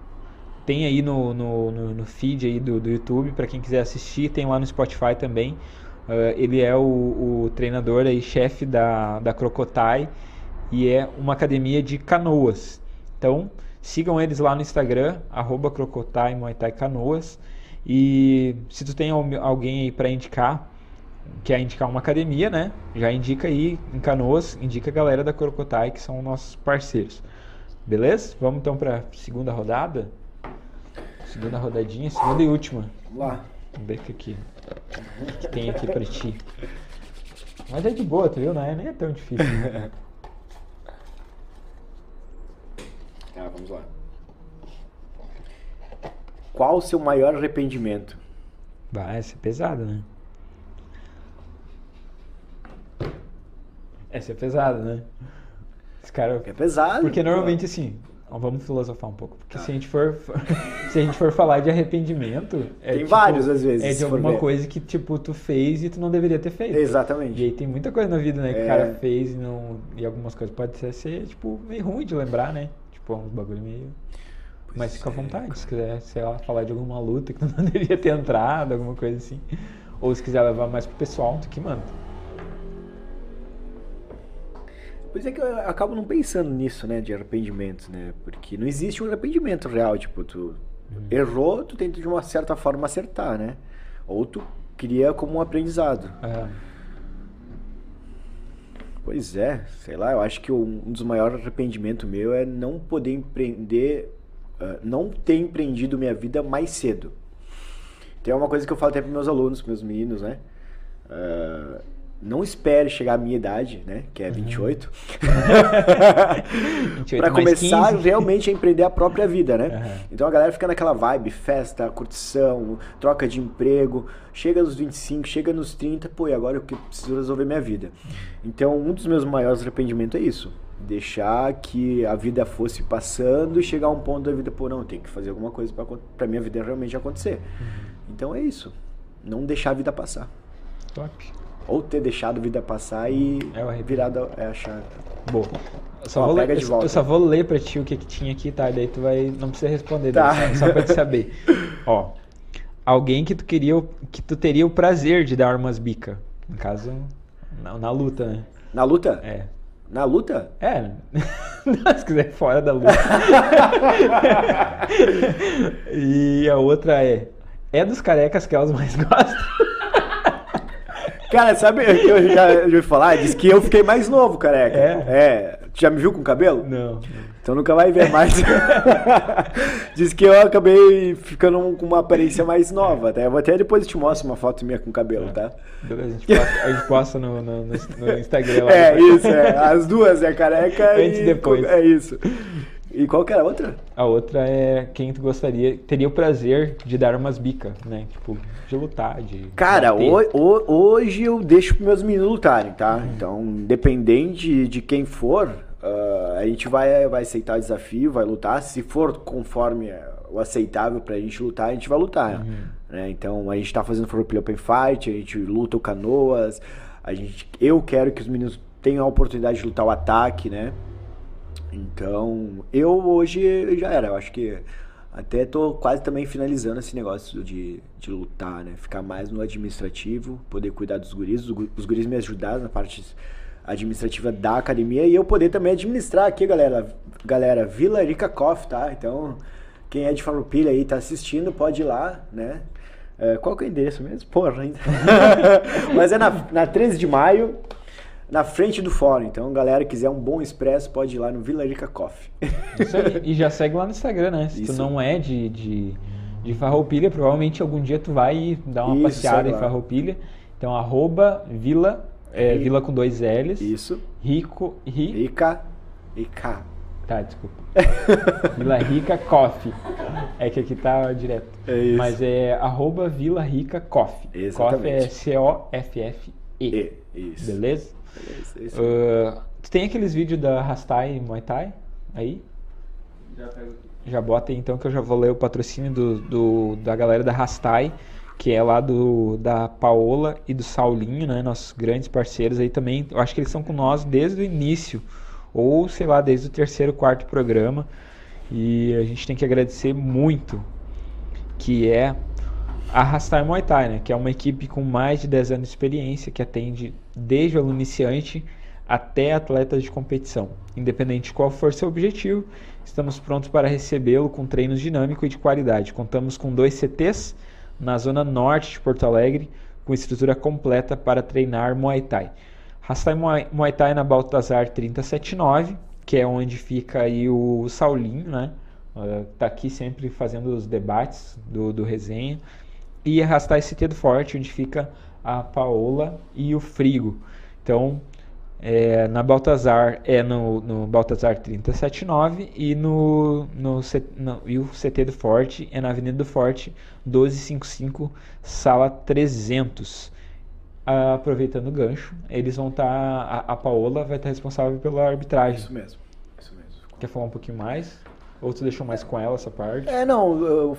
tem aí no, no, no, no feed aí do, do YouTube, para quem quiser assistir, tem lá no Spotify também. Uh, ele é o, o, treinador aí, chefe da, da Crocotai e é uma academia de canoas. Então, sigam eles lá no Instagram, arroba Crocotai Muay Thai Canoas. E se tu tem alguém aí para indicar, quer indicar uma academia, né? Já indica aí em Canoas, indica a galera da Corocotai, que são nossos parceiros. Beleza? Vamos então para segunda rodada. Segunda rodadinha, segunda e última. Vamos lá. Vamos ver o que, que, que tem aqui para ti. Mas é de boa, tu viu? Não é, nem é tão difícil. Né? tá, vamos lá. Qual o seu maior arrependimento? Vai, essa é pesada, né? Essa é pesada, né? Esse cara... É pesado. Porque normalmente, assim, vamos filosofar um pouco. Porque tá. se a gente for se a gente for falar de arrependimento, é, tem tipo, vários às vezes. É de alguma coisa que tipo tu fez e tu não deveria ter feito. Exatamente. E aí tem muita coisa na vida, né, que o cara é. fez e não e algumas coisas pode ser, ser tipo meio ruim de lembrar, né? Tipo, uns bagulho meio mas fica à vontade, se quiser, sei lá, falar de alguma luta que não deveria ter entrado, alguma coisa assim. Ou se quiser levar mais pro pessoal, tu que manda. Pois é que eu acabo não pensando nisso, né, de arrependimentos, né? Porque não existe um arrependimento real, tipo, tu uhum. errou, tu tenta de uma certa forma acertar, né? Ou tu cria como um aprendizado. É. Pois é, sei lá, eu acho que um dos maiores arrependimentos meu é não poder empreender uh, não ter empreendido minha vida mais cedo. Tem uma coisa que eu falo até para meus alunos, para meus meninos, né? Uh, não espere chegar à minha idade, né? Que é 28. Uhum. para começar 15. realmente a empreender a própria vida, né? Uhum. Então a galera fica naquela vibe, festa, curtição, troca de emprego. Chega nos 25, chega nos 30, pô, e agora eu preciso resolver minha vida. Então um dos meus maiores arrependimentos é isso deixar que a vida fosse passando e chegar a um ponto da vida, pô, não, tem que fazer alguma coisa para minha vida realmente acontecer. Uhum. Então é isso. Não deixar a vida passar. Top. Ou ter deixado a vida passar e é virado é a chave. Boa. Eu só, Ó, vou, ler, eu só vou ler pra ti o que, que tinha aqui, tá? Daí tu vai. Não precisa responder, tá. daí, só, só pra te saber. Ó. Alguém que tu queria. que tu teria o prazer de dar umas bica. No caso, na, na luta, né? Na luta? É. Na luta? É. Se quiser fora da luta. e a outra é. É dos carecas que elas mais gostam. Cara, sabe o que eu já ouvi falar? Diz que eu fiquei mais novo, careca. É? É. Já me viu com cabelo? Não. Então nunca vai ver mais. Diz que eu acabei ficando com uma aparência mais nova, tá? Eu vou até depois te mostro uma foto minha com cabelo, tá? Beleza, a gente posta, a gente posta no, no, no, Instagram lá. É, isso, é. As duas, é careca Antes e depois. É isso. E qual que era a outra? A outra é quem tu gostaria, teria o prazer de dar umas bicas, né? Tipo, de lutar, de. Cara, hoje eu deixo pros meus meninos lutarem, tá? Uhum. Então, independente de quem for, Uh, a gente vai, vai aceitar o desafio, vai lutar. Se for conforme o aceitável pra gente lutar, a gente vai lutar. Uhum. Né? Então a gente tá fazendo Forplay Open Fight, a gente luta o canoas. A gente, eu quero que os meninos tenham a oportunidade de lutar o ataque, né? Então, eu hoje já era. Eu acho que até tô quase também finalizando esse negócio de, de lutar, né? Ficar mais no administrativo, poder cuidar dos guris. Os guris me ajudaram na parte administrativa da academia e eu poder também administrar aqui, galera. Galera, Vila Rica Coffee, tá? Então, quem é de Farroupilha aí tá assistindo, pode ir lá, né? É, qual que é o endereço mesmo? Porra, ainda. Mas é na, na 13 de maio, na frente do fórum. Então, galera, quiser um bom expresso, pode ir lá no Vila Rica Coffee. Isso aí. E já segue lá no Instagram, né? Se Isso. tu não é de, de, de Farroupilha, provavelmente algum dia tu vai dar uma Isso, passeada em Farroupilha. Então, arroba Vila É Vila com dois L's. Isso. Rico. Ri... Rica. Rica. Tá, desculpa. Vila Rica Coffee. É que aqui tá direto. É isso. Mas é arroba Vila Rica Coffee. Exatamente. Coffee é C-O-F-F-E. E, isso. Beleza? Uh, tu tem aqueles vídeos da Rastai Muay Thai aí? Já pego aqui. Já bota aí então que eu já vou ler o patrocínio do, do- da galera da Rastai, que é lá do da Paola e do Saulinho, né? Nossos grandes parceiros aí também. Eu acho que eles estão com nós desde o início, ou sei lá, desde o terceiro, quarto programa. E a gente tem que agradecer muito, que é a Rastai Muay Thai, né? Que é uma equipe com mais de 10 anos de experiência, que atende desde o aluno iniciante até atletas de competição. Independente de qual for seu objetivo, estamos prontos para recebê-lo com treinos dinâmicos e de qualidade. Contamos com dois CTs na zona norte de Porto Alegre, com estrutura completa para treinar Muay Thai. Rastai Muay, Thai na Baltazar 379, que é onde fica aí o Saulinho, né? Tá aqui sempre fazendo os debates do, do resenha. E esse CT do Forte, onde fica a Paola e o Frigo. Então, é, na Baltazar é no, no Baltazar 379 e, no, no, no- e o CT do Forte é na Avenida do Forte 1255, sala 300. Ah, aproveitando o gancho, eles vão estar. a, a Paola vai estar responsável pela arbitragem. Isso mesmo. Isso mesmo. Quer falar um pouquinho mais? Ou tu deixou mais com ela essa parte? É, não, eu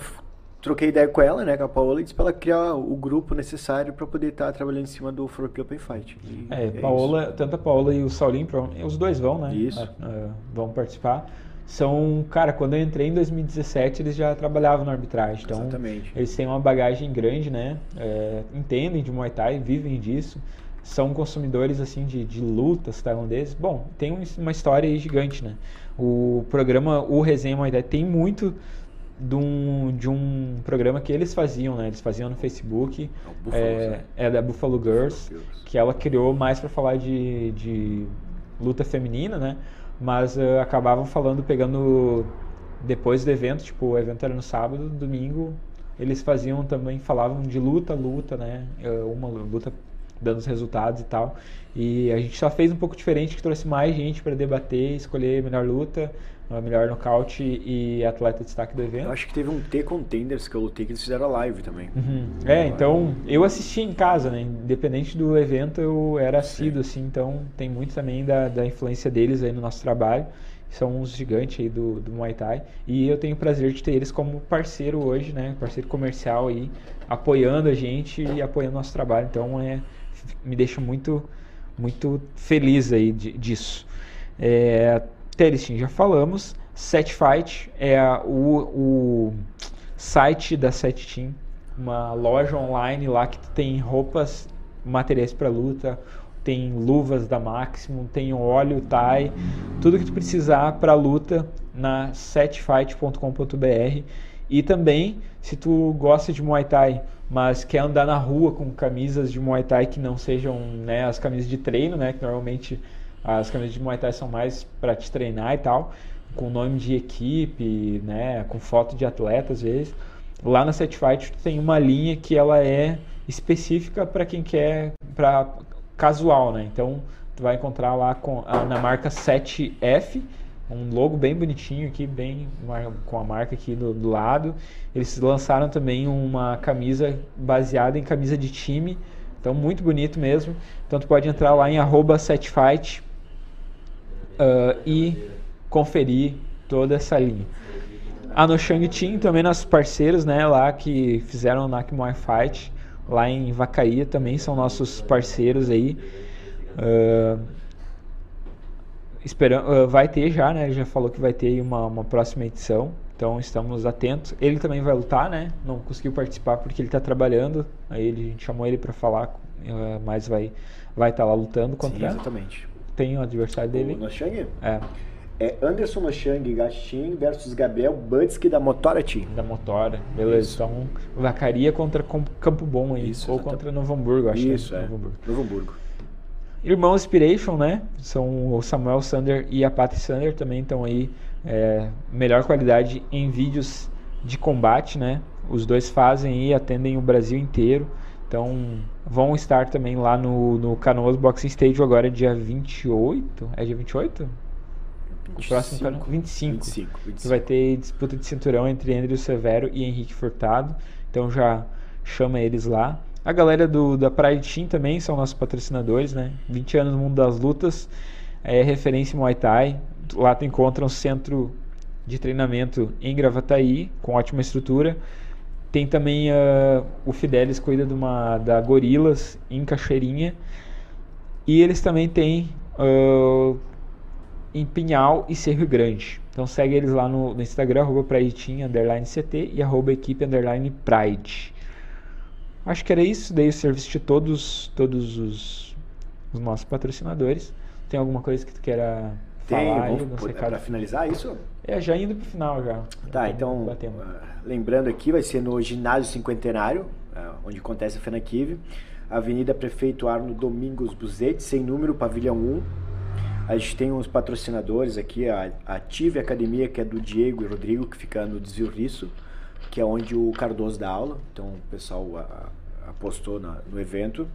troquei ideia com ela, né, com a Paola, e disse pra ela criar o grupo necessário pra poder estar trabalhando em cima do Forpil Open Fight. E É, isso. Paola, tanto a Paola e o Saulinho, os dois vão, né? Isso. Ah, ah, vão participar. São, cara, quando eu entrei em 2017, eles já trabalhavam na arbitragem. Então, Exatamente. eles têm uma bagagem grande, né? É, entendem de Muay Thai, vivem disso. São consumidores, assim, de, de lutas tailandeses. Bom, tem um- uma história aí gigante, né? O programa, o Resenha Muay Thai, tem muito de um, de um programa que eles faziam, né? Eles faziam no Facebook. É Buffalo, é, né? é da Buffalo Girls Buffalo Girls. que ela criou mais para falar de, de luta feminina, né? Mas eh, acabavam falando, pegando depois do evento, tipo, o evento era no sábado, domingo, eles faziam também, falavam de luta, luta, né? Eh, Uma luta dando os resultados e tal. E a gente só fez um pouco diferente, que trouxe mais gente para debater, escolher a melhor luta, a melhor nocaute e atleta de destaque do evento. Eu acho que teve um T-Contenders que eu lutei que eles fizeram a live também. Uhum. É, então eu assisti em casa, né? Independente do evento, eu era assíduo, assim, então tem muito também da, da influência deles aí no nosso trabalho. São uns gigantes aí do, do Muay Thai. E eu tenho o prazer de ter eles como parceiro hoje, né? Parceiro comercial aí, apoiando a gente e apoiando nosso trabalho. Então é, me deixa muito, muito feliz aí de- disso. É, Telistin, já falamos. Set Fight é o, o site da Set Team, uma loja online lá que tem roupas, materiais para luta, tem luvas da Maximum, tem óleo Thai, tudo que tu precisar para luta na setfight.com.br. E também, se tu gosta de Muay Thai, mas quer andar na rua com camisas de Muay Thai que não sejam né, as camisas de treino, né, que normalmente as camisas de Muay Thai são mais para te treinar e tal, com nome de equipe, né, com foto de atleta às vezes. Lá na Set tu tem uma linha que ela é específica para quem quer para casual, né? Então tu vai encontrar lá com a- na marca 7F, um logo bem bonitinho aqui, bem com a marca aqui do, do lado. Eles lançaram também uma camisa baseada em camisa de time, então muito bonito mesmo. Então tu pode entrar lá em arroba 7fight ah, e conferir toda essa linha. A No Shang Team, também nossos parceiros, né, lá que fizeram o Nak Muay Fight, lá em Vacaria também são nossos parceiros aí. Ah, esperam, ah, vai ter já, né? Ele já falou que vai ter aí uma, uma próxima edição. Então estamos atentos. Ele também vai lutar, né? Não conseguiu participar porque ele está trabalhando. Aí ele, a gente chamou ele para falar, ah, mas vai vai estar lá lutando Sim, contra. exatamente. Tem o adversário O dele. Noshang É, é Anderson Noshang Gastin versus Gabriel Budsky da Motora Team. da Motora. Beleza. Isso. Então, Vacaria contra Campo Bom aí. Isso, ou contra Novo Hamburgo, acho Isso, que é. é. Novo Hamburgo. Novo Hamburgo. Irmão Inspiration, né? São o Samuel Sander e a Patty Sander também estão aí. é, melhor qualidade em vídeos de combate, né? Os dois fazem e atendem o Brasil inteiro. Então, vão estar também lá no, no Canoas Boxing Stage agora dia 28. É dia 28? 25, o próximo cano... 25, 25, 25. Que vai ter disputa de cinturão entre Andrew Severo e Henrique Furtado. Então já chama eles lá. A galera do, da Pride Team também são nossos patrocinadores, né? 20 anos no mundo das lutas. É referência em Muay Thai. Lá tu encontra um centro de treinamento em Gravataí, com ótima estrutura. Tem também uh, o Fidelis cuida de uma, da Gorilas em Cachoeirinha. E eles também têm uh, em Pinhal e Cerro Grande. Então segue eles lá no, no Instagram, arroba e arroba equipe underline Pride. Acho que era isso, dei o serviço de todos, todos os, os nossos patrocinadores. Tem alguma coisa que tu queira tem? Para finalizar isso? É, já indo pro final já. Tá, então, uh, lembrando aqui, vai ser no Ginásio Cinquentenário, uh, onde acontece a FENAQUIV, Avenida Prefeito Arno Domingos Buzetti, sem número, pavilhão 1. A gente tem uns patrocinadores aqui, a Ative Academia, que é do Diego e Rodrigo, que fica no Desvio Risso, que é onde o Cardoso dá aula, então o pessoal apostou no evento.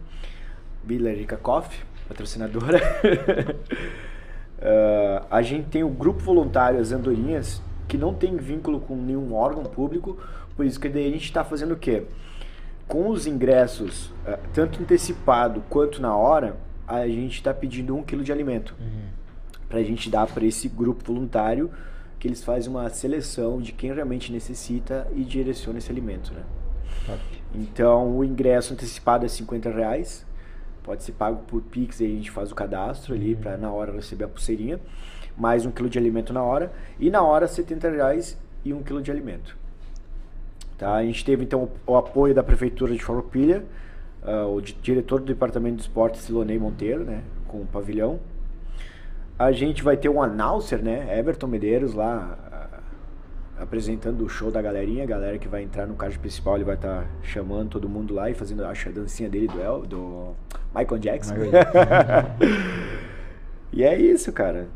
Vila Rica Coffee, patrocinadora. Uh, a gente tem o grupo voluntário As Andorinhas, que não tem vínculo com nenhum órgão público, por isso que daí a gente está fazendo o quê? Com os ingressos, uh, tanto antecipado quanto na hora, a gente está pedindo um quilo de alimento uhum. para a gente dar para esse grupo voluntário, que eles fazem uma seleção de quem realmente necessita e direciona esse alimento, né? Então, o ingresso antecipado é 50 reais, Pode ser pago por Pix, aí a gente faz o cadastro ali uhum. para na hora receber a pulseirinha. Mais um quilo de alimento na hora. E na hora, 70 reais e um quilo de alimento. Tá? A gente teve então o, o apoio da Prefeitura de Farroupilha, uh, o diretor do Departamento de Esportes, Silonei Monteiro, né, com o pavilhão. A gente vai ter um announcer, né, Everton Medeiros lá, apresentando o show da galerinha, a galera que vai entrar no card principal, ele vai estar tá chamando todo mundo lá e fazendo, acho, a dancinha dele do, El, do Michael Jackson. E é isso, cara.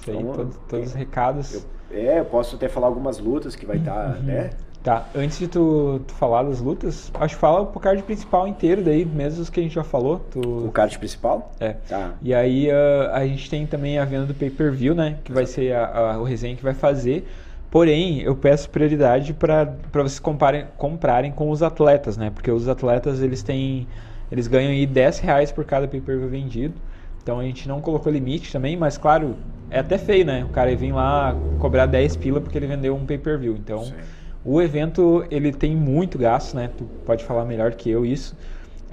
Isso aí, então, todos os recados. Eu, é, eu posso até falar algumas lutas que vai estar, tá, uhum. né? Tá, antes de tu, tu, falar das lutas, acho que fala o card principal inteiro daí, mesmo os que a gente já falou. Tu... O card principal? É. Tá. E aí uh, a gente tem também a venda do pay-per-view, né? Que vai ser a, a, o resenha que vai fazer. Porém, eu peço prioridade para vocês comparem, comprarem com os atletas, né? Porque os atletas, eles têm... Eles ganham aí 10 reais por cada pay-per-view vendido. Então a gente não colocou limite também, mas claro, é até feio, né? O cara vir lá cobrar 10 pila porque ele vendeu um pay-per-view. Então, Sim. o evento, ele tem muito gasto, né? Tu pode falar melhor que eu isso.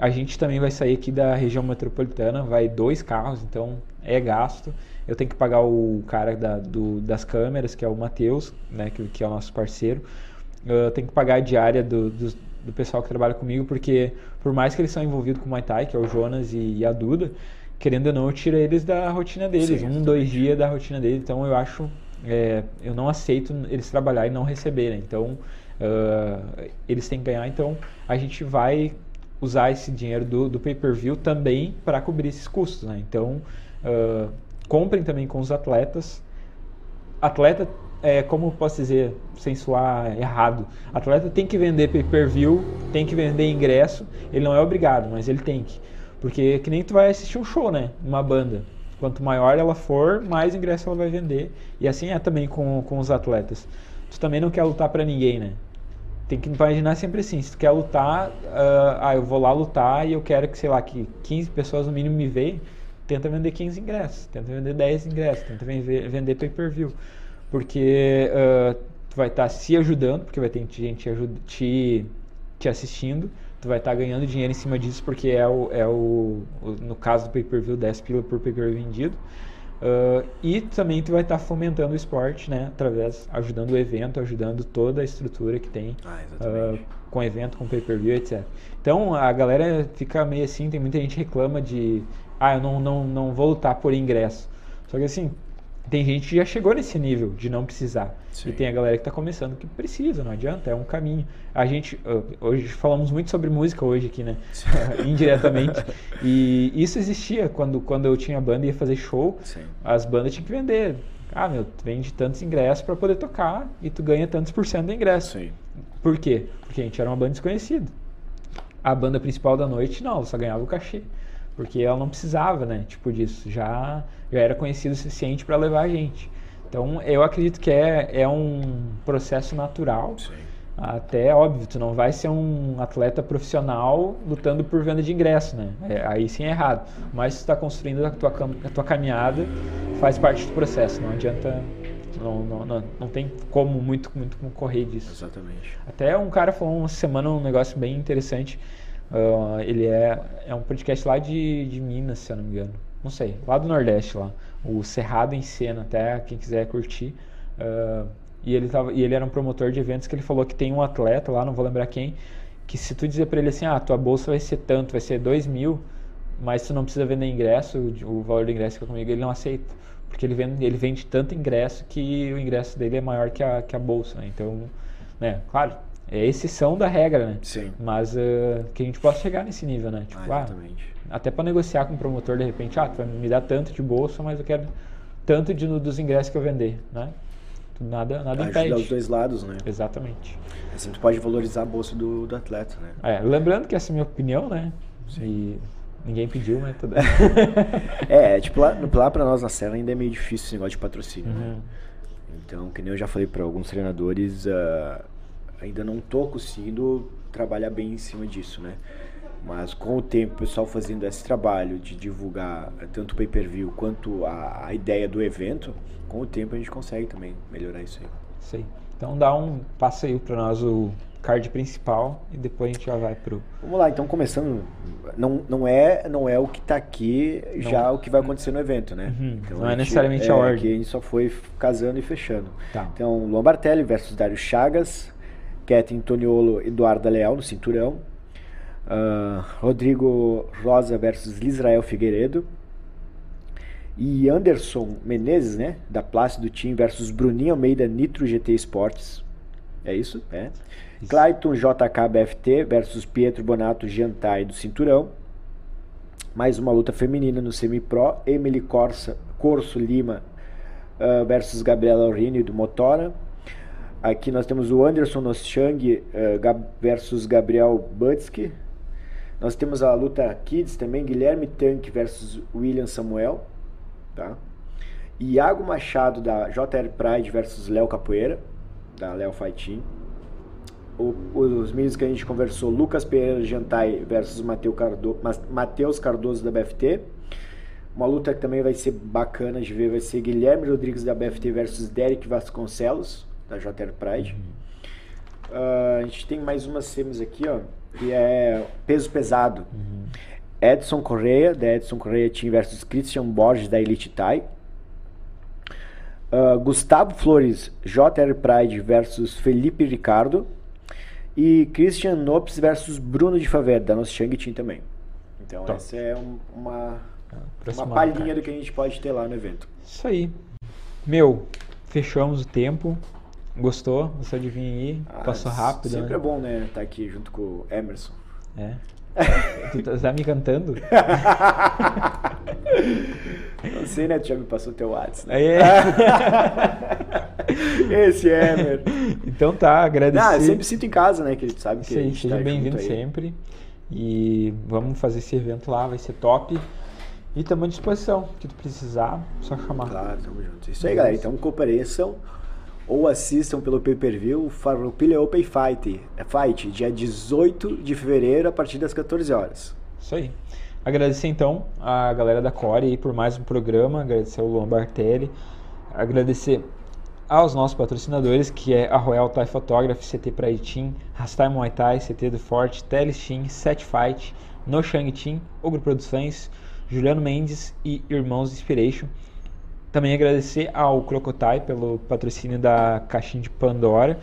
A gente também vai sair aqui da região metropolitana, vai dois carros, então é gasto eu tenho que pagar o cara da, do, das câmeras, que é o Matheus, né, que, que, é o nosso parceiro. Eu tenho que pagar a diária do, do, do, pessoal que trabalha comigo, porque por mais que eles são envolvidos com o Muay Thai, que é o Jonas e, e a Duda, querendo ou não, eu tiro eles da rotina deles, Sim, um, dois dias da rotina deles. Então eu acho, é, eu não aceito eles trabalhar e não receberem. Então uh, eles têm que ganhar. Então a gente vai usar esse dinheiro do, do pay-per-view também para cobrir esses custos. Né? Então uh, comprem também com os atletas. Atleta, é, como posso dizer, sem soar errado, atleta tem que vender pay-per-view, tem que vender ingresso, ele não é obrigado, mas ele tem que. Porque que nem tu vai assistir um show, né? Uma banda. Quanto maior ela for, mais ingresso ela vai vender. E assim é também com, com os atletas. Tu também não quer lutar para ninguém, né? Tem que imaginar sempre assim, se tu quer lutar, uh, ah, eu vou lá lutar e eu quero que, sei lá, que 15 pessoas no mínimo me vejam, tenta vender 15 ingressos, tenta vender 10 ingressos, tenta vender, vender pay-per-view. Porque uh, tu vai estar tá se ajudando, porque vai ter gente te, te, assistindo, tu vai estar tá ganhando dinheiro em cima disso, porque é o, é o, o no caso do pay-per-view, 10 pila por pay-per-view vendido. Uh, e também tu vai estar tá fomentando o esporte, né? Através, ajudando o evento, ajudando toda a estrutura que tem ah, uh, com evento, com pay-per-view, etc. Então a galera fica meio assim, tem muita gente reclama de ah, eu não, não, não vou lutar por ingresso. Só que assim, tem gente que já chegou nesse nível de não precisar. Sim. E tem a galera que está começando que precisa, não adianta, é um caminho. A gente, hoje falamos muito sobre música hoje aqui, né? Indiretamente. E isso existia quando, quando eu tinha banda e ia fazer show, Sim. as bandas tinham que vender. Ah, meu, tu vende tantos ingressos para poder tocar e tu ganha tantos por cento do ingresso. Sim. Por quê? Porque a gente era uma banda desconhecida. A banda principal da noite, não, ela só ganhava o cachê. Porque ela não precisava, né? Tipo disso. Já, já era conhecido o suficiente para levar a gente. Então, eu acredito que é, é um processo natural. Sim. Até, óbvio, tu não vai ser um atleta profissional lutando por venda de ingresso, né? É, aí sim é errado. Mas tu está construindo a tua, a tua caminhada, faz parte do processo. Não adianta não, não, não, não, tem como muito, muito como correr disso. Exatamente. Até um cara falou uma semana um negócio bem interessante. Uh, ele é, é um podcast lá de, de Minas, se eu não me engano. Não sei, lá do Nordeste lá. O Cerrado em Cena, até quem quiser curtir. Uh, e ele, tava, e ele era um promotor de eventos que ele falou que tem um atleta lá, não vou lembrar quem, que se tu dizer para ele assim, ah, tua bolsa vai ser tanto, vai ser dois mil, mas tu não precisa vender ingresso, o, o valor do ingresso que é comigo, ele não aceita. Porque ele vende, ele vende tanto ingresso que o ingresso dele é maior que a, que a bolsa, né? Então, né, claro, é exceção da regra, né? Sim. Mas uh, que a gente possa chegar nesse nível, né? Tipo, ah, exatamente. Ah, até para negociar com o promotor, de repente, ah, tu vai me dar tanto de bolsa, mas eu quero tanto de, dos ingressos que eu vender, né? Nada, nada impede. Ajudar os dois lados, né? Exatamente. Assim, tu pode valorizar a bolsa do, do atleta, né? É, lembrando que essa é a minha opinião, né? Sim. E ninguém pediu, mas tudo É, tipo, lá, lá pra nós na Serra ainda é meio difícil esse negócio de patrocínio, né? uhum. né? Então, que nem eu já falei para alguns treinadores, uh, ainda não tô conseguindo trabalhar bem em cima disso, né? Mas com o tempo, o pessoal fazendo esse trabalho de divulgar tanto o pay-per-view quanto a, a, ideia do evento, com o tempo a gente consegue também melhorar isso aí. Sim. Então dá um passeio para nós o card principal e depois a gente já vai pro. Vamos lá, então começando, não, não é não é o que está aqui não. já o que vai acontecer no evento, né? Uhum. Então, não é necessariamente é, a ordem. Aqui a gente só foi casando e fechando. Tá. Então Luan Bartelli versus Dário Chagas, Ketin Toniolo Eduardo Leal no cinturão, uh, Rodrigo Rosa versus Israel Figueiredo e Anderson Menezes, né, da Plácido Team versus Bruninho Almeida Nitro GT Esportes. É isso? É. Isso. Clayton JK BFT versus Pietro Bonato Giantai do Cinturão. Mais uma luta feminina no semi-pro. Emily Corsa, Corso Lima uh, versus Gabriela Aurini do Motora. Aqui nós temos o Anderson Noschang uh, versus Gabriel Butsky. Nós temos a luta Kids também, Guilherme Tanque versus William Samuel. Tá? Iago Machado da JR Pride versus Léo Capoeira, da Léo Fight O, os meninos que a gente conversou, Lucas Pereira Jantai versus Matheus Cardo, Mateus Cardoso da BFT. Uma luta que também vai ser bacana de ver vai ser Guilherme Rodrigues da BFT versus Derek Vasconcelos, da JR Pride. Uhum. Uh, a gente tem mais umas semis aqui, ó, que é peso pesado. Uhum. Edson Correia, da Edson Correia Team versus Christian Borges, da Elite Thai. Uh, Gustavo Flores, JR Pride versus Felipe Ricardo. E Christian Nopes versus Bruno de Favela, da nossa Shang Team também. Então Top. essa é um, uma, uma palhinha do que a gente pode ter lá no evento. Isso aí. Meu, fechamos o tempo. Gostou? Gostou de vir aí? Ah, Passou rápido. Sempre né? é bom, né? Estar tá aqui junto com o Emerson. É. tu tá, tá me cantando? Não sei, né? Tu já me passou teu WhatsApp. Né? É. Esse é, meu. Então tá, agradecer. Ah, sempre sinto em casa, né? Que ele sabe que Sim, seja tá bem-vindo sempre. E vamos fazer esse evento lá, vai ser top. E estamos à disposição. Se tu precisar, só chamar. Claro, tamo junto. Isso aí, galera. Então compareçam ou assistam pelo pay-per-view Farroupilha Open Fight, Fight, dia 18 de fevereiro, a partir das 14 horas. Isso aí. Agradecer então a galera da Core aí por mais um programa, agradecer ao Luan Bartelli, agradecer aos nossos patrocinadores, que é a Royal Thai Photography, CT Team, Rastai Muay Thai, CT do Forte, Teles Team, Set Fight, No Shang Team, Ogro Produções, Juliano Mendes e Irmãos Inspiration. Também agradecer ao Crocotai pelo patrocínio da caixinha de Pandora.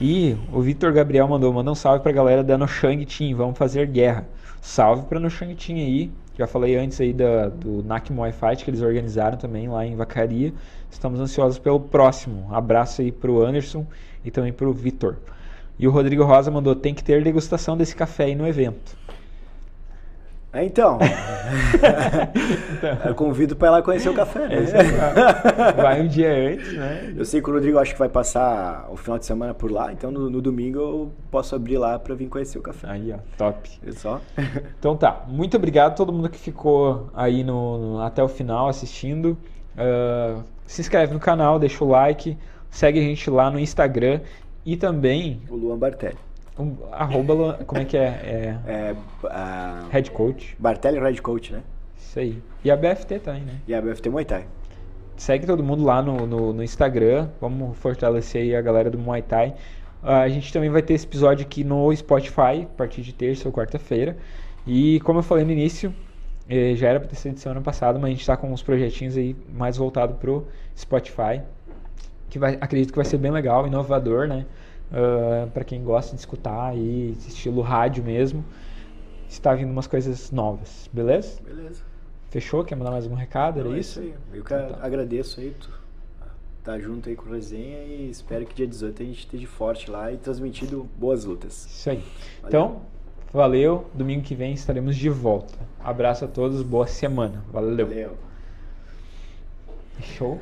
E o Vitor Gabriel mandou, manda um salve pra galera da Noshang Team, vamos fazer guerra. Salve pra Noshang Team aí, já falei antes aí da, do NAC Muay Fight que eles organizaram também lá em Vacaria. Estamos ansiosos pelo próximo. abraço aí pro Anderson e também pro Vitor. E o Rodrigo Rosa mandou, tem que ter degustação desse café aí no evento. É, então. então. Eu convido para ir lá conhecer o café, né? É vai um dia antes, né? Eu sei que o Rodrigo acho que vai passar o final de semana por lá, então no, no domingo eu posso abrir lá para vir conhecer o café. Aí, ó, top. É só? então tá, muito obrigado a todo mundo que ficou aí no, no até o final assistindo. Uh, se inscreve no canal, deixa o like, segue a gente lá no Instagram e também... O Luan Bartelli. Um, arroba, como é que é? É, é uh, Head Coach. Bartelli Head Coach, né? Isso aí. E a BFT também, né? E a BFT Muay Thai. Segue todo mundo lá no, no, no Instagram. Vamos fortalecer aí a galera do Muay Thai. Uh, a gente também vai ter esse episódio aqui no Spotify, a partir de terça ou quarta-feira. E como eu falei no início, eh, já era para ter sido semana passada, mas a gente está com uns projetinhos aí mais voltado pro Spotify. Que vai, acredito que vai ser bem legal, inovador, né? Uh, ah, para quem gosta de escutar aí, estilo rádio mesmo, está vindo umas coisas novas, beleza? Beleza. Fechou? Quer mandar mais algum recado? Era Não, é isso? isso aí. Eu então, tá. agradeço aí tu tá junto aí com o resenha e espero que dia 18 a gente esteja forte lá e transmitindo boas lutas. Isso aí. Valeu. Então, valeu. Domingo que vem estaremos de volta. Abraço a todos, boa semana. Valeu. Valeu. Show.